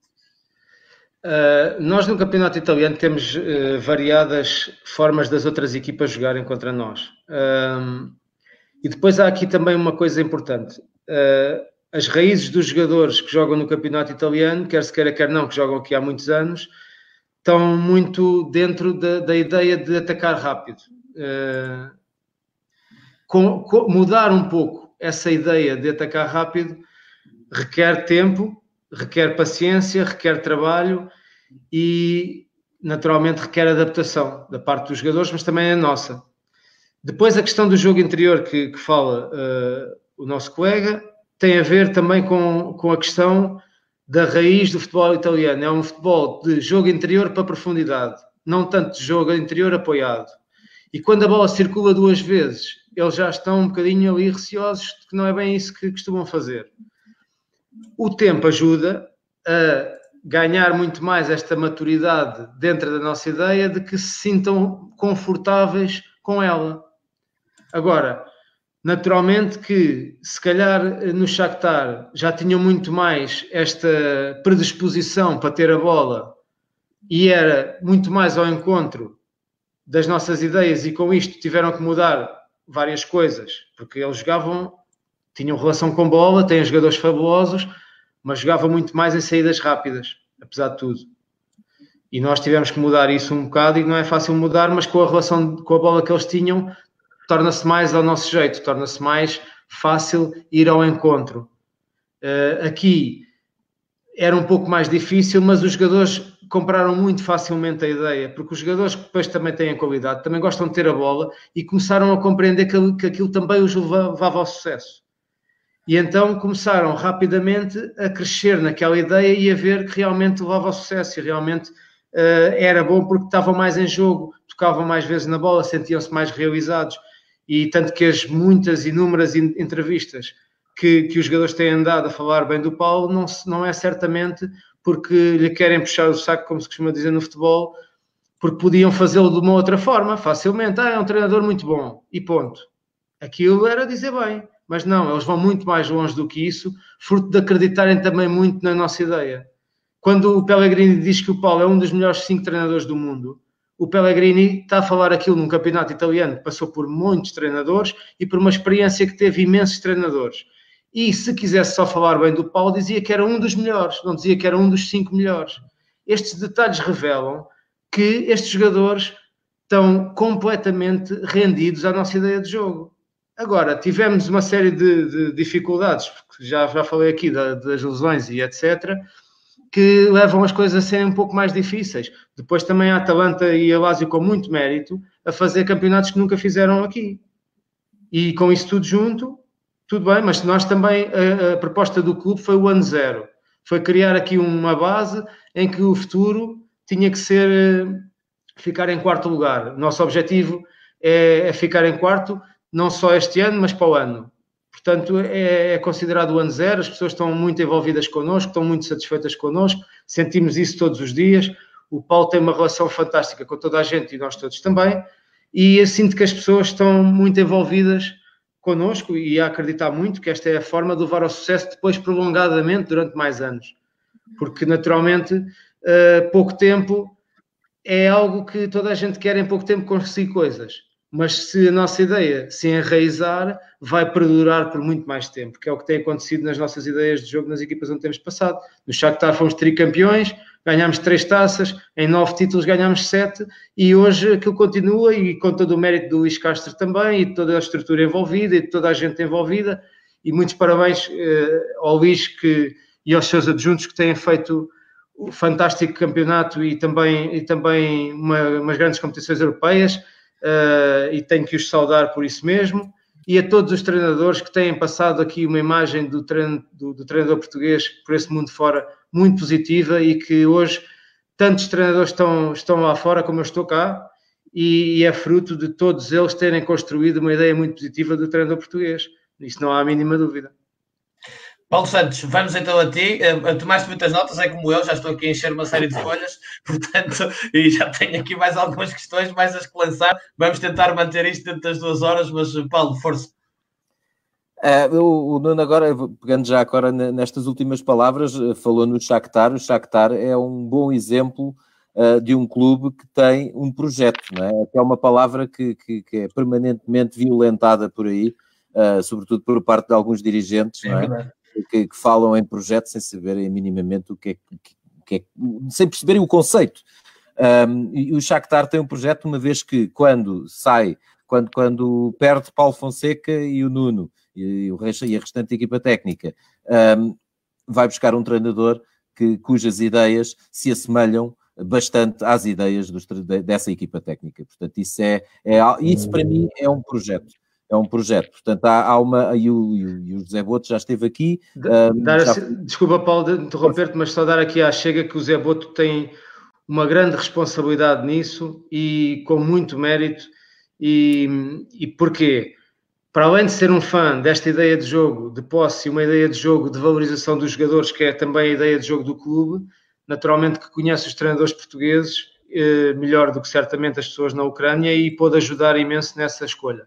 Uh, nós no campeonato italiano temos uh, variadas formas das outras equipas jogarem contra nós. Uh, e depois há aqui também uma coisa importante. As raízes dos jogadores que jogam no campeonato italiano, quer se queira, quer não, que jogam aqui há muitos anos, estão muito dentro da, da ideia de atacar rápido. Uh, com, com, mudar um pouco essa ideia de atacar rápido requer tempo, requer paciência, requer trabalho e naturalmente requer adaptação da parte dos jogadores, mas também é nossa. Depois a questão do jogo interior que, que fala uh, o nosso colega tem a ver também com, com a questão da raiz do futebol italiano. É um futebol de jogo interior para profundidade, não tanto de jogo interior apoiado. E quando a bola circula duas vezes eles já estão um bocadinho ali receosos de que não é bem isso que costumam fazer. O tempo ajuda a ganhar muito mais esta maturidade dentro da nossa ideia de que se sintam confortáveis com ela. Agora, naturalmente que se calhar no Shakhtar já tinham muito mais esta predisposição para ter a bola e era muito mais ao encontro das nossas ideias e com isto tiveram que mudar várias coisas, porque eles jogavam, tinham relação com bola, têm jogadores fabulosos, mas jogavam muito mais em saídas rápidas, apesar de tudo. E nós tivemos que mudar isso um bocado e não é fácil mudar, mas com a relação com a bola que eles tinham, torna-se mais ao nosso jeito, torna-se mais fácil ir ao encontro. Uh, aqui era um pouco mais difícil, mas os jogadores compraram muito facilmente a ideia, porque os jogadores que depois também têm qualidade, também gostam de ter a bola e começaram a compreender que, que aquilo também os levava ao sucesso. E então começaram rapidamente a crescer naquela ideia e a ver que realmente levava ao sucesso e realmente uh, era bom porque estavam mais em jogo, tocavam mais vezes na bola, sentiam-se mais realizados. E tanto que as muitas, inúmeras entrevistas que, que os jogadores têm andado a falar bem do Paulo não, não é certamente porque lhe querem puxar o saco, como se costuma dizer no futebol, porque podiam fazê-lo de uma outra forma, facilmente. Ah, é um treinador muito bom, e ponto. Aquilo era dizer bem. Mas não, eles vão muito mais longe do que isso, fruto de acreditarem também muito na nossa ideia. Quando o Pellegrini diz que o Paulo é um dos melhores cinco treinadores do mundo, o Pellegrini está a falar aquilo num campeonato italiano que passou por muitos treinadores e por uma experiência que teve imensos treinadores. E se quisesse só falar bem do Paulo, dizia que era um dos melhores, não dizia que era um dos cinco melhores. Estes detalhes revelam que estes jogadores estão completamente rendidos à nossa ideia de jogo. Agora, tivemos uma série de, de dificuldades, porque já, já falei aqui da, das lesões e etc., que levam as coisas a serem um pouco mais difíceis. Depois também a Atalanta e a Lazio com muito mérito a fazer campeonatos que nunca fizeram aqui. E com isso tudo junto, tudo bem, mas nós também, a, a proposta do clube foi o ano zero. Foi criar aqui uma base em que o futuro tinha que ser eh, ficar em quarto lugar. Nosso objetivo é, é ficar em quarto não só este ano, mas para o ano. Portanto, é, é, considerado o ano zero, as pessoas estão muito envolvidas connosco, estão muito satisfeitas connosco, sentimos isso todos os dias. O Paulo tem uma relação fantástica com toda a gente e nós todos também, e eu sinto que as pessoas estão muito envolvidas connosco e a acreditar muito que esta é a forma de levar ao sucesso depois prolongadamente durante mais anos. Porque, naturalmente, uh, pouco tempo é algo que toda a gente quer em pouco tempo conseguir coisas mas se a nossa ideia se enraizar, vai perdurar por muito mais tempo, que é o que tem acontecido nas nossas ideias de jogo nas equipas onde temos passado. No Shakhtar fomos tricampeões, ganhámos três taças, em nove títulos ganhámos sete, e hoje aquilo continua, e com todo o mérito do Luís Castro também, e toda a estrutura envolvida, e toda a gente envolvida, e muitos parabéns eh, ao Luís que, e aos seus adjuntos que têm feito o fantástico campeonato e também, e também uma, umas grandes competições europeias, uh, e tenho que os saudar por isso mesmo. E a todos os treinadores que têm passado aqui uma imagem do, treino, do, do treinador português por esse mundo fora muito positiva e que hoje tantos treinadores estão, estão lá fora como eu estou cá e, e, é fruto de todos eles terem construído uma ideia muito positiva do treinador português. Isso não há a mínima dúvida. Paulo Santos, vamos então a ti. Uh, tomaste muitas notas, é como eu, já estou aqui a encher uma série de folhas, portanto, e já tenho aqui mais algumas questões, mais as que lançar. Vamos tentar manter isto dentro das duas horas, mas Paulo, força. É, o, Nuno agora, pegando já agora nestas últimas palavras, eh, falou no Shakhtar. O Shakhtar é um bom exemplo uh, de um clube que tem um projeto, não é? Que é uma palavra que, que, que é permanentemente violentada por aí, uh, sobretudo por parte de alguns dirigentes, é não é? Que, que, falam em projetos sem saberem minimamente o que é que, que é, sem perceberem o conceito. Um, e o Shakhtar tem um projeto, uma vez que quando sai, quando, quando perde Paulo Fonseca e o Nuno e, o resto, e a restante equipa técnica, um, vai buscar um treinador que, cujas ideias se assemelham bastante às ideias dos, dessa equipa técnica. Portanto, isso é, é isso para mim é um projeto é um projeto. Portanto, há, há uma. E o, e o José Boto já esteve aqui. Um, já... Assim, desculpa, Paulo, de interromper-te, mas só dar aqui à chega que o José Boto tem uma grande responsabilidade nisso e com muito mérito. E, e porquê? Para além de ser um fã desta ideia de jogo, de posse, uma ideia de jogo de valorização dos jogadores, que é também a ideia de jogo do clube, naturalmente que conhece os treinadores portugueses eh, melhor do que certamente as pessoas na Ucrânia e pôde ajudar imenso nessa escolha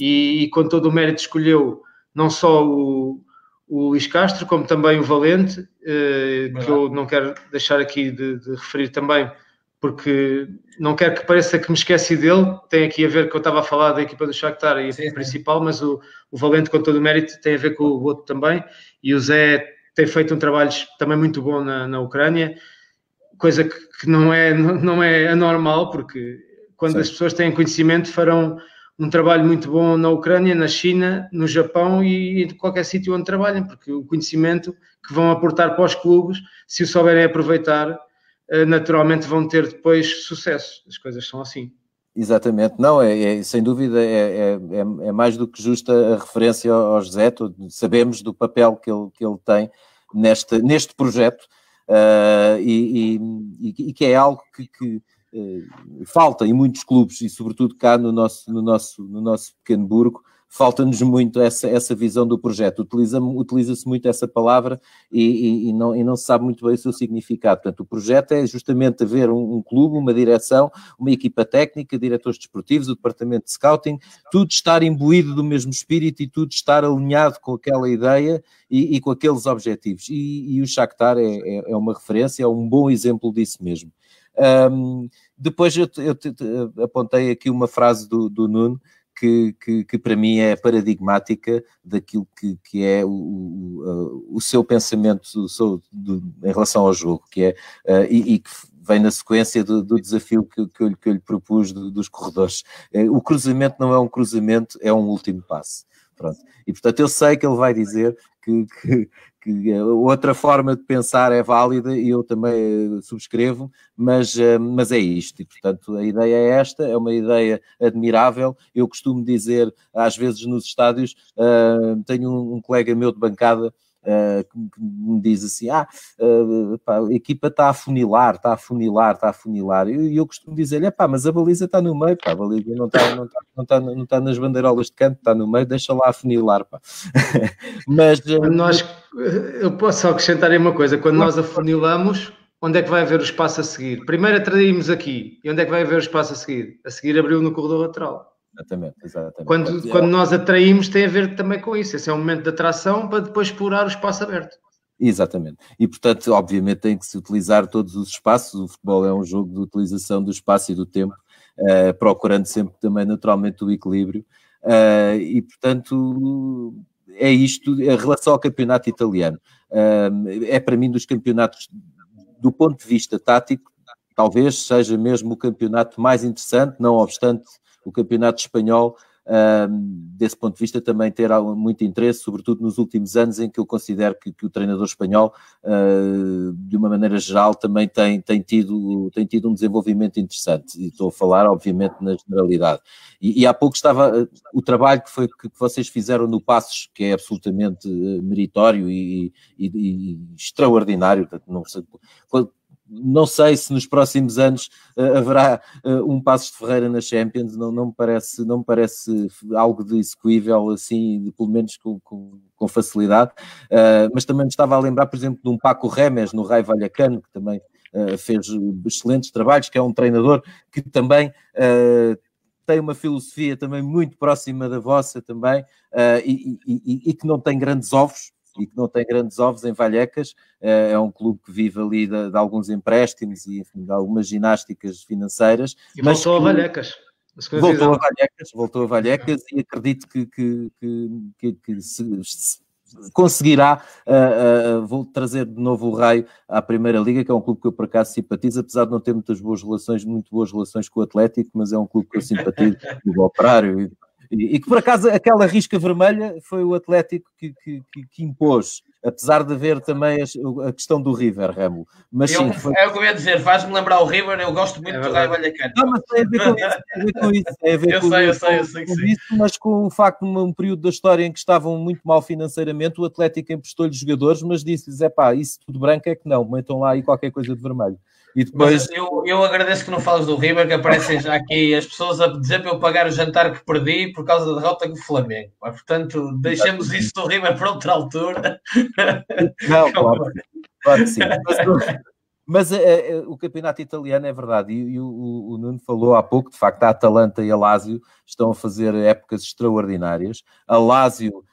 e, e com todo o mérito escolheu não só o, o Luís Castro, como também o Valente, eh, que eu não quero deixar aqui de, de, referir também, porque não quero que pareça que me esqueci dele, tem aqui a ver que eu estava a falar da equipa do Shakhtar e sim, principal, mas o, o, Valente, com todo o mérito, tem a ver com o outro também, e o Zé tem feito um trabalho também muito bom na, na Ucrânia, coisa que, que, não, é, não é anormal, porque quando sim. as pessoas têm conhecimento farão um trabalho muito bom na Ucrânia, na China, no Japão e em qualquer sítio onde trabalhem, porque o conhecimento que vão aportar para os clubes, se o souberem aproveitar, eh, naturalmente vão ter depois sucesso. As coisas são assim. Exatamente, não, é, é sem dúvida, é, é, é, mais do que justa a referência ao José, sabemos do papel que ele, que ele tem neste, neste projeto uh, e, e, e, que é algo que, que falta em muitos clubes e sobretudo cá no nosso, no nosso, no nosso pequeno burgo, falta-nos muito essa, essa visão do projeto. Utiliza-se utiliza muito essa palavra e, e, e, não, e não se sabe muito bem o seu significado. Portanto, o projeto é justamente haver um, um clube, uma direção, uma equipa técnica, diretores desportivos, o departamento de scouting, tudo estar imbuído do mesmo espírito e tudo estar alinhado com aquela ideia e, e com aqueles objetivos. E, o Shakhtar é, é, é, uma referência, é um bom exemplo disso mesmo. Um, depois eu, eu, apontei aqui uma frase do, do Nuno, que, que, que, para mim é paradigmática daquilo que, que é o, o, o seu pensamento do, em relação ao jogo, que é, uh, e, e, que vem na sequência do, do desafio que, eu, que eu lhe propus do, dos corredores. Uh, o cruzamento não é um cruzamento, é um último passo. Pronto. E portanto eu sei que ele vai dizer que, que, que outra forma de pensar é válida e eu também eh, subscrevo, mas, eh, mas é isto. E, portanto, a ideia é esta, é uma ideia admirável. Eu costumo dizer, às vezes nos estádios, uh, tenho um, um colega meu de bancada uh, que, me diz assim: ah, uh, pá, a equipa está a funilar, está a funilar, está a funilar. E eu, eu, costumo dizer-lhe: pá, mas a baliza está no meio, pá, a baliza não está, não está, não está, não está nas bandeirolas de canto, está no meio, deixa lá a funilar, pá. mas. Uh, nós, eu posso só acrescentar aí uma coisa: quando nós afunilamos onde é que vai haver o espaço a seguir? Primeiro atraímos aqui, e onde é que vai haver o espaço a seguir? A seguir abriu no corredor lateral. Exatamente, exatamente. Quando, quando nós atraímos, tem a ver também com isso. Esse é um momento de atração para depois explorar o espaço aberto. Exatamente. E, portanto, obviamente tem que se utilizar todos os espaços. O futebol é um jogo de utilização do espaço e do tempo, uh, procurando sempre também, naturalmente, o equilíbrio. Uh, e, portanto, é isto. A relação ao campeonato italiano uh, é, para mim, dos campeonatos, do ponto de vista tático, talvez seja mesmo o campeonato mais interessante, não obstante o campeonato espanhol, desse ponto de vista, também ter muito interesse, sobretudo nos últimos anos, em que eu considero que, que o treinador espanhol, uh, de uma maneira geral, também tem, tem, tido, tem tido um desenvolvimento interessante. E estou a falar, obviamente, na generalidade. E, e há pouco estava uh, o trabalho que, foi, que vocês fizeram no Passos, que é absolutamente uh, meritório e, e, e extraordinário. Não sei, não sei se nos próximos anos uh, haverá uh, um Passos de Ferreira na Champions, não, não, me parece, não me parece algo de execuível assim, de, pelo menos com, com, com facilidade, uh, mas também me estava a lembrar, por exemplo, de um Paco Remes no Rai Vallecano, que também fez excelentes trabalhos, que é um treinador que também tem uma filosofia também muito próxima da vossa também, e, e, e que não tem grandes ovos, e que não tem grandes ovos em Valhecas, é, é um clube que vive ali de, de alguns empréstimos e enfim, de algumas ginásticas financeiras. E mas voltou que, a Valhecas. Voltou a Valhecas, voltou a Valhecas e acredito que, que, que, que se, se conseguirá uh, uh, vou trazer de novo o Raio à Primeira Liga, que é um clube que eu por acaso simpatizo, apesar de não ter muitas boas relações, muito boas relações com o Atlético, mas é um clube que eu simpatizo, do Operário e e, e, que por acaso aquela risca vermelha foi o Atlético que, que, que impôs, apesar de haver também a, a questão do River, Remo. Mas eu, sim, foi... É o que eu ia dizer, faz-me lembrar o River, eu gosto muito é do Raio Vallecano. Não, mas tem a ver com isso, tem a ver com isso. Tem a ver eu com, sei, eu sei, eu sei com, isso, mas com o facto de um período da história em que estavam muito mal financeiramente, o Atlético emprestou-lhes jogadores, mas disse-lhes, é pá, isso tudo branco é que não, metam lá aí qualquer coisa de vermelho. E depois... eu, eu agradeço que não falas do River, que aparecem já aqui as pessoas a dizer para eu pagar o jantar que perdi por causa da derrota com o Flamengo. Portanto, deixemos isso do River para outra altura. Não, claro, claro que sim. Mas, mas é, o campeonato italiano é verdade, e, e o, o, Nuno falou há pouco, de facto, a Atalanta e a Lazio estão a fazer épocas extraordinárias. A Lazio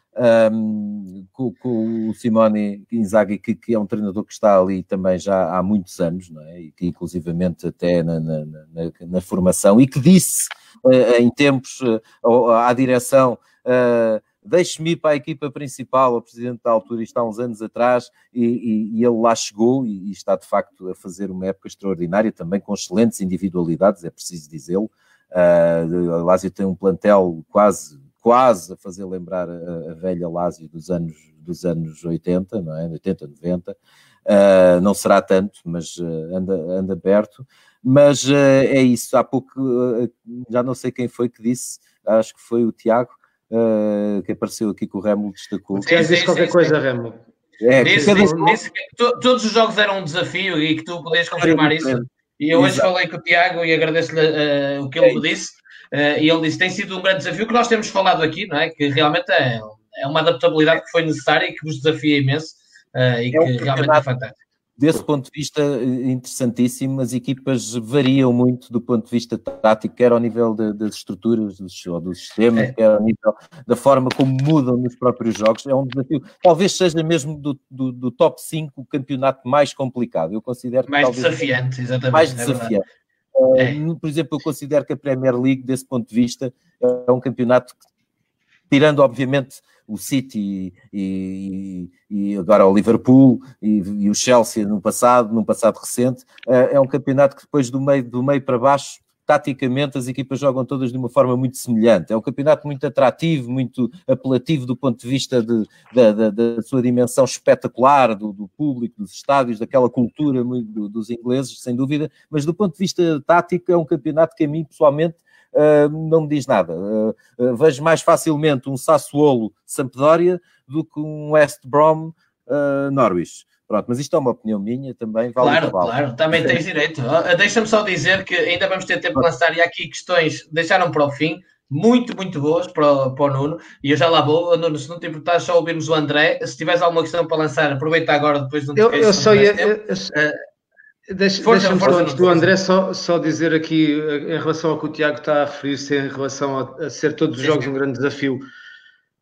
um, com, com, o Simone Inzaghi, que, que, é um treinador que está ali também já há muitos anos, não é? e que inclusivamente até na, na, na, na formação, e que disse uh, em tempos uh, à direção uh, deixe-me ir para a equipa principal, o presidente da altura, isto há uns anos atrás, e, e, e ele lá chegou e, e, está de facto a fazer uma época extraordinária, também com excelentes individualidades, é preciso dizê-lo, Uh, a Lazio tem um plantel quase, quase a fazer lembrar a, a velha Lazio dos anos, dos anos 80, não é? 80, 90. Uh, não será tanto, mas uh, anda, anda perto. Mas uh, é isso. Há pouco, já não sei quem foi que disse, acho que foi o Tiago, que apareceu aqui com o Remo, destacou. Queres dizer qualquer sim, coisa, Remo? É, disse, disse, disse que todos os jogos eram um desafio e que tu podias confirmar isso. E eu hoje Exato. falei com o Tiago e agradeço-lhe uh, o que ele é me disse. Uh, e ele disse: tem sido um grande desafio que nós temos falado aqui, não é? Que realmente é, é uma adaptabilidade que foi necessária e que vos desafia imenso uh, e é que realmente é fantástico desse ponto de vista interessantíssimo, as equipas variam muito do ponto de vista tático, quer ao nível de, das estruturas dos, ou do sistema, é. quer ao nível da forma como mudam nos próprios jogos. É um desafio, talvez seja mesmo do, do, do top 5 o campeonato mais complicado. Eu considero mais desafiante, exatamente. Mais é desafiante. É. Por exemplo, eu considero que a Premier League, desse ponto de vista, é um campeonato que, tirando, obviamente, o City e, e, e, agora o Liverpool e, e, o Chelsea no passado, num passado recente, é, é um campeonato que depois do meio, do meio para baixo taticamente as equipas jogam todas de uma forma muito semelhante. É um campeonato muito atrativo, muito apelativo do ponto de vista de, da, da, da, sua dimensão espetacular, do, do, público, dos estádios, daquela cultura muito, dos ingleses, sem dúvida, mas do ponto de vista tático é um campeonato que a mim pessoalmente uh, não me diz nada. Uh, uh, vejo mais facilmente um Sassuolo Sampdoria do que um West Brom Norwich. Pronto, mas isto é uma opinião minha também. Vale claro, claro, também tens direito. Deixa-me só dizer que ainda vamos ter tempo de lançar e aqui questões deixaram para o fim, muito, muito boas para o, para o Nuno. E eu já lá vou, Nuno, se não te importar, só ouvirmos o André. Se tiveres alguma questão para lançar, aproveita agora, depois não te Eu, eu só ia. Eu, eu, Deixa, força, deixa força, antes do André só, só dizer aqui em relação ao que o Tiago está a referir-se em relação a, a, ser todos os jogos um grande desafio.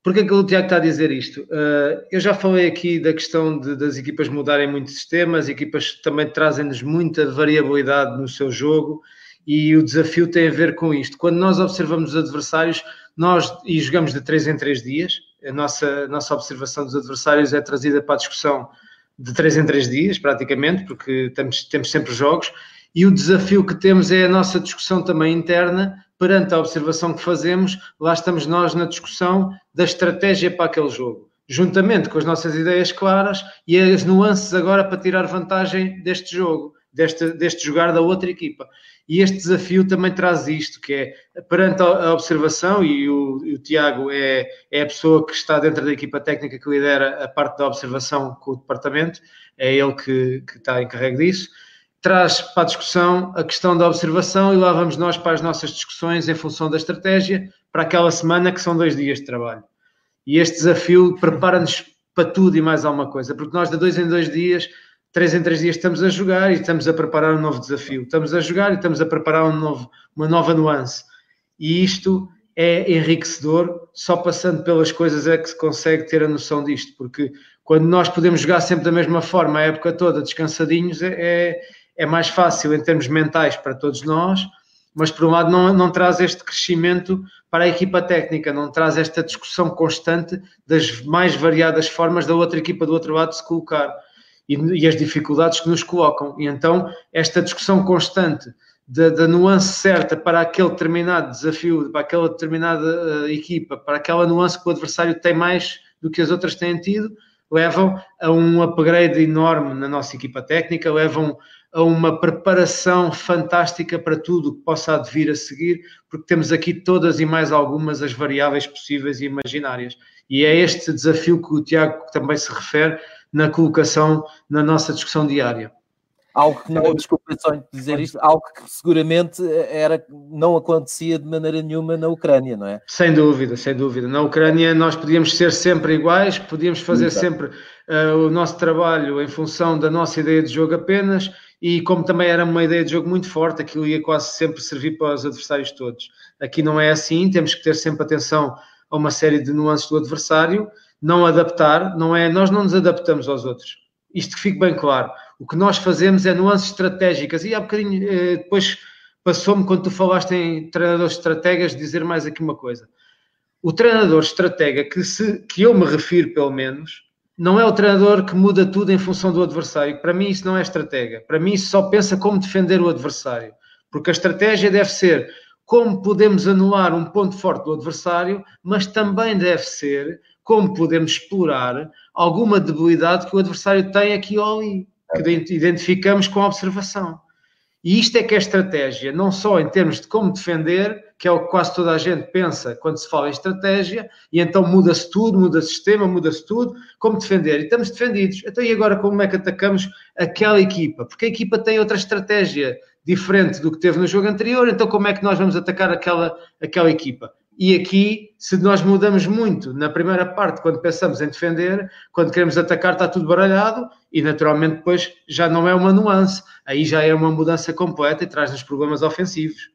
Porquê que o Tiago está a dizer isto? Uh, eu já falei aqui da questão de, das equipas mudarem muito sistema, as equipas também trazem-nos muita variabilidade no seu jogo e o desafio tem a ver com isto. Quando nós observamos os adversários, nós e jogamos de 3 em 3 dias, a nossa, nossa observação dos adversários é trazida para a discussão de três em três dias, praticamente, porque temos, temos sempre jogos, e o desafio que temos é a nossa discussão também interna, perante a observação que fazemos, lá estamos nós na discussão da estratégia para aquele jogo, juntamente com as nossas ideias claras e as nuances agora para tirar vantagem deste jogo, deste, deste jogar da outra equipa. E este desafio também traz isto, que é perante a observação, e o, o Tiago é, é a pessoa que está dentro da equipa técnica que lidera a parte da observação com o departamento, é ele que, que está encarregue disso, traz para a discussão a questão da observação e lá vamos nós para as nossas discussões em função da estratégia para aquela semana que são dois dias de trabalho. E este desafio prepara-nos para tudo e mais alguma coisa, porque nós de dois em dois dias três em três dias estamos a jogar e estamos a preparar um novo desafio. Estamos a jogar e estamos a preparar um novo, uma nova nuance. E isto é enriquecedor, só passando pelas coisas é que se consegue ter a noção disto, porque quando nós podemos jogar sempre da mesma forma a época toda, descansadinhos, é, é, é mais fácil em termos mentais para todos nós, mas por um lado não, não traz este crescimento para a equipa técnica, não traz esta discussão constante das mais variadas formas da outra equipa do outro lado se colocar e, e as dificuldades que nos colocam. E então, esta discussão constante da, da, nuance certa para aquele determinado desafio, para aquela determinada uh, equipa, para aquela nuance que o adversário tem mais do que as outras têm tido, levam a um upgrade enorme na nossa equipa técnica, levam a uma preparação fantástica para tudo que possa advir a seguir, porque temos aqui todas e mais algumas as variáveis possíveis e imaginárias. E é este desafio que o Tiago também se refere, na colocação na nossa discussão diária. Algo que não, desculpa só dizer isto, algo que seguramente era, não acontecia de maneira nenhuma na Ucrânia, não é? Sem dúvida, sem dúvida. Na Ucrânia nós podíamos ser sempre iguais, podíamos fazer Exato. sempre uh, o nosso trabalho em função da nossa ideia de jogo apenas, e como também era uma ideia de jogo muito forte, aquilo ia quase sempre servir para os adversários todos. Aqui não é assim, temos que ter sempre atenção a uma série de nuances do adversário, não adaptar, não é, nós não nos adaptamos aos outros. Isto que fique bem claro. O que nós fazemos é nuances estratégicas. E há bocadinho, eh, depois passou-me, quando tu falaste em treinadores estrategas, dizer mais aqui uma coisa. O treinador estratega que, se, que eu me refiro, pelo menos, não é o treinador que muda tudo em função do adversário. Para mim, isso não é estratega. Para mim, isso só pensa como defender o adversário. Porque a estratégia deve ser como podemos anular um ponto forte do adversário, mas também deve ser como podemos explorar alguma debilidade que o adversário tem aqui ou ali, que identificamos com a observação. E isto é que é estratégia, não só em termos de como defender, que é o que quase toda a gente pensa quando se fala em estratégia, e então muda-se tudo, muda o sistema, muda-se tudo, como defender. E estamos defendidos. Então, e agora como é que atacamos aquela equipa? Porque a equipa tem outra estratégia diferente do que teve no jogo anterior, então como é que nós vamos atacar aquela, aquela equipa? E aqui, se nós mudamos muito na primeira parte, quando pensamos em defender, quando queremos atacar, está tudo baralhado e naturalmente depois já não é uma nuance, aí já é uma mudança completa e traz-nos problemas ofensivos.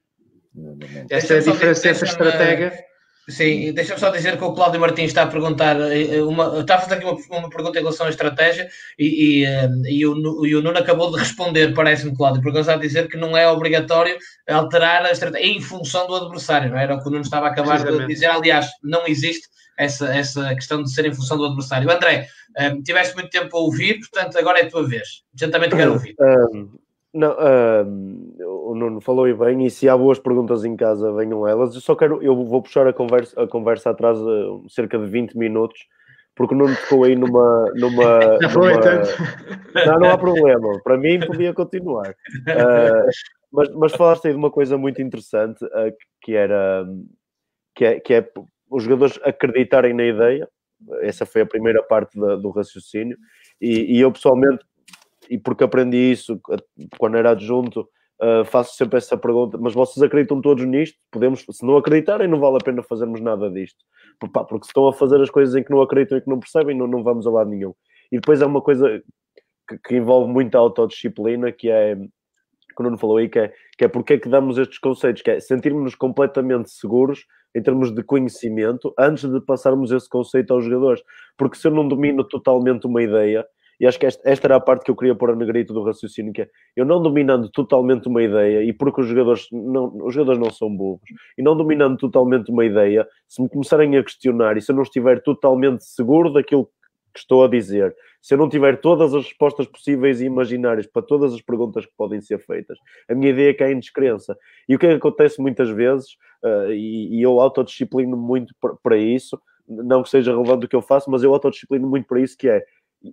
Esta é a diferença entre a estratégia Sim, deixa-me só dizer que o Cláudio Martins está a perguntar, eh, eh, uma, está a fazer aqui uma, uma pergunta em relação à estratégia e, e, eh, e, o, e o Nuno acabou de responder, parece-me, Cláudio, porque ele está a dizer que não é obrigatório alterar a estratégia em função do adversário, não é? era o que o Nuno estava a acabar de dizer. Aliás, não existe essa, essa questão de ser em função do adversário. André, um, tiveste muito tempo a ouvir, portanto agora é a tua vez. Já também te quero ouvir. Um, não, o Nuno falou e bem, e se há boas perguntas em casa, venham elas. Eu só quero, eu vou puxar a conversa, a conversa atrás uh, cerca de 20 minutos, porque o Nuno ficou aí numa. numa, numa... Não, não há problema, para mim podia continuar. Uh, mas, mas falaste aí de uma coisa muito interessante, uh, que era que é, que é os jogadores acreditarem na ideia. Essa foi a primeira parte da, do raciocínio, e, e eu pessoalmente e porque aprendi isso quando era adjunto, uh, faço sempre essa pergunta, mas vocês acreditam todos nisto? Podemos, se não acreditarem, não vale a pena fazermos nada disto. Porque se estão a fazer as coisas em que não acreditam e que não percebem, não, não vamos a lado nenhum. E depois é uma coisa que, que envolve muita autodisciplina, que é, que o Nuno falou aí, que é, que é porque é que damos estes conceitos, que é sentirmos-nos completamente seguros em termos de conhecimento antes de passarmos esse conceito aos jogadores. Porque se eu não domino totalmente uma ideia, e acho que esta, esta, era a parte que eu queria pôr a negrito do raciocínio, que é eu não dominando totalmente uma ideia, e porque os jogadores não, os jogadores não são burros, e não dominando totalmente uma ideia, se me começarem a questionar e se eu não estiver totalmente seguro daquilo que estou a dizer, se eu não tiver todas as respostas possíveis e imaginárias para todas as perguntas que podem ser feitas, a minha ideia é que há em descrença. E o que é que acontece muitas vezes, uh, e, e, eu autodisciplino muito para isso, não que seja relevante o que eu faço, mas eu autodisciplino muito para isso, que é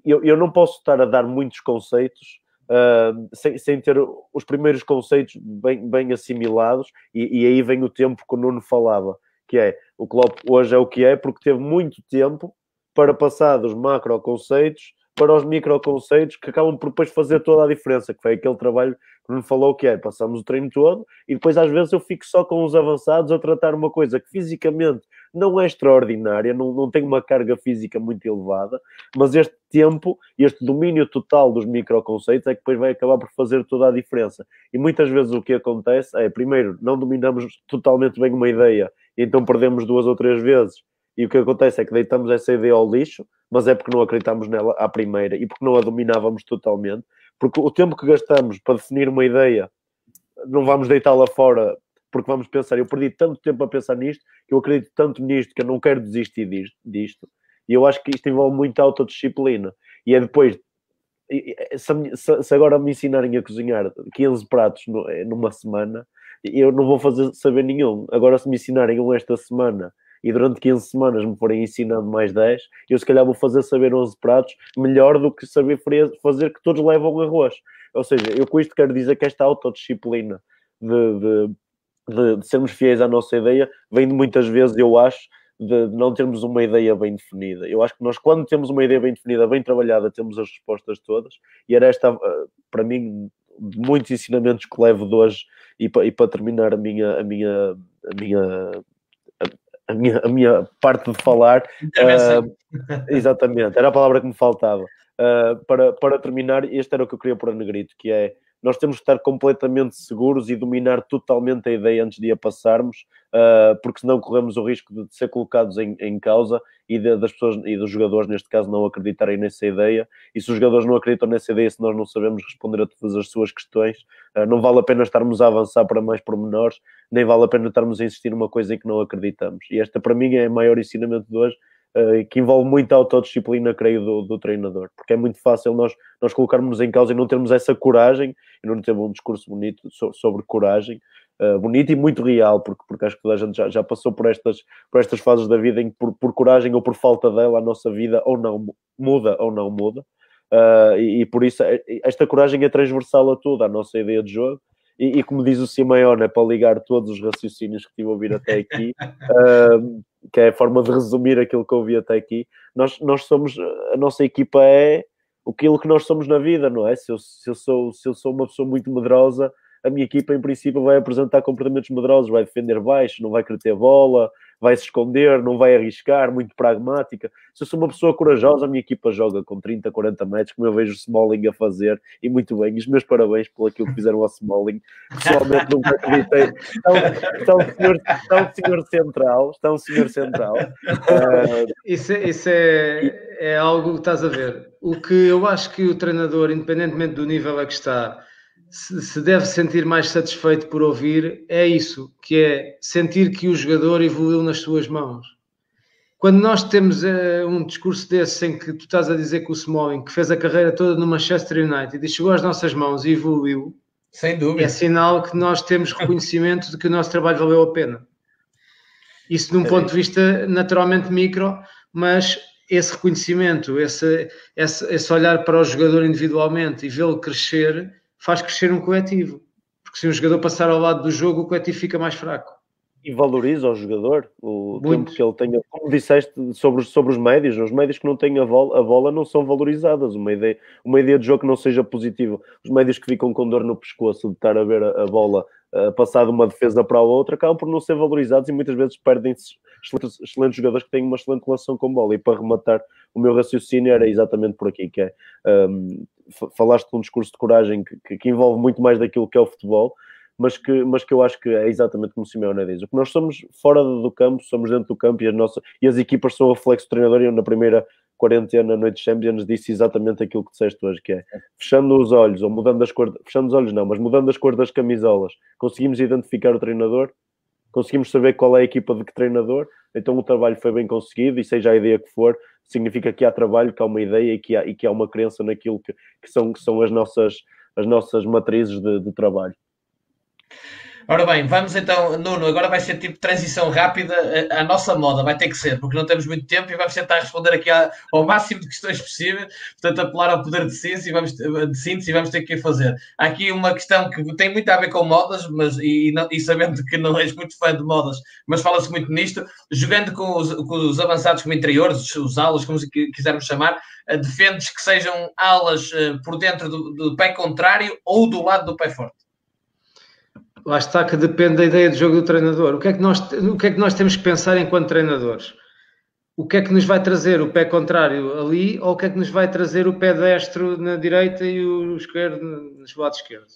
eu, eu não posso estar a dar muitos conceitos uh, sem, sem ter os primeiros conceitos bem, bem assimilados, e, e, aí vem o tempo que o Nuno falava, que é o Klopp hoje é o que é, porque teve muito tempo para passar dos macro conceitos para os microconceitos que acabam por depois fazer toda a diferença, que foi aquele trabalho que me falou que é, passamos o treino todo e depois às vezes eu fico só com os avançados a tratar uma coisa que fisicamente não é extraordinária, não, não tem uma carga física muito elevada, mas este tempo, este domínio total dos microconceitos é que depois vai acabar por fazer toda a diferença. E muitas vezes o que acontece é, primeiro, não dominamos totalmente bem uma ideia, então perdemos duas ou três vezes, e o que acontece é que deitamos essa ideia ao lixo, mas é porque não acreditamos nela à primeira e porque não a dominávamos totalmente. Porque o tempo que gastamos para definir uma ideia, não vamos deitá-la fora porque vamos pensar, eu perdi tanto tempo a pensar nisto, eu acredito tanto nisto que eu não quero desistir disto. E eu acho que isto envolve muita autodisciplina. E é depois, se, se agora me ensinarem a cozinhar 15 pratos numa semana, eu não vou fazer saber nenhum. Agora, se me ensinarem um esta semana e durante 15 semanas me forem ensinando mais 10, eu se calhar vou fazer saber 11 pratos melhor do que saber fazer que todos levam arroz. Ou seja, eu com isto quero dizer que esta autodisciplina de, de, de, de sermos fiéis à nossa ideia vem de muitas vezes, eu acho, de não termos uma ideia bem definida. Eu acho que nós, quando temos uma ideia bem definida, bem trabalhada, temos as respostas todas, e era esta, eh, para mim, muitos ensinamentos que levo de hoje, e para, e para terminar a minha, a minha, a minha a minha, a minha parte de falar. Uh, exatamente, era a palavra que me faltava. Uh, para, para terminar, este era o que eu queria pôr a negrito, que é nós temos que estar completamente seguros e dominar totalmente a ideia antes de a passarmos, uh, porque senão corremos o risco de ser colocados em, em causa e de, das pessoas e dos jogadores, neste caso, não acreditarem nessa ideia. E se os jogadores não acreditam nessa ideia, se nós não sabemos responder a todas as suas questões, uh, não vale a pena estarmos a avançar para mais pormenores, nem vale a pena estarmos a insistir numa coisa em que não acreditamos. E esta, para mim, é o maior ensinamento de hoje eh, que envolve muita autodisciplina, creio, do, do, treinador, porque é muito fácil nós, nós colocarmos em causa e não termos essa coragem, e não temos um discurso bonito sobre coragem, uh, bonito e muito real, porque, porque acho que toda a gente já, já passou por estas, por estas fases da vida em que, por, por coragem ou por falta dela, a nossa vida ou não muda ou não muda. Uh, e, e, por isso esta coragem é transversal a tudo, a nossa ideia de jogo. E, e como diz o Simeone, é para ligar todos os raciocínios que tive a ouvir até aqui, uh, que é a forma de resumir aquilo que eu ouvi até aqui. Nós, nós somos, a nossa equipa é aquilo que nós somos na vida, não é? Se eu, se eu, sou, se eu sou uma pessoa muito medrosa, a minha equipa, em princípio, vai apresentar comportamentos medrosos, vai defender baixo, não vai querer ter bola, vai se esconder, não vai arriscar, muito pragmática. Se eu sou uma pessoa corajosa, a minha equipa joga com 30, 40 metros, como eu vejo o Smalling a fazer, e muito bem. E os meus parabéns pelo aquilo que fizeram ao Smalling. Pessoalmente nunca acreditei. Está, um senhor, está um senhor central, está um senhor central. Uh... Isso, é, isso é, é algo que estás a ver. O que eu acho que o treinador, independentemente do nível a que está, se deve sentir mais satisfeito por ouvir é isso, que é sentir que o jogador evoluiu nas suas mãos. Quando nós temos uh, um discurso desse em que tu estás a dizer que o Smalling, que fez a carreira toda no Manchester United e chegou às nossas mãos e evoluiu, sem dúvida. É sinal que nós temos reconhecimento de que o nosso trabalho valeu a pena. Isso de um é. ponto de vista naturalmente micro, mas esse reconhecimento, esse, esse, esse olhar para o jogador individualmente e vê-lo crescer, faz crescer um coletivo. Porque se um jogador passar ao lado do jogo, o coletivo fica mais fraco. E valoriza o jogador, o Muito. tempo que ele tenha. Como disseste sobre, sobre os médios, os médios que não têm a bola, a bola não são valorizadas. Uma ideia, uma ideia de jogo que não seja positiva. Os médios que ficam com dor no pescoço de estar a ver a, a bola uh, passar de uma defesa para a outra acabam por não ser valorizados e muitas vezes perdem-se excelentes, excelentes, jogadores que têm uma excelente relação com a bola. E para rematar, o meu raciocínio era exatamente por aqui, que é um, falaste de um discurso de coragem que, que, envolve muito mais daquilo que é o futebol, mas que, mas que eu acho que é exatamente como o Simeone diz. O que nós somos fora do campo, somos dentro do campo e, a nossa, e as equipas são o reflexo do treinador. E eu, na primeira quarentena, noite de Champions, disse exatamente aquilo que disseste hoje, que é fechando os olhos, ou mudando as cores, fechando os olhos não, mas mudando as cores das camisolas, conseguimos identificar o treinador, conseguimos saber qual é a equipa de que treinador, então o trabalho foi bem conseguido e seja a ideia que for, significa que há trabalho, que há uma ideia e que há, e que há uma crença naquilo que, que, são, que são as nossas, as nossas matrizes de, de trabalho. Ora bem, vamos então, Nuno, agora vai ser tipo transição rápida, a, a, nossa moda vai ter que ser, porque não temos muito tempo e vamos tentar responder aqui ao máximo de questões possíveis, portanto apelar ao poder de síntese e vamos, de síntese e vamos ter que fazer. Há aqui uma questão que tem muito a ver com modas, mas e, não, e sabendo que não és muito fã de modas, mas fala-se muito nisto, jogando com os, com os avançados como interiores, os, alas, como quisermos chamar, uh, defendes que sejam alas por dentro do, do pé contrário ou do lado do pé forte? Lá está que depende da ideia de jogo do treinador. O que, é que nós, o que é que nós temos que pensar enquanto treinadores? O que é que nos vai trazer o pé contrário ali ou o que é que nos vai trazer o pé destro na direita e o esquerdo no lado esquerdo?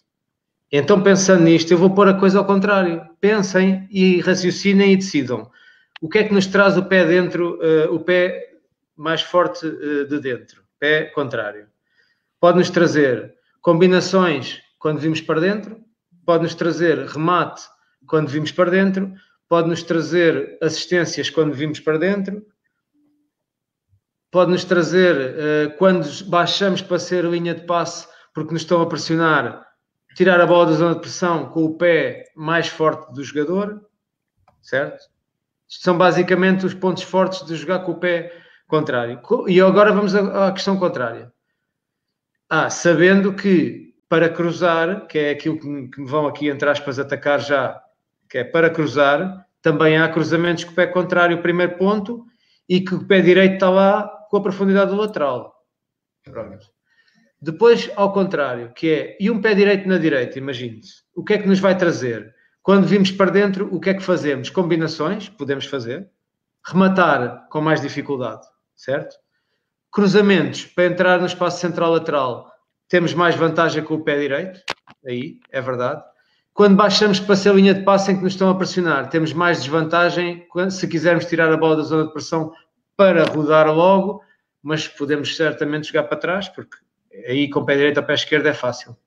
Então, pensando nisto, eu vou pôr a coisa ao contrário. Pensem e raciocinem e decidam. O que é que nos traz o pé dentro, uh, o pé mais forte uh, de dentro? Pé contrário. Pode-nos trazer combinações quando vimos para dentro, pode-nos trazer remate quando vimos para dentro, pode-nos trazer assistências quando vimos para dentro, pode-nos trazer uh, quando baixamos para ser linha de passe porque nos estão a pressionar, tirar a bola da zona de pressão com o pé mais forte do jogador, certo? São basicamente os pontos fortes de jogar com o pé contrário. E agora vamos à questão contrária. Ah, sabendo que para cruzar, que é aquilo que me, vão aqui, entre aspas, atacar já, que é para cruzar, também há cruzamentos com o pé contrário, primeiro ponto, e que o pé direito está lá com a profundidade do lateral. Pronto. Depois, ao contrário, que é, e um pé direito na direita, imagine-se. O que é que nos vai trazer? Quando vimos para dentro, o que é que fazemos? Combinações, podemos fazer. Rematar com mais dificuldade, certo? Cruzamentos para entrar no espaço central lateral temos mais vantagem com o pé direito, aí, é verdade. Quando baixamos para ser linha de passe em que nos estão a pressionar, temos mais desvantagem se quisermos tirar a bola da zona de pressão para rodar logo, mas podemos certamente jogar para trás, porque aí com o pé direito ou pé esquerdo é fácil.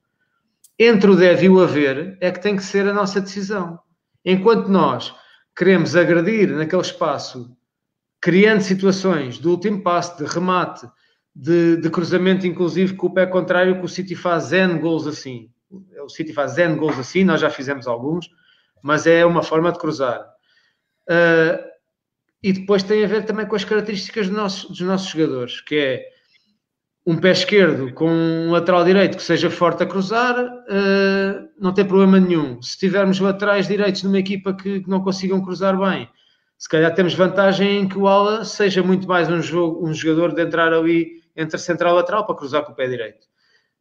Entre o deve e o haver é que tem que ser a nossa decisão. Enquanto nós queremos agredir naquele espaço, criando situações de último passo, de remate, de, de, cruzamento, inclusive com o pé contrário, que o City faz N gols assim. O City faz N gols assim, nós já fizemos alguns. mas é uma forma de cruzar. Uh, e depois tem a ver também com as características dos nossos jogadores, que é um pé esquerdo com um lateral direito que seja forte a cruzar, uh, não tem problema nenhum. Se tivermos laterais direitos numa equipa que, que, não consigam cruzar bem, se calhar temos vantagem em que o ala seja muito mais um, jogo, um jogador de entrar ali entre central e lateral para cruzar com o pé direito.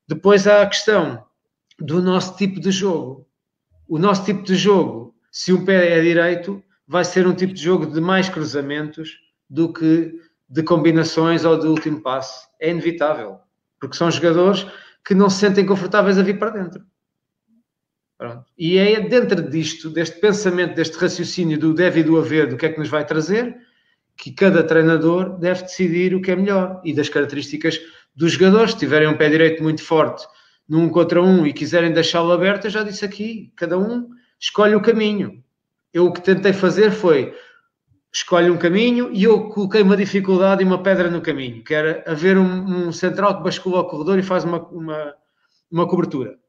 Depois há a questão do nosso tipo de jogo. O nosso tipo de jogo, se um pé é direito, vai ser um tipo de jogo de mais cruzamentos do que de combinações ou de último passe. É inevitável, porque são jogadores que não se sentem confortáveis a vir para dentro. Pronto. E é dentro disto, deste pensamento, deste raciocínio do deve e do haver, do que é que nos vai trazer, que cada treinador deve decidir o que é melhor e das características dos jogadores. Se tiverem um pé direito muito forte num contra um e quiserem deixá-lo aberto, eu já disse aqui, cada um escolhe o caminho. Eu o que tentei fazer foi escolhe um caminho e eu coloquei uma dificuldade e uma pedra no caminho, que era haver um, um central que bascula o corredor e faz uma, uma, uma cobertura.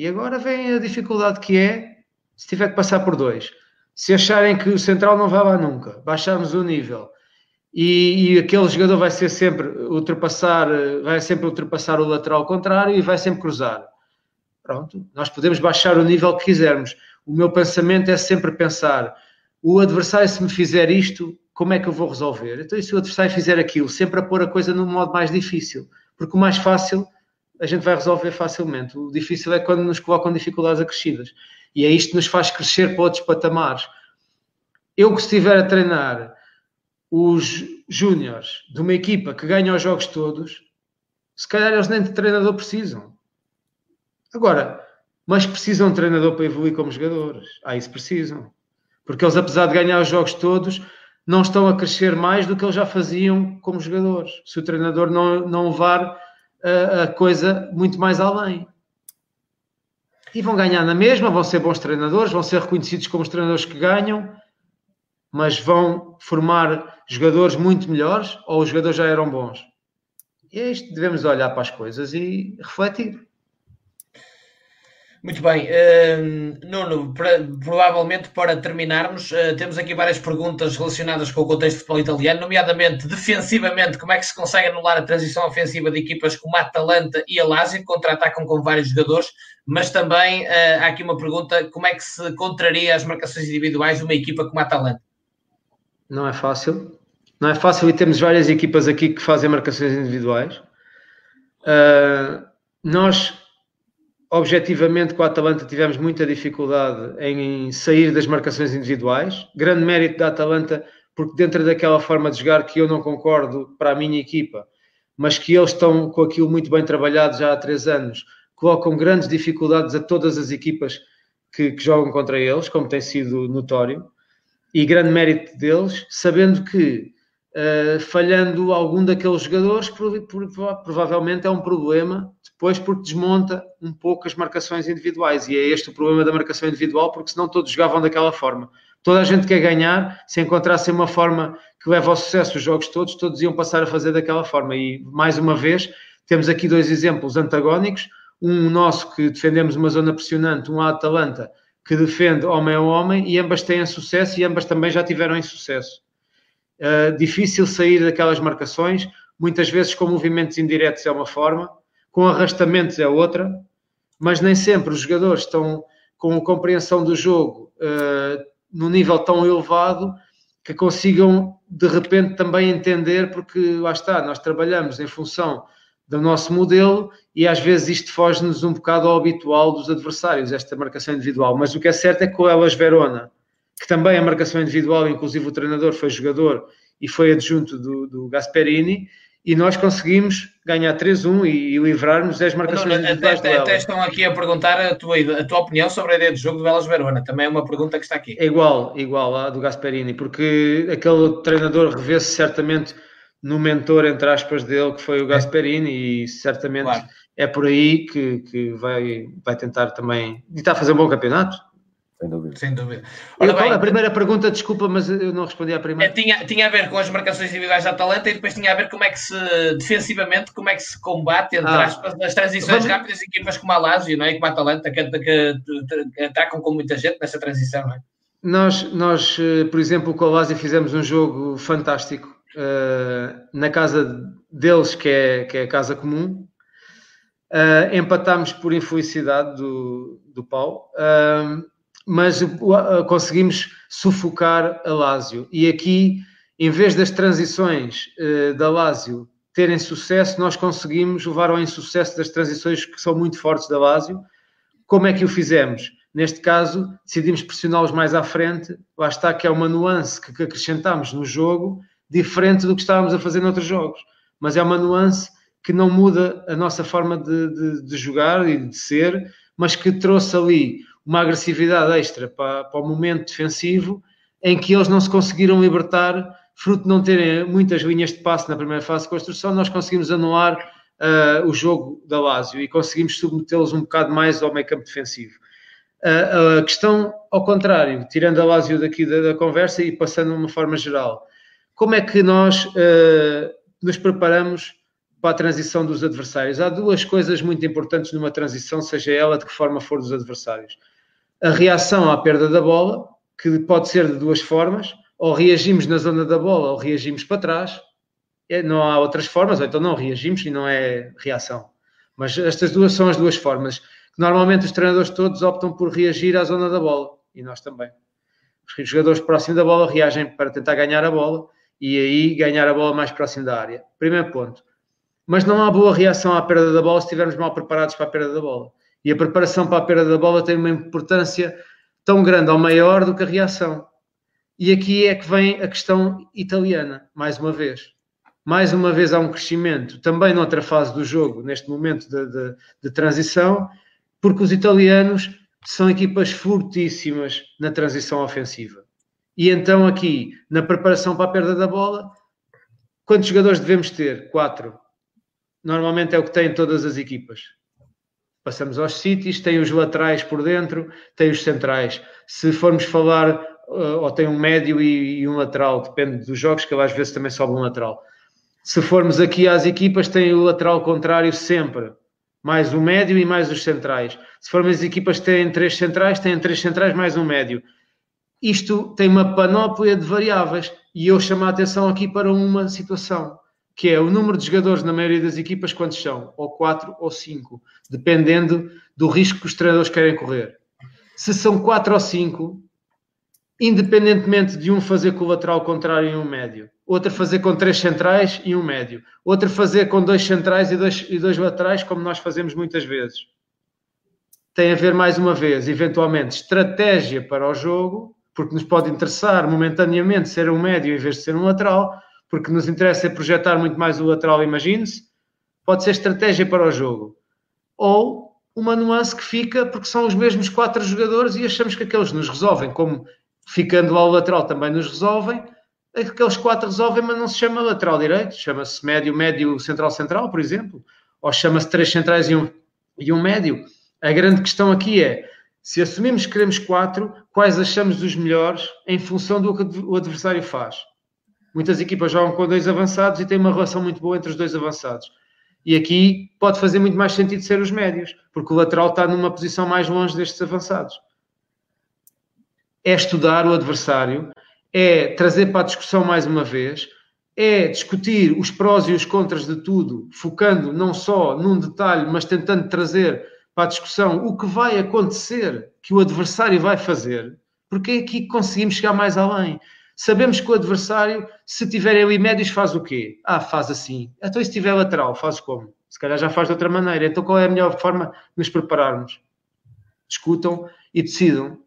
E agora vem a dificuldade que é se tiver que passar por dois. Se acharem que o central não vai lá nunca, baixarmos o nível e, e, aquele jogador vai ser sempre ultrapassar, vai sempre ultrapassar o lateral contrário e vai sempre cruzar. Pronto, nós podemos baixar o nível que quisermos. O meu pensamento é sempre pensar: o adversário, se me fizer isto, como é que eu vou resolver? Então, e se o adversário fizer aquilo, sempre a pôr a coisa num modo mais difícil, porque o mais fácil a gente vai resolver facilmente. O difícil é quando nos colocam dificuldades acrescidas. E é isto que nos faz crescer para outros patamares. Eu que estiver a treinar os júniores de uma equipa que ganha os jogos todos, se calhar eles nem de treinador precisam. Agora, mas precisam de treinador para evoluir como jogadores. Ah, isso precisam. Porque eles, apesar de ganhar os jogos todos, não estão a crescer mais do que eles já faziam como jogadores. Se o treinador não, não levar a, coisa muito mais além. E vão ganhar na mesma, vão ser bons treinadores, vão ser reconhecidos como os treinadores que ganham, mas vão formar jogadores muito melhores ou os jogadores já eram bons? E é isto, devemos olhar para as coisas e refletir. Muito bem, uh, Nuno, para, provavelmente para terminarmos, uh, temos aqui várias perguntas relacionadas com o contexto de futebol italiano, nomeadamente defensivamente, como é que se consegue anular a transição ofensiva de equipas como a Atalanta e a Lazio, que contra-atacam com vários jogadores, mas também uh, há aqui uma pergunta, como é que se contraria as marcações individuais de uma equipa como a Atalanta? Não é fácil, não é fácil e temos várias equipas aqui que fazem marcações individuais. Uh, nós objetivamente com a Atalanta tivemos muita dificuldade em sair das marcações individuais. Grande mérito da Atalanta, porque dentro daquela forma de jogar que eu não concordo para a minha equipa, mas que eles estão com aquilo muito bem trabalhado já há três anos, colocam grandes dificuldades a todas as equipas que, que jogam contra eles, como tem sido notório, e grande mérito deles, sabendo que Uh, falhando algum daqueles jogadores, provavelmente é um problema depois porque desmonta um pouco as marcações individuais e é este o problema da marcação individual porque senão todos jogavam daquela forma. Toda a gente quer ganhar, se encontrassem uma forma que leva ao sucesso os jogos todos, todos iam passar a fazer daquela forma. E mais uma vez temos aqui dois exemplos antagónicos. Um nosso que defendemos uma zona pressionante, um Atalanta que defende homem a homem e ambas têm sucesso e ambas também já tiveram insucesso Uh, difícil sair daquelas marcações, muitas vezes com movimentos indiretos é uma forma, com arrastamentos é outra, mas nem sempre os jogadores estão com a compreensão do jogo uh, num nível tão elevado que consigam de repente também entender, porque lá está, nós trabalhamos em função do nosso modelo e às vezes isto foge-nos um bocado ao habitual dos adversários, esta marcação individual. Mas o que é certo é que com elas Verona que também a marcação individual, inclusive o treinador foi jogador e foi adjunto do, do Gasperini, e nós conseguimos ganhar 3-1 e, e livrarmos as marcações individuais até, até estão aqui a perguntar a tua, a tua opinião sobre a ideia de jogo do Velas Verona, também é uma pergunta que está aqui. É igual, igual à do Gasperini, porque aquele treinador revê-se certamente no mentor, entre aspas, dele, que foi o Gasperini, e certamente claro. é por aí que, que vai, vai tentar também, e está a fazer um bom campeonato, sem dúvida. Sem dúvida. Ora, bem, a primeira pergunta, desculpa, mas eu não respondi à primeira. É, tinha, tinha a ver com as marcações individuais da Atalanta e depois tinha a ver como é que se, defensivamente, como é que se combate, entre ah, aspas, nas transições vamos... rápidas equipas como a Lazio, não é? Como a Atalanta, que, que, que, que atacam com muita gente nessa transição, não é? Nós, nós, eh, por exemplo, com a Lazio fizemos um jogo fantástico uh, na casa deles, que é, que é a casa comum. Uh, empatámos por infelicidade do, do pau. Uh, mas conseguimos sufocar a Lazio. E aqui, em vez das transições uh, da Lazio terem sucesso, nós conseguimos levar ao insucesso das transições que são muito fortes da Lazio. Como é que o fizemos? Neste caso, decidimos pressioná-los mais à frente. Lá está que é uma nuance que, que acrescentamos no jogo, diferente do que estávamos a fazer noutros jogos. Mas é uma nuance que não muda a nossa forma de, de, de jogar e de ser, mas que trouxe ali uma agressividade extra para, para o momento defensivo em que eles não se conseguiram libertar, fruto de não terem muitas linhas de passe na primeira fase de construção, nós conseguimos anular uh, o jogo da Lazio e conseguimos submetê-los um bocado mais ao meio campo defensivo. Uh, a questão, ao contrário, tirando a Lazio daqui da, da, conversa e passando de uma forma geral, como é que nós uh, nos preparamos para a transição dos adversários? Há duas coisas muito importantes numa transição, seja ela de que forma for dos adversários a reação à perda da bola, que pode ser de duas formas, ou reagimos na zona da bola ou reagimos para trás, é, não há outras formas, ou então não reagimos e não é reação. Mas estas duas são as duas formas. Normalmente os treinadores todos optam por reagir à zona da bola, e nós também. Os jogadores próximos da bola reagem para tentar ganhar a bola e aí ganhar a bola mais próximo da área. Primeiro ponto. Mas não há boa reação à perda da bola se estivermos mal preparados para a perda da bola. E a preparação para a perda da bola tem uma importância tão grande ou maior do que a reação. E aqui é que vem a questão italiana, mais uma vez. Mais uma vez há um crescimento, também noutra fase do jogo, neste momento de, de, de transição, porque os italianos são equipas fortíssimas na transição ofensiva. E então, aqui, na preparação para a perda da bola, quantos jogadores devemos ter? Quatro. Normalmente é o que têm todas as equipas. Passamos aos sítios, tem os laterais por dentro, tem os centrais. Se formos falar, uh, ou tem um médio e, um lateral, depende dos jogos, que às vezes também sobe um lateral. Se formos aqui às equipas, tem o lateral contrário sempre, mais o médio e mais os centrais. Se formos as equipas têm três centrais, têm três centrais mais um médio. Isto tem uma panóplia de variáveis e eu chamo a atenção aqui para uma situação que é o número de jogadores na maioria das equipas, quantos são? Ou 4 ou 5, dependendo do risco que os treinadores querem correr. Se são 4 ou 5, independentemente de um fazer com o lateral contrário e um médio, outro fazer com três centrais e um médio, outro fazer com dois centrais e dois, e dois laterais, como nós fazemos muitas vezes. Tem a ver, mais uma vez, eventualmente, estratégia para o jogo, porque nos pode interessar momentaneamente ser um médio em vez de ser um lateral, porque nos interessa projetar muito mais o lateral, imagine-se, pode ser estratégia para o jogo. Ou uma nuance que fica porque são os mesmos quatro jogadores e achamos que aqueles nos resolvem, como ficando lá o lateral também nos resolvem, aqueles quatro resolvem, mas não se chama lateral direito, chama-se médio, médio, central, central, por exemplo, ou chama-se três centrais e um, e um médio. A grande questão aqui é, se assumimos que queremos quatro, quais achamos os melhores em função do que o adversário faz? Muitas equipas jogam com dois avançados e têm uma relação muito boa entre os dois avançados. E aqui pode fazer muito mais sentido ser os médios, porque o lateral está numa posição mais longe destes avançados. É estudar o adversário, é trazer para a discussão mais uma vez, é discutir os prós e os contras de tudo, focando não só num detalhe, mas tentando trazer para a discussão o que vai acontecer, que o adversário vai fazer, porque é aqui que conseguimos chegar mais além. Sabemos que o adversário, se tiver ali médios, faz o quê? Ah, faz assim. Então, e se tiver lateral, faz como? Se calhar já faz de outra maneira. Então, qual é a melhor forma de nos prepararmos? Discutam e decidam,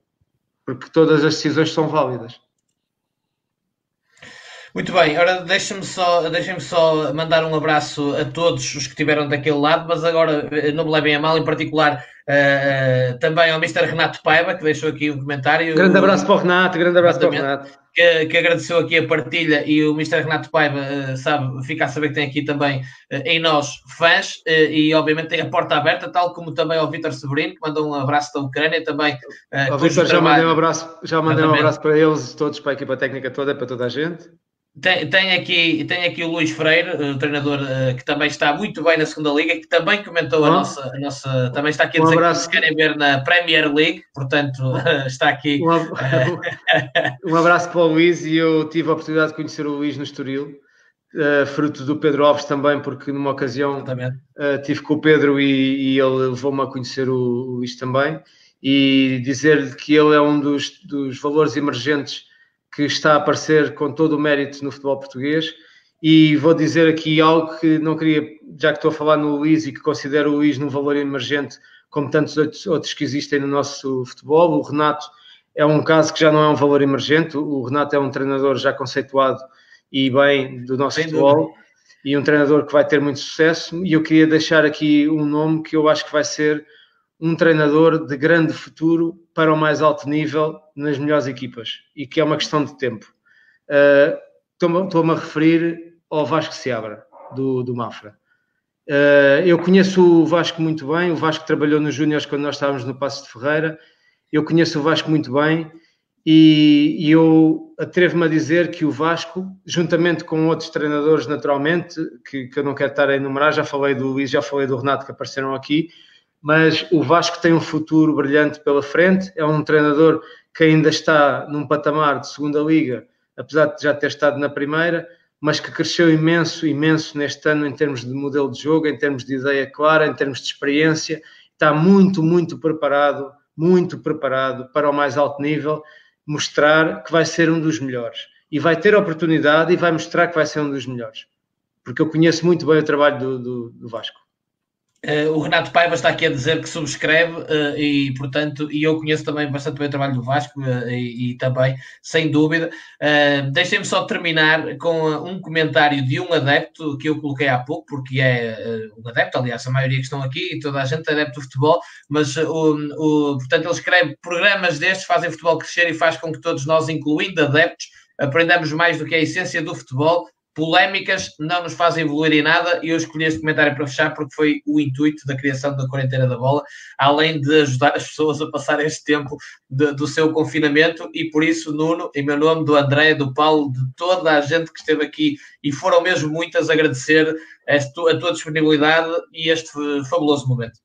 porque todas as decisões são válidas. Muito bem, agora deixem-me só, deixem só mandar um abraço a todos os que estiveram daquele lado, mas agora eh, não me levem a mal, em particular uh, uh, também ao Mr. Renato Paiva, que deixou aqui um comentário. Grande abraço para o Renato, grande abraço para o Renato. Que, que, agradeceu aqui a partilha e o Mr. Renato Paiva uh, sabe, fica a saber que tem aqui também em nós fãs e obviamente tem a porta aberta, tal como também ao Vitor Severino, que mandou um abraço da Ucrânia também. Uh, Vitor, já mandei um abraço, já mandei um abraço para eles todos, para a equipa técnica toda, para toda a gente. Tem, tem, aqui, tem aqui o Luís Freire, o treinador uh, que também está muito bem na segunda liga, que também comentou a, nossa, a nossa. Também está aqui a dizer um que se querem ver na Premier League, portanto, uh, está aqui. Um, um, abraço para o Luís e eu tive a oportunidade de conhecer o Luís no Estoril, uh, fruto do Pedro Alves também, porque numa ocasião tive com o Pedro e, e ele levou-me a conhecer o, o Luís também. E dizer-lhe que ele é um dos, dos valores emergentes que está a aparecer com todo o mérito no futebol português. E vou dizer aqui algo que não queria, já que estou a falar no Luís e que considero o Luís num valor emergente, como tantos outros que existem no nosso futebol. O Renato é um caso que já não é um valor emergente. O Renato é um treinador já conceituado e bem do nosso futebol. Dúvida. E um treinador que vai ter muito sucesso. E eu queria deixar aqui um nome que eu acho que vai ser um treinador de grande futuro para o mais alto nível nas melhores equipas e que é uma questão de tempo. Uh, Estou-me a referir ao Vasco Seabra, do, do Mafra. Uh, eu conheço o Vasco muito bem, o Vasco trabalhou nos Júniors quando nós estávamos no Passo de Ferreira, eu conheço o Vasco muito bem e, e eu atrevo-me a dizer que o Vasco, juntamente com outros treinadores naturalmente, que, que eu não quero estar a enumerar, já falei do Luís, já falei do Renato que apareceram aqui, mas o Vasco tem um futuro brilhante pela frente. É um treinador que ainda está num patamar de segunda liga, apesar de já ter estado na primeira, mas que cresceu imenso, imenso neste ano em termos de modelo de jogo, em termos de ideia clara, em termos de experiência. Está muito, muito preparado, muito preparado para o mais alto nível, mostrar que vai ser um dos melhores. E vai ter oportunidade e vai mostrar que vai ser um dos melhores. Porque eu conheço muito bem o trabalho do, do, do Vasco. Uh, o Renato Paiva está aqui a dizer que subscreve uh, e, portanto, e eu conheço também bastante bem o trabalho do Vasco uh, e, e, também, sem dúvida. Deixem-me só terminar com um comentário de um adepto que eu coloquei há pouco, porque é um adepto, aliás, a maioria que estão aqui e toda a gente é adepto do futebol, mas, o, o, portanto, ele escreve programas destes, fazem futebol crescer e faz com que todos nós, incluindo adeptos, aprendamos mais do que a essência do futebol polémicas não nos fazem evoluir em nada e eu escolhi este comentário para fechar porque foi o intuito da criação da quarentena da bola, além de ajudar as pessoas a passar este tempo de, do seu confinamento e por isso, Nuno, em meu nome, do André, do Paulo, de toda a gente que esteve aqui e foram mesmo muitas, agradecer a, a tua disponibilidade e este fabuloso momento.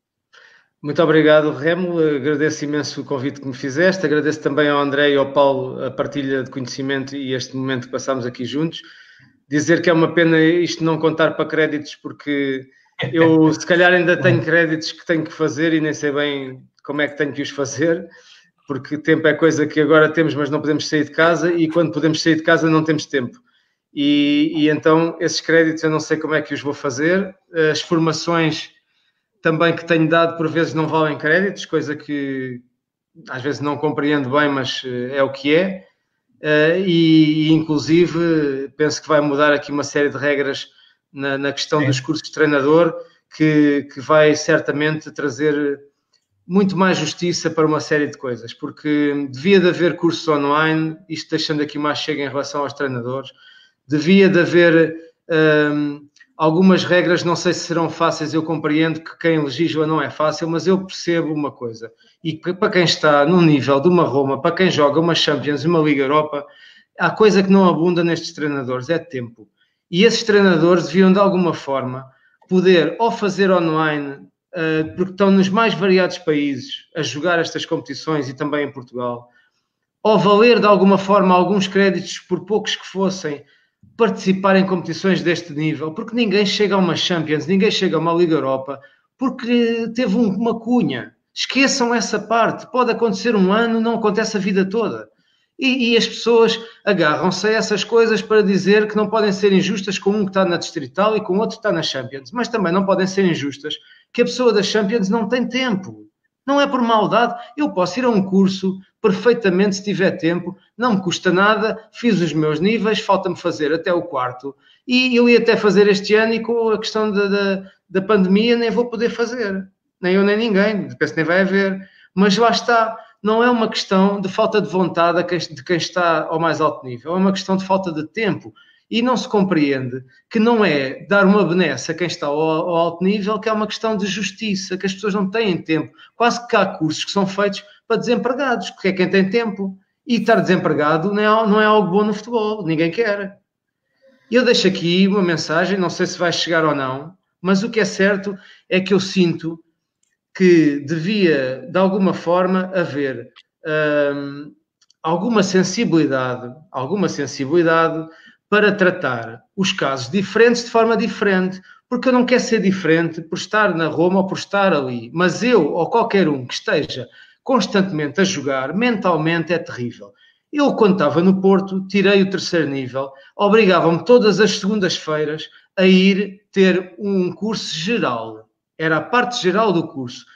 Muito obrigado, Remo. Agradeço imenso o convite que me fizeste. Agradeço também ao André e ao Paulo a partilha de conhecimento e este momento que passamos aqui juntos dizer que é uma pena isto não contar para créditos, porque eu se calhar ainda tenho créditos que tenho que fazer e nem sei bem como é que tenho que os fazer, porque tempo é coisa que agora temos, mas não podemos sair de casa, e quando podemos sair de casa não temos tempo. E, e então esses créditos eu não sei como é que os vou fazer. As formações também que tenho dado por vezes não valem créditos, coisa que às vezes não compreendo bem, mas eh, é o que é. Uh, e, inclusive, penso que vai mudar aqui uma série de regras na, na questão Sim. dos cursos de treinador, que, que vai certamente trazer muito mais justiça para uma série de coisas, porque devia de haver cursos online, isto deixando aqui mais chega em relação aos treinadores, devia de haver um, algumas regras, não sei se serão fáceis, eu compreendo que quem legisla não é fácil, mas eu percebo uma coisa, e para quem está no nível de uma Roma, para quem joga uma Champions, uma Liga Europa, há coisa que não abunda nestes treinadores, é tempo. E esses treinadores deviam, de alguma forma, poder ou fazer online, uh, porque estão nos mais variados países a jogar estas competições e também em Portugal, ou valer de alguma forma alguns créditos, por poucos que fossem, participar em competições deste nível, porque ninguém chega a uma Champions, ninguém chega a uma Liga Europa, porque teve um, uma cunha. Esqueçam essa parte. Pode acontecer um ano, não acontece a vida toda. E, e as pessoas agarram-se a essas coisas para dizer que não podem ser injustas com um que está na Distrital e com outro que está na Champions. Mas também não podem ser injustas que a pessoa da Champions não tem tempo. Não é por maldade. Eu posso ir a um curso perfeitamente se tiver tempo, não me custa nada, fiz os meus níveis, falta-me fazer até o quarto. E eu ia até fazer este ano e com a questão da, da, da pandemia nem vou poder fazer. Nem eu nem ninguém, penso que nem vai haver. Mas lá está, não é uma questão de falta de vontade de quem está ao mais alto nível, é uma questão de falta de tempo. E não se compreende que não é dar uma benesse a quem está ao, ao, alto nível, que é uma questão de justiça, que as pessoas não têm tempo. Quase que há cursos que são feitos para desempregados, porque é quem tem tempo. E estar desempregado não é, não é algo bom no futebol, ninguém quer. Eu deixo aqui uma mensagem, não sei se vai chegar ou não, mas o que é certo é que eu sinto que devia, de alguma forma, haver hum, alguma sensibilidade, alguma sensibilidade para tratar os casos diferentes de forma diferente, porque eu não quero ser diferente por estar na Roma ou por estar ali, mas eu ou qualquer um que esteja constantemente a jogar, mentalmente é terrível. Eu, quando estava no Porto, tirei o terceiro nível, obrigavam-me todas as segundas-feiras a ir ter um curso geral. Era a parte geral do curso.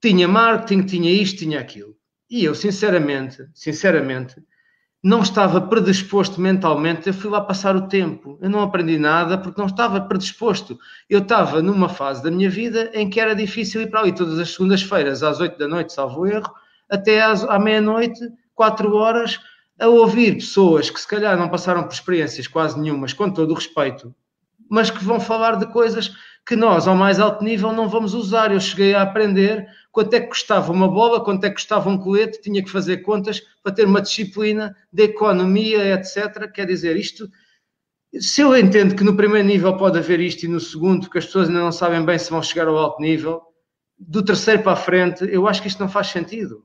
Tinha marketing, tinha isto, tinha aquilo. E eu, sinceramente, sinceramente, não estava predisposto mentalmente, eu fui lá passar o tempo. Eu não aprendi nada porque não estava predisposto. Eu estava numa fase da minha vida em que era difícil ir para ali todas as segundas-feiras, às oito da noite, salvo erro, até às, à meia-noite, quatro horas, a ouvir pessoas que se calhar não passaram por experiências quase nenhumas, com todo o respeito, mas que vão falar de coisas que nós, ao mais alto nível, não vamos usar. Eu cheguei a aprender quanto é que custava uma bola, quanto é que custava um colete, tinha que fazer contas para ter uma disciplina de economia, etc. Quer dizer, isto, se eu entendo que no primeiro nível pode haver isto e no segundo, que as pessoas ainda não sabem bem se vão chegar ao alto nível, do terceiro para a frente, eu acho que isto não faz sentido.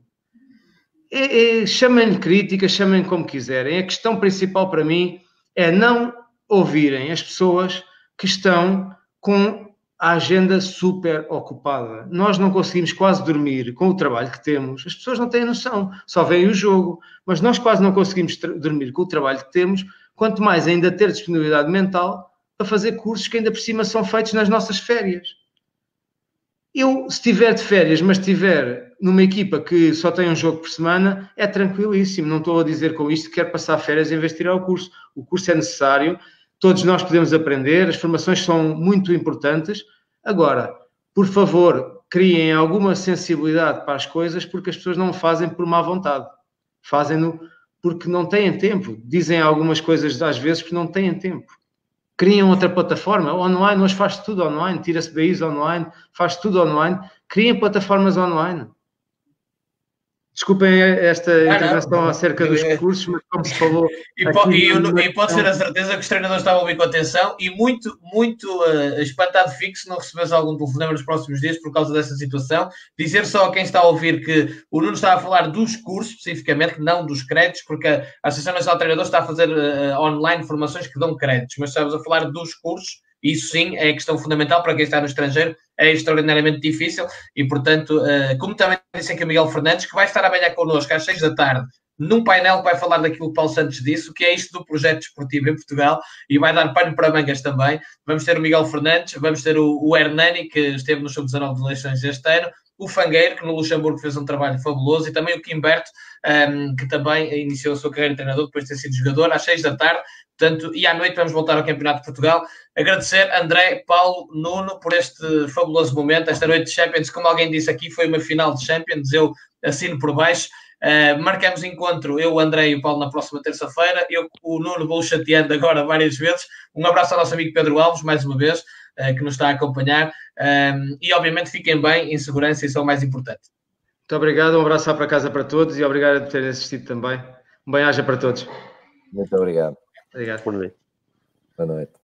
É, é, chamem-lhe crítica, chamem como quiserem. A questão principal para mim é não ouvirem as pessoas que estão com a agenda super ocupada. Nós não conseguimos quase dormir com o trabalho que temos. As pessoas não têm noção, só veem o jogo, mas nós quase não conseguimos dormir com o trabalho que temos, quanto mais ainda ter disponibilidade mental para fazer cursos que ainda por cima são feitos nas nossas férias. Eu, se estiver de férias, mas estiver numa equipa que só tem um jogo por semana, é tranquilíssimo. Não estou a dizer com isto que quero passar férias de tirar o curso. O curso é necessário, todos nós podemos aprender, as formações são muito importantes. Agora, por favor, criem alguma sensibilidade para as coisas, porque as pessoas não fazem por má vontade, fazem-no porque não têm tempo. Dizem algumas coisas às vezes porque não têm tempo. Criam outra plataforma online, hoje faz tudo online, tira-se BIs online, faz tudo online, criem plataformas online. Desculpem esta ah, intervenção não. acerca dos recursos, mas como se falou. E, po, e, eu, e pode ser a certeza que os treinadores estavam bem com atenção e muito, muito uh, espantado fixo não recebesse algum telefonema nos próximos dias por causa dessa situação. Dizer só a quem está a ouvir que o Nuno está a falar dos cursos especificamente, não dos créditos, porque a Associação Nacional de Treinadores está a fazer uh, online formações que dão créditos, mas estamos a falar dos cursos isso sim é questão fundamental para quem está no estrangeiro, é extraordinariamente difícil e, portanto, uh, como também disse aqui o Miguel Fernandes, que vai estar amanhã connosco às seis da tarde, num painel que vai falar daquilo que o Paulo Santos disse, o que é isto do projeto desportivo em Portugal, e vai dar pano para mangas também. Vamos ter o Miguel Fernandes, vamos ter o, o Hernani, que esteve no Sub-19 de eleições este ano, o Fangueiro, que no Luxemburgo fez um trabalho fabuloso, e também o Quimberto, um, ehm, que também iniciou a sua carreira de treinador depois de ter sido jogador, às seis da tarde. Portanto, e à noite vamos voltar ao Campeonato de Portugal. Agradecer André, Paulo, Nuno por este fabuloso momento, esta noite de Champions. Como alguém disse aqui, foi uma final de Champions, eu assino por baixo. Uh, marcamos encontro, eu, o André e o Paulo, na próxima terça-feira. Eu, o Nuno, vou chateando agora várias vezes. Um abraço ao nosso amigo Pedro Alves, mais uma vez, uh, que nos está a acompanhar. Um, e, obviamente, fiquem bem, em segurança, isso é o mais importante. Muito obrigado, um abraço para casa para todos e obrigado por terem assistido também. Um bem-aja para todos. Muito obrigado. Obrigado. Boa noite. Boa noite.